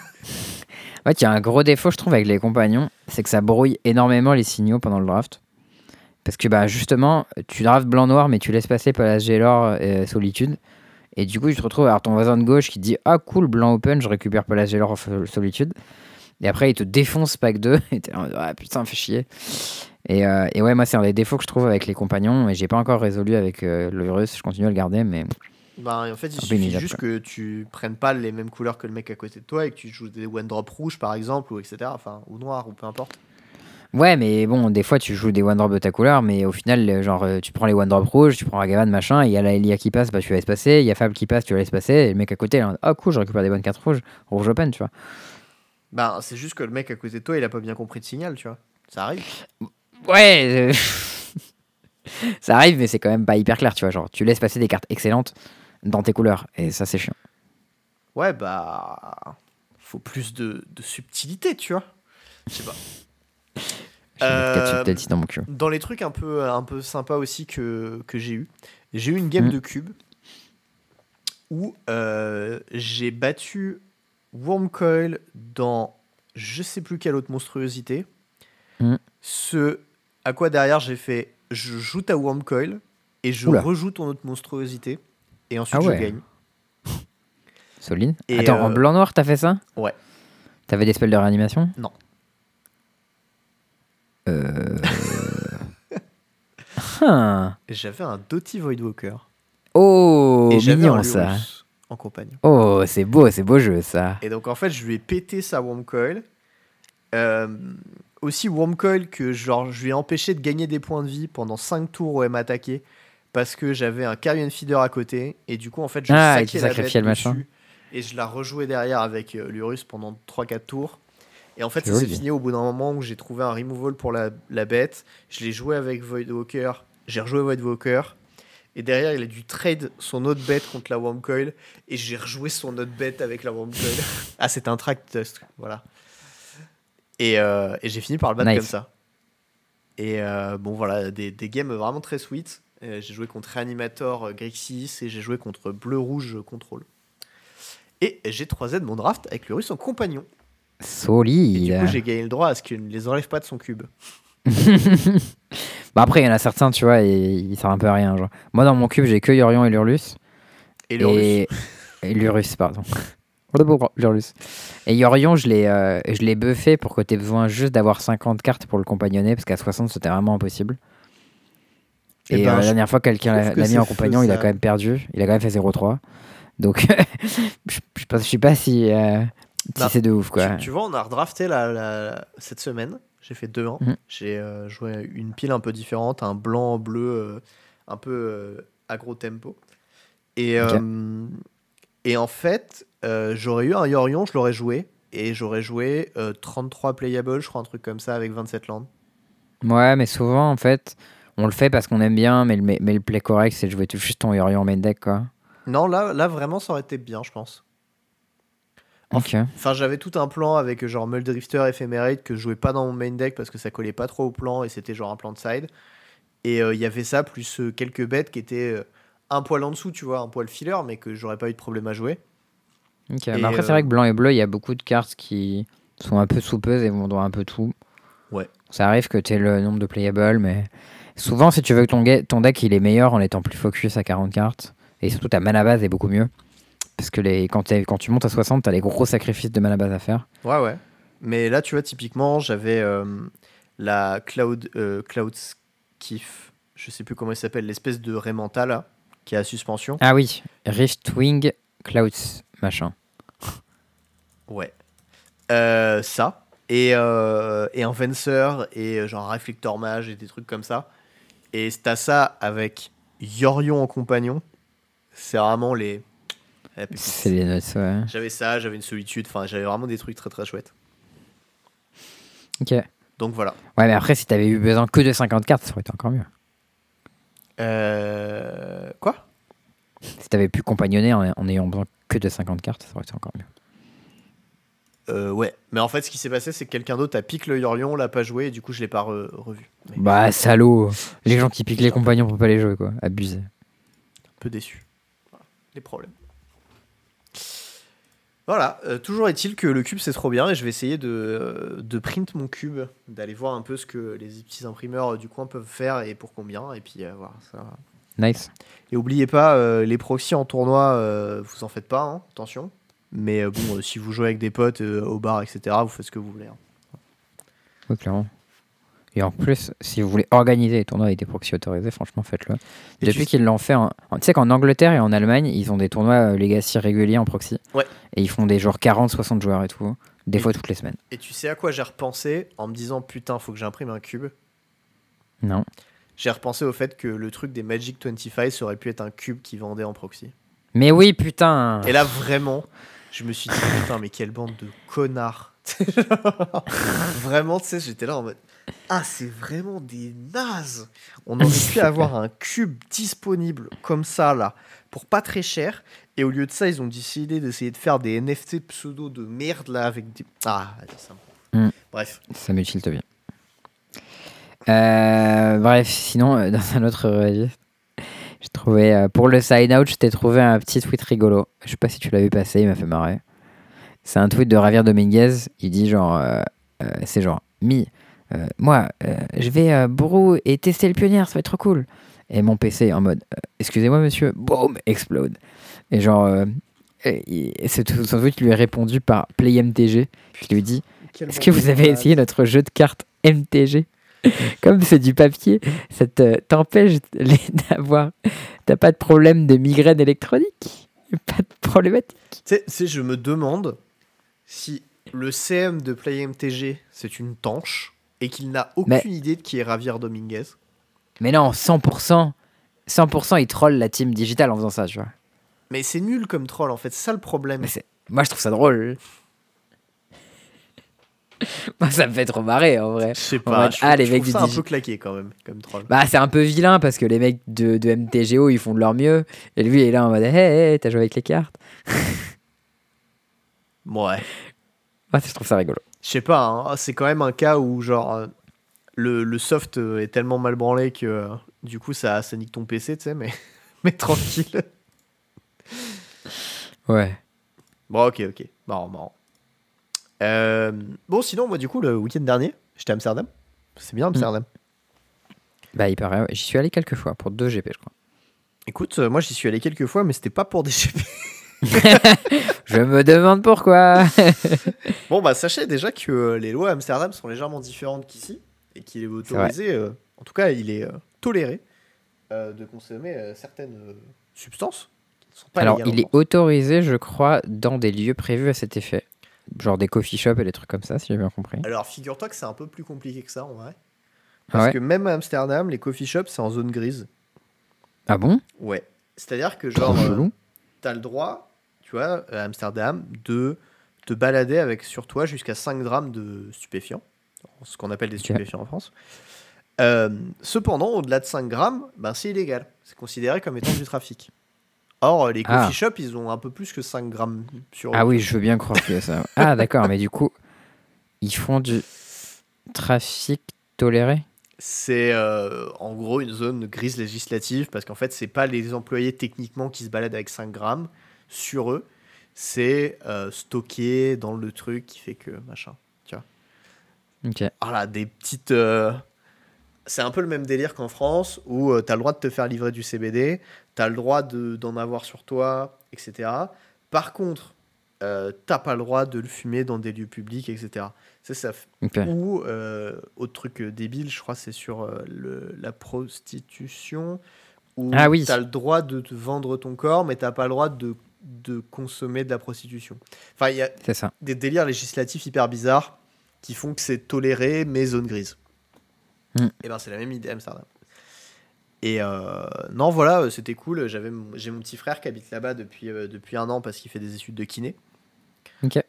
Ouais, il y a un gros défaut, je trouve, avec les compagnons, c'est que ça brouille énormément les signaux pendant le draft. Parce que bah justement, tu drafts blanc-noir, mais tu laisses passer Palace Jailor et Solitude. Et du coup, tu te retrouves à ton voisin de gauche qui dit Ah cool, blanc open, je récupère Palace en Sol- Solitude. Et après, il te défonce pack 2. Et t'es là Ah putain, fait chier. Et, euh, et ouais, moi, c'est un des défauts que je trouve avec les compagnons. Et j'ai pas encore résolu avec euh, le russe. Je continue à le garder, mais Bah, en fait, il suffit inévitable, juste que tu prennes pas les mêmes couleurs que le mec à côté de toi et que tu joues des one drop rouges par exemple, ou etc. Enfin, ou noir, ou peu importe. Ouais, mais bon, des fois tu joues des one drop de ta couleur, mais au final, genre, euh, tu prends les one drop rouges, tu prends Ragavan, machin, et il y a la Elia qui passe, bah tu la laisses passer, il y a Fab qui passe, tu la laisses passer, et le mec à côté, là, oh cool, je récupère des bonnes cartes rouges, rouge open, tu vois. Bah, c'est juste que le mec à côté de toi, il a pas bien compris de signal, tu vois. Ça arrive. Ouais, euh, ça arrive, mais c'est quand même pas hyper clair, tu vois. Genre, tu laisses passer des cartes excellentes dans tes couleurs, et ça, c'est chiant. Ouais, bah. Faut plus de, de subtilité, tu vois. Je sais pas. Euh, dans mon cul. Dans les trucs un peu, un peu sympas aussi que, que j'ai eu, j'ai eu une game Mm. de cube où euh, j'ai battu Wormcoil dans je sais plus quelle autre monstruosité. Mm. Ce à quoi derrière j'ai fait je joue ta Wormcoil et je Oula. rejoue ton autre monstruosité et ensuite Ah ouais. je gagne. Solide. et, Attends, en euh, blanc-noir, t'as fait ça? Ouais. T'avais des spells de réanimation? Non. Euh. J'avais un Doty Voidwalker Oh, et mignon ça. Lurus en compagnie. Oh, c'est beau, c'est beau jeu ça. Et donc en fait, je lui ai pété sa Wormcoil. Euh, aussi Wormcoil que genre, je lui ai empêché de gagner des points de vie pendant 5 tours où elle m'attaquait parce que j'avais un Carrion Feeder à côté et du coup en fait je Ah, saquais la bête le machin. dessus et je la rejouais derrière avec euh, Lurus pendant 3-4 tours. Et en fait, ça s'est fini au bout d'un moment où j'ai trouvé un removal pour la, la bête. Je l'ai joué avec Voidwalker. J'ai rejoué Voidwalker. Et derrière, il a dû trade son autre bête contre la Wormcoil. Et j'ai rejoué son autre bête avec la Wormcoil. ah, c'était un track test. Voilà. Et, euh, et j'ai fini par le battre Nice. comme ça. Et euh, bon, voilà, des, des games vraiment très sweet. J'ai joué contre Reanimator euh, Grixis et j'ai joué contre Bleu-Rouge euh, Control. Et j'ai 3Z mon draft avec le russe en compagnon. Et du Solide. coup, j'ai gagné le droit à ce qu'il ne les enlève pas de son cube. Bah après, il y en a certains, tu vois, et ils servent un peu à rien. Genre. Moi, dans mon cube, j'ai que Yorion et Lurlus. Et russe. et... et Lurus, pardon. Lurlus. Et Yorion, je l'ai euh, je l'ai buffé pour que tu aies besoin juste d'avoir 50 cartes pour le compagnonner, parce qu'à 60, c'était vraiment impossible. Eh Et ben, euh, la dernière fois, quelqu'un l'a que l'a mis en compagnon, il a quand même perdu. Il a quand même fait 0-3. Donc, je je sais pas si, euh, si Bah, c'est de ouf, quoi. Tu, tu vois, on a redrafté la, la- cette semaine. J'ai fait deux ans. Mhm. J'ai euh, joué une pile un peu différente, un blanc, bleu, euh, un peu euh, agro tempo. Et, et en fait, j'aurais eu un Yorion, je l'aurais joué. Et j'aurais joué euh, 33 playable, je crois, un truc comme ça, avec 27 landes. Ouais, mais souvent, en fait, on le fait parce qu'on aime bien, mais le, mais le play correct, c'est de jouer tout juste ton Yorion main deck, quoi. Non, là, là, vraiment, ça aurait été bien, je pense. Enfin, j'avais tout un plan avec euh, genre Muldrifter Ephemerate que je jouais pas dans mon main deck parce que ça collait pas trop au plan et c'était genre un plan de side. Et euh, il y avait ça plus euh, quelques bêtes qui étaient euh, un poil en dessous, tu vois, un poil filler, mais que j'aurais pas eu de problème à jouer. Ok, Et, mais après, c'est vrai que blanc et bleu, il y a beaucoup de cartes qui sont un peu soupeuses et vont dans un peu tout. Ouais. Ça arrive que tu aies le nombre de playables, mais souvent, si tu veux que ton, ton deck il est meilleur en étant plus focus à 40 cartes, et surtout ta mana base est beaucoup mieux. Parce que les, quand, tu montes à 60, tu as les gros sacrifices de mana base à faire. Ouais, ouais. Mais là, tu vois, typiquement, j'avais euh, la Cloud, euh, Cloud Skiff, je sais plus comment elle s'appelle, l'espèce de Raymanta là, qui est à suspension. Ah oui, Riftwing Clouds, machin. Ouais. Euh, ça. Et, euh, et un Vencer et genre un Reflector Mage et des trucs comme ça. Et t'as ça avec Yorion en compagnon. C'est vraiment les. Pépite. C'est les notes, ouais. J'avais ça, j'avais une solitude, enfin j'avais vraiment des trucs très très chouettes. Ok. Ouais, Donc voilà. mais après, si t'avais eu besoin que de 50 cartes, ça aurait été encore mieux. Euh... Quoi? Si t'avais pu compagnonner en, en ayant besoin que de 50 cartes, ça aurait été encore mieux. Euh, ouais, mais en fait, ce qui s'est passé, c'est que quelqu'un d'autre a piqué le Yorion, l'a pas joué, et du coup, je l'ai pas re- revu. Mais Bah, salaud Les gens qui piquent les compagnons pour pas les jouer, quoi. Abusé. un peu déçu. Voilà, les problèmes. Voilà, euh, toujours est-il que le cube c'est trop bien et je vais essayer de, euh, de print mon cube, d'aller voir un peu ce que les petits imprimeurs euh, du coin peuvent faire et pour combien, et puis euh, voilà, ça. Nice. Et oubliez pas, les proxys en tournoi, vous en faites pas, hein, attention. Mais bon, si vous jouez avec des potes au bar, etc., vous faites ce que vous voulez. hein. Oui, clairement. Et en plus, si vous voulez organiser les tournois avec des proxys autorisés, franchement, faites-le. Et Depuis tu- qu'ils l'ont fait, en- tu sais qu'en Angleterre et en Allemagne, ils ont des tournois euh, Legacy réguliers en proxy. Ouais. Et ils font des genre 40-60 joueurs et tout. Des Et- fois toutes les semaines. Et tu sais à quoi j'ai repensé en me disant putain, faut que j'imprime un cube? Non. J'ai repensé au fait que le truc des Magic 25 ça aurait pu être un cube qui vendait en proxy. Mais oui, putain Et là, vraiment, je me suis dit putain, mais quelle bande de connards. vraiment, tu sais, j'étais là en mode ah, c'est vraiment des nazes. On aurait pu avoir un cube disponible comme ça là pour pas très cher. Et au lieu de ça, ils ont décidé d'essayer de faire des NFT pseudo de merde là avec des. Ah, ça me- Mm. Bref. Ça me tilte bien. Euh, bref, sinon, euh, dans un autre registre, j'ai trouvé, euh, pour le side out, je t'ai trouvé un petit tweet rigolo. Je sais pas si tu l'as vu passer, il m'a fait marrer. C'est un tweet de Javier Dominguez. Il dit genre, c'est genre, Mi, euh, moi, euh, je vais euh, bourreau et tester le pionnier, ça va être trop cool. Et mon PC en mode, euh, excusez-moi monsieur, boum, explode. Et genre, euh, et, et c'est tout- son tweet lui est répondu par PlayMTG, qui lui dit, est-ce que vous avez essayé notre jeu de cartes MTG Comme c'est du papier, ça te- t'empêche d'avoir. T'as pas de problème de migraine électronique? Pas de problématique. Tu sais- tu sais, je me demande si le CM de PlayMTG, c'est une tanche et qu'il n'a aucune Mais- idée de qui est Javier Dominguez. Mais non, 100%. 100% il troll la team digitale en faisant ça, tu vois. Mais c'est nul comme troll en fait, c'est ça le problème. Mais. Moi, je trouve ça drôle. Moi, ça me fait trop marrer en vrai. Je sais pas, mode, je, ah, les je mecs du ça un peu claqué quand même comme troll. Bah, c'est un peu vilain parce que les mecs de, de MTGO ils font de leur mieux. Et lui, il est là en mode Hé, hé, t'as joué avec les cartes Ouais. Moi, je trouve ça rigolo. Je sais pas, hein, c'est quand même un cas où genre euh, le, le soft euh, est tellement mal branlé que euh, du coup ça, ça nique ton PC, tu sais, mais, mais tranquille. Ouais. Bon, ok, ok. Marrant, marrant. Euh, bon, sinon, moi, du coup, le week-end dernier, j'étais à Amsterdam. C'est bien Amsterdam. Bah, il paraît, ouais. j'y suis allé quelques fois pour 2 GP, je crois. Écoute, euh, moi, j'y suis allé quelques fois, mais c'était pas pour des GP. Je me demande pourquoi. bon, bah, sachez déjà que euh, les lois à Amsterdam sont légèrement différentes qu'ici et qu'il est autorisé, euh, en tout cas, il est euh, toléré de consommer certaines substances qui ne sont pas Alors, il est autorisé, je crois, dans des lieux prévus à cet effet. Genre des coffee shops et des trucs comme ça, si j'ai bien compris. Alors, figure-toi que c'est un peu plus compliqué que ça, en vrai. Ah Parce ouais que même à Amsterdam, les coffee shops, c'est en zone grise. Ah bon? Ouais. C'est-à-dire que, genre, euh, chelou. tu as le droit, tu vois, à Amsterdam, de te balader avec sur toi jusqu'à 5 grammes de stupéfiants, ce qu'on appelle des stupéfiants en France. Euh, cependant, au-delà de 5 grammes, ben, c'est illégal. C'est considéré comme étant du trafic. Or, les coffee Ah. shops, ils ont un peu plus que 5 grammes sur eux. Ah oui, je veux bien croire a ça. Ah d'accord, mais du coup, ils font du trafic toléré? C'est euh, en gros une zone grise législative parce qu'en fait, c'est pas les employés techniquement qui se baladent avec 5 grammes sur eux, c'est euh, stocké dans le truc qui fait que machin. Tu vois. Ok. Voilà, des petites. euh, C'est un peu le même délire qu'en France où tu as le droit de te faire livrer du CBD, tu as le droit de- d'en avoir sur toi, etc. Par contre, euh, t'as pas le droit de le fumer dans des lieux publics, etc. C'est ça. Ou, euh, autre truc euh, débile, je crois, c'est sur euh, le, la prostitution, où Ah oui. tu as le droit de te vendre ton corps, mais t'as pas le droit de, de consommer de la prostitution. Enfin, il y a ça. des délires législatifs hyper bizarres qui font que c'est toléré, mais zone grise. Mm. Et ben c'est la même idée à Amsterdam. Et euh, non, voilà, euh, c'était cool. J'avais, j'ai mon petit frère qui habite là-bas depuis, euh, depuis un an parce qu'il fait des études de kiné.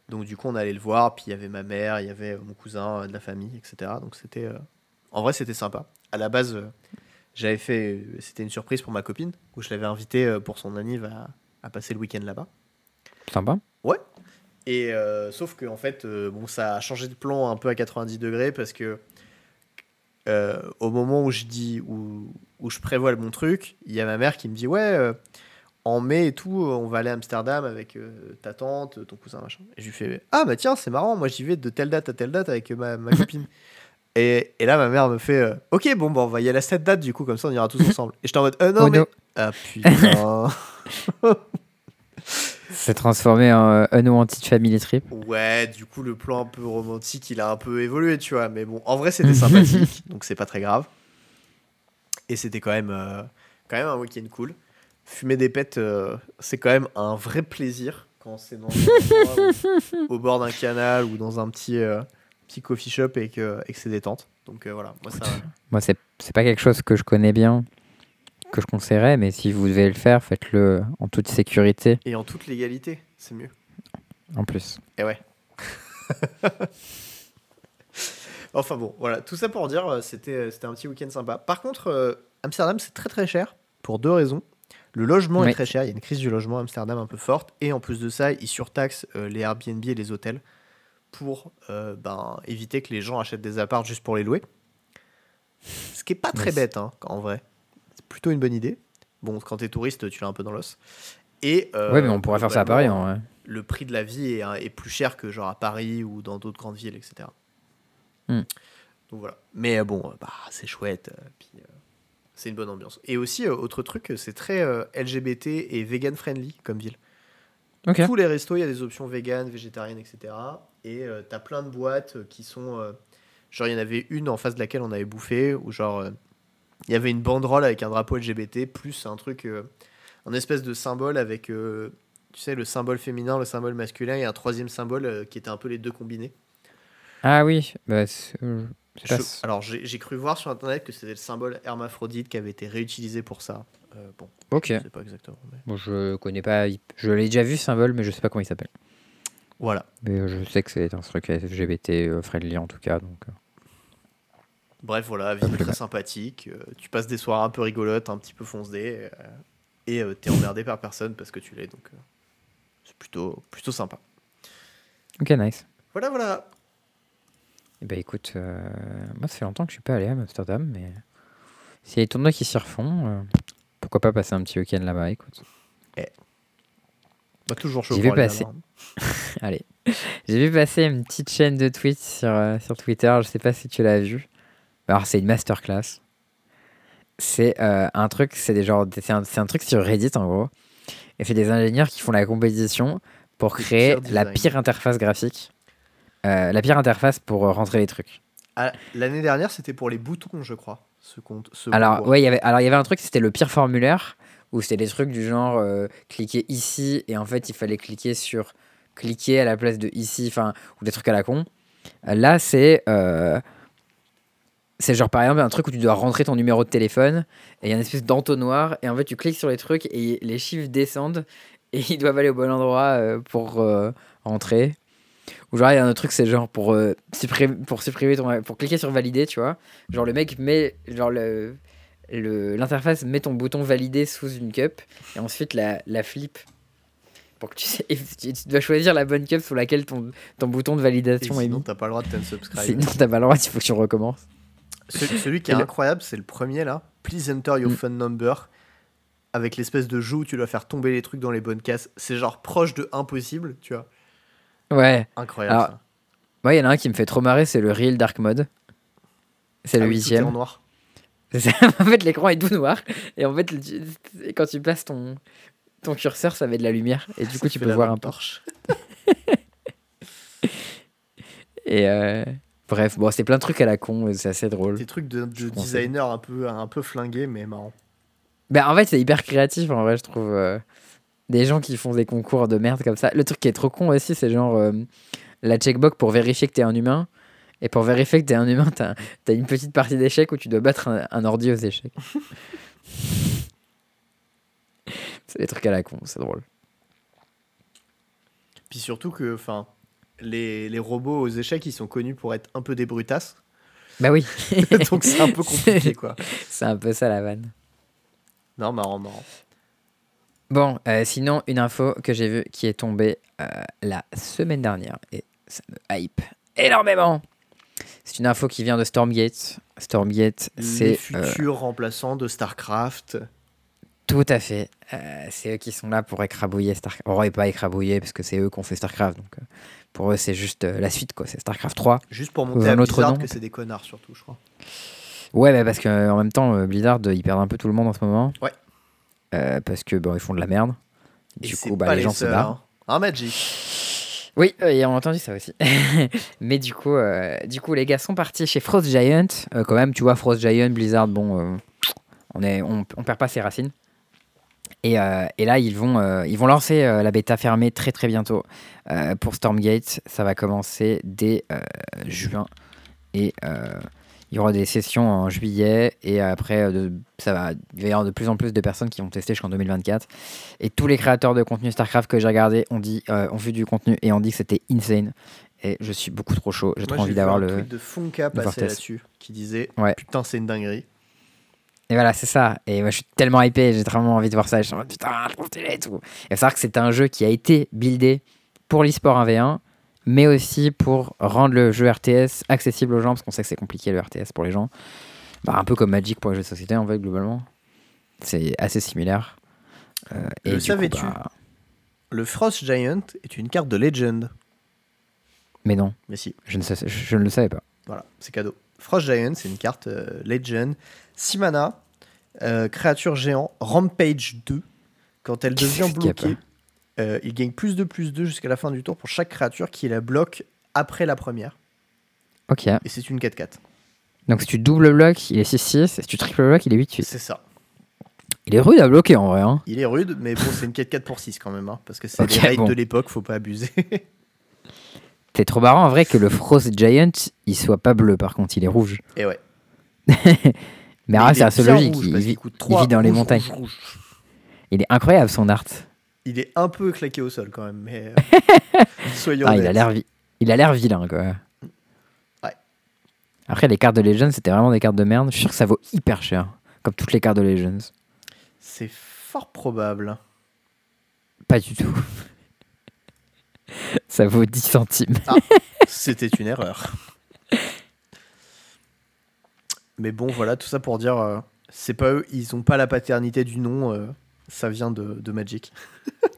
Donc du coup, on allait le voir. Puis il y avait ma mère, il y avait mon cousin, euh, de la famille, etc. Donc c'était, en vrai, c'était sympa. À la base, j'avais fait, c'était une surprise pour ma copine où je l'avais invité euh, pour son anniv à, à passer le week-end là-bas. Sympa. Et euh, sauf que en fait, euh, bon, ça a changé de plan un peu à 90 degrés parce que euh, au moment où je dis où, où je prévois mon truc, il y a ma mère qui me dit ouais, en mai et tout, on va aller à Amsterdam avec ta tante, ton cousin machin. Et je lui fais ah bah tiens c'est marrant, moi j'y vais de telle date à telle date avec ma, ma copine. Et, et là ma mère me fait euh, ok bon bon on va y aller à cette date du coup comme ça on ira tous ensemble. Et j'étais en mode euh, non Oh mais no. ah putain. C'est transformé en euh, Unwanted Family Trip. Ouais, du coup, le plan un peu romantique, il a un peu évolué, tu vois. Mais bon, en vrai, c'était sympathique, donc c'est pas très grave. Et c'était quand même, euh, quand même un week-end cool. Fumer des pets, c'est quand même un vrai plaisir quand c'est dans un endroit où- au bord d'un canal ou dans un petit, petit coffee shop et que, et que c'est détente. Donc euh, voilà, moi ça. Moi, c'est c'est pas quelque chose que je connais bien, que je conseillerais, mais si vous devez le faire, faites-le en toute sécurité Et en toute légalité, c'est mieux. en plus. Et ouais. enfin bon, voilà, tout ça pour dire, euh, c'était euh, c'était un petit week-end sympa. Par contre, euh, Amsterdam, c'est très très cher pour deux raisons. Le logement est très cher, il y a une crise du logement à Amsterdam un peu forte, et en plus de ça, ils surtaxent euh, les Airbnb et les hôtels pour euh, ben, éviter que les gens achètent des apparts juste pour les louer. Ce qui est pas très bête, hein, en vrai. C'est plutôt une bonne idée. Bon, quand t'es touriste, tu l'as un peu dans l'os. Et, euh, ouais, mais on pourrait faire ça à Paris. En vrai. le prix de la vie est, est plus cher que genre à Paris ou dans d'autres grandes villes, etc. Hmm. Donc voilà. Mais euh, bon, bah, c'est chouette. puis, euh, c'est une bonne ambiance. Et aussi, autre truc, c'est très LGBT et vegan friendly comme ville. Ok. Tous les restos, il y a des options vegan, végétariennes, etc. Et euh, t'as plein de boîtes euh, qui sont. euh, genre, il y en avait une en face de laquelle on avait bouffé, où genre. il y avait une banderole avec un drapeau LGBT, plus un truc. un espèce de symbole avec. tu sais, le symbole féminin, le symbole masculin, et un troisième symbole qui était un peu les deux combinés. Ah oui, bah, c'est- je alors, j'ai j'ai cru voir sur internet que c'était le symbole hermaphrodite qui avait été réutilisé pour ça. Euh, bon, Ok. je sais pas exactement. mais- Bon, je connais pas. Je l'ai déjà vu, symbole, mais je sais pas comment il s'appelle. Voilà. Mais euh, je sais que c'est un truc LGBT euh, friendly en tout cas. Donc, euh. Bref, voilà, ville très mal. sympathique. tu passes des soirées un peu rigolotes, un petit peu foncedées. euh, et t'es emmerdé par personne parce que tu l'es. Donc, c'est plutôt, plutôt sympa. Ok, nice. Voilà, voilà. Eh ben écoute, euh, moi ça fait longtemps que je suis pas allé à Amsterdam, mais s'il y a des tournois qui s'y refont, euh, pourquoi pas passer un petit week-end là-bas, écoute. Bah, toujours chaud vais aller passer. Allez. J'ai vu passer une petite chaîne de tweets sur, euh, sur Twitter, je sais pas si tu l'as vu. Alors c'est une masterclass. C'est euh, un truc, c'est des genres, c'est un, truc sur Reddit en gros. Et c'est des ingénieurs qui font la compétition pour créer pire la pire interface graphique. Euh, la pire interface pour rentrer les trucs. Ah, L'année dernière, c'était pour les boutons, je crois. Ce compte, ce Alors, ouais, il y avait, alors, il y avait un truc, c'était le pire formulaire, où c'était des trucs du genre euh, cliquer ici, et en fait, il fallait cliquer sur cliquer à la place de ici, enfin, ou des trucs à la con. Là, c'est. euh, c'est genre par exemple un truc où tu dois rentrer ton numéro de téléphone et il y a une espèce d'entonnoir et en fait tu cliques sur les trucs et les chiffres descendent et ils doivent aller au bon endroit euh, pour rentrer. Ou genre il y a un autre truc c'est genre pour supprimer pour supprimer ton pour cliquer sur valider, tu vois. Genre le mec met genre le- l'interface met ton bouton valider sous une cup et ensuite la, la flip pour que tu, sais, et tu tu dois choisir la bonne cup sur laquelle ton, ton bouton de Et validation est sinon, mis. t'as pas le droit de t'unsubscribe. Sinon t'as pas le droit, il faut que tu recommences. Celui, celui qui Et est le- incroyable, c'est le premier là. Please enter your Mm. phone number. Avec l'espèce de jeu où tu dois faire tomber les trucs dans les bonnes cases. C'est genre proche de impossible, tu vois. Ouais. Incroyable. Alors, ça. Moi, il y en a un qui me fait trop marrer, c'est le Real Dark Mode. C'est le Ah oui, est huitième. en noir. Ça. en fait, l'écran est tout noir. Et en fait, le- quand tu places ton, ton curseur, ça met de la lumière. Et du Ça coup, tu peux voir un peu. torche. Et euh, bref, bon, c'est plein de trucs à la con. C'est assez drôle. Des trucs de, designer un peu, un peu flingués, mais marrant. Ben, en fait, c'est hyper créatif, en vrai, je trouve. euh, des gens qui font des concours de merde comme ça. Le truc qui est trop con aussi, c'est genre euh, la checkbox pour vérifier que t'es un humain. Et pour vérifier que t'es un humain, t'as as une petite partie d'échecs où tu dois battre un, un ordi aux échecs. c'est des trucs à la con, c'est drôle. Puis surtout que, enfin, les, les robots aux échecs, ils sont connus pour être un peu des brutasses. Bah oui, Donc c'est un peu compliqué, quoi. c'est un peu ça la vanne. Non, marrant, marrant. Bon, euh, sinon, une info que j'ai vue qui est tombée euh, la semaine dernière et ça me hype énormément. C'est une info qui vient de Stormgate. Stormgate, Les c'est euh, futurs remplaçants de StarCraft. tout à fait. euh, c'est eux qui sont là pour écrabouiller StarCraft. On aurait pas écrabouiller parce que c'est eux qui ont fait StarCraft. Donc, euh, pour eux, c'est juste la suite, quoi. C'est StarCraft 3. Juste pour Ou montrer un à autre Blizzard nom. que c'est des connards, surtout, je crois. Ouais, bah, parce qu'en même temps, Blizzard, ils perdent un peu tout le monde en ce moment. Ouais. Parce que bon, ils font de la merde. Et Du coup, bah, les gens se barrent. hein. Hein, Magic Oui, euh, et on a entendu ça aussi. Mais du coup, euh, du coup, les gars sont partis chez Frost Giant. Euh, quand même, tu vois, Frost Giant, Blizzard, bon, on, est, on, perd pas ses racines. Et, là, ils vont, ils vont lancer la bêta fermée très très bientôt pour Stormgate. Ça va commencer dès juin. Et il y aura des sessions en juillet. Et après, euh, de- ça va, il va y avoir de plus en plus de personnes qui vont tester jusqu'en 2024. Et tous les créateurs de contenu StarCraft que j'ai regardé ont, dit, euh, ont vu du contenu et ont dit que c'était insane. Et je suis beaucoup trop chaud. J'ai trop envie d'avoir le. de Funka voir passer là-dessus, qui disait Ouais. Putain, c'est une dinguerie. Et voilà, c'est ça. Et moi, je suis tellement hypé, j'ai vraiment envie de voir ça. Je suis en mode, putain, trop stylé et tout. Et faut savoir que c'est un jeu qui a été buildé pour l'e-sport 1v1, mais aussi pour rendre le jeu RTS accessible aux gens, parce qu'on sait que c'est compliqué le RTS pour les gens. Bah, un peu comme Magic pour les jeux de société, en fait, globalement. C'est assez similaire. Euh, Le du coup, savais-tu bah, Le Frost Giant est une carte de Legend. Mais non, Mais si, je ne, sais- je ne le savais pas. voilà, c'est cadeau. Frost Giant, c'est une carte euh, Legend. 6 mana, euh, créature géant, Rampage 2. Quand elle devient bloquée, euh, il gagne plus de plus 2 jusqu'à la fin du tour pour chaque créature qui la bloque après la première. Ok. Et c'est une 4-4. Donc si tu double bloc, il est 6-6. Et si tu triple bloc, il est 8-8. C'est ça. Il est rude à bloquer en vrai. Hein. Il est rude, mais bon, c'est une 4-4 pour 6 quand même. hein, parce que c'est Ok, les règles bon. de l'époque, faut pas abuser. C'est trop marrant en vrai que le Frost Giant, il soit pas bleu par contre, il est rouge. Et ouais. Mais, il c'est est assez logique. rouge, Il, vit- il trois vit dans les rouge, montagnes. rouge, rouge. Il est incroyable son art. Il est un peu claqué au sol quand même, mais euh, soyons Ah, il a l'air vi- il a l'air vilain quoi. Ouais. Après les cartes de Legends, c'était vraiment des cartes de merde. Je suis sûr que ça vaut hyper cher, comme toutes les cartes de Legends. C'est fort probable. Pas du tout. ça vaut 10 centimes. C'était une erreur. Mais bon, voilà, tout ça pour dire, euh, c'est pas eux, ils ont pas la paternité du nom, euh, ça vient de, de Magic.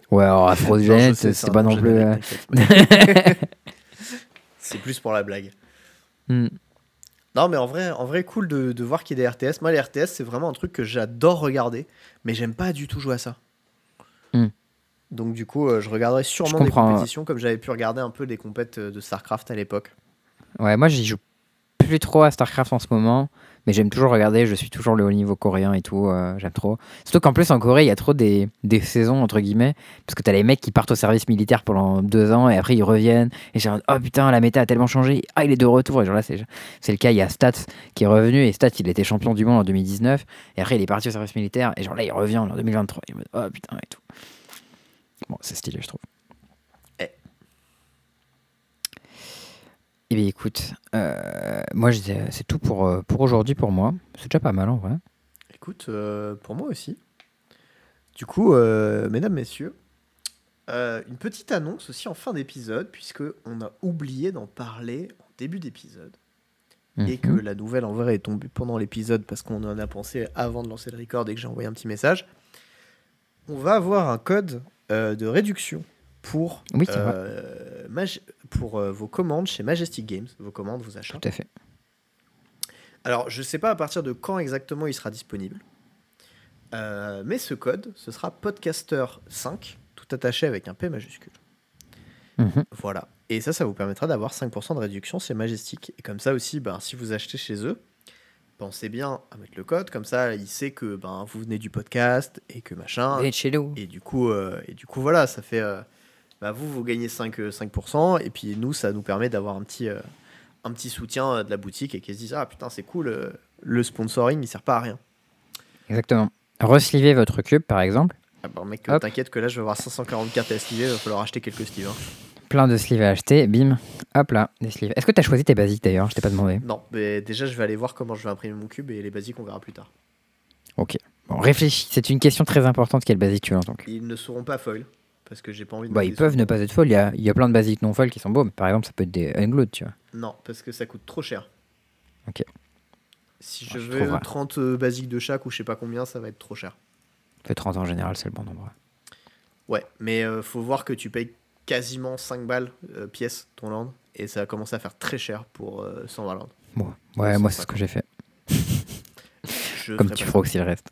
Ouais, alors sais, c'est pas non plus. euh, c'est plus pour la blague. hmm. Non, mais en vrai, en vrai cool de, de voir qu'il y a des RTS. Moi, les RTS, c'est vraiment un truc que j'adore regarder, mais j'aime pas du tout jouer à ça. Hmm. Donc, du coup, euh, je regarderai sûrement Je des comprends. compétitions comme j'avais pu regarder un peu des compètes euh, de StarCraft à l'époque. Ouais, moi j'y joue plus trop à StarCraft en ce moment, mais j'aime toujours regarder, je suis toujours le haut niveau coréen et tout, euh, j'aime trop. Surtout qu'en plus en Corée, il y a trop des, des saisons, entre guillemets, parce que t'as les mecs qui partent au service militaire pendant deux ans et après ils reviennent, et genre, oh putain, la méta a tellement changé, ah il est de retour, et genre là c'est le cas, il y a Stats qui est revenu, et Stats il était champion du monde en 2019, et après il est parti au service militaire, et genre là il revient en 2023, et oh putain, et tout. Bon, c'est stylé, je trouve. Eh bien, écoute, euh, moi, je disais, c'est tout pour, euh, pour aujourd'hui pour moi. C'est déjà pas mal en vrai. Écoute, euh, pour moi aussi. Du coup, euh, mesdames, messieurs, une petite annonce aussi en fin d'épisode, puisque on a oublié d'en parler en début d'épisode. Et que Mhm. la nouvelle en vrai est tombée pendant l'épisode parce qu'on en a pensé avant de lancer le record et que j'ai envoyé un petit message. On va avoir un code de réduction pour, Oui, c'est pour euh, vos commandes chez Majestic Games, vos commandes, vos achats. Tout à fait. Alors, je sais pas à partir de quand exactement il sera disponible. Euh, mais ce code, ce sera podcaster5, tout attaché avec un P majuscule. Mhm. Voilà. Et ça, ça vous permettra d'avoir 5% de réduction chez Majestic. Et comme ça aussi, ben, si vous achetez chez eux, pensez bien à mettre le code. Comme ça, il sait que ben, vous venez du podcast et que machin. Vous êtes chez nous. Et du coup, euh, et du coup voilà, ça fait. Euh, bah, vous, vous gagnez 5, euh, 5%. Et puis nous, ça nous permet d'avoir un petit, euh, un petit soutien euh, de la boutique et qu'ils se disent Ah putain, c'est cool, euh, le sponsoring, il sert pas à rien. Exactement. Reslivez votre cube, par exemple. Ah bah, mec, t'inquiète que là, je vais avoir 544 à sliver, il va falloir acheter quelques sleeves. hein. Plein de sleeves à acheter. Bim. Hop là, des sleeves. Est-ce que tu as choisi tes basiques d'ailleurs? Je t'ai pas demandé. Non, mais déjà, je vais aller voir comment je vais imprimer mon cube et les basiques, on verra plus tard. Ok. Bon, réfléchis. C'est une question très importante. Quelle basique tu veux donc Ils ne seront pas foil parce que j'ai pas envie de. Bah, ils peuvent ne pas être folles. Il y a, il y a plein de basiques non folles qui sont beaux. mais Par exemple, ça peut être des unglued, tu vois. Non, parce que ça coûte trop cher. Ok. Si Ah, je je veux trouverai. 30 euh, basiques de chaque ou je sais pas combien, ça va être trop cher. Ça fait 30 en général, c'est le bon nombre. Ouais, mais euh, faut voir que tu payes quasiment 5 balles euh, pièce ton land et ça a commencé à faire très cher pour euh, 100 land. Bon. Ouais, moi, c'est ce que j'ai fait. Je Comme tu feras aussi le reste.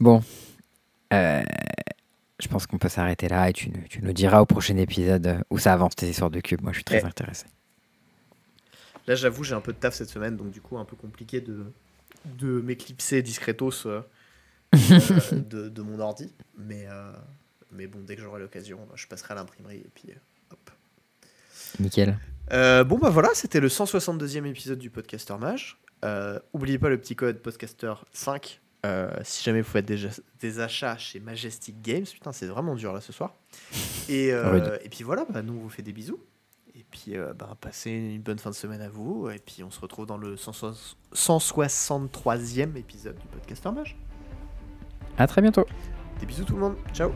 Bon. Euh, je pense qu'on peut s'arrêter là et tu, nous- tu nous diras au prochain épisode euh, où ça avance tes histoires de cubes. Moi, je suis très intéressé. Là, j'avoue, j'ai un peu de taf cette semaine, donc du coup, un peu compliqué de, de m'éclipser discretos euh, euh, de, de mon ordi. Mais, euh, mais bon, dès que j'aurai l'occasion, je passerai à l'imprimerie et puis hop. Nickel. Euh, bon bah voilà, c'était le 162e épisode du Podcaster Mage. Euh, oubliez pas le petit code Podcaster 5 euh, si jamais vous faites des, des achats chez Majestic Games. Putain, c'est vraiment dur là ce soir. Et, euh, Rude. et puis voilà, bah, nous on vous fait des bisous. Et puis euh, bah, passez une bonne fin de semaine à vous. Et puis on se retrouve dans le 160 163e épisode du Podcaster Mage. À très bientôt. Des bisous tout le monde. Ciao.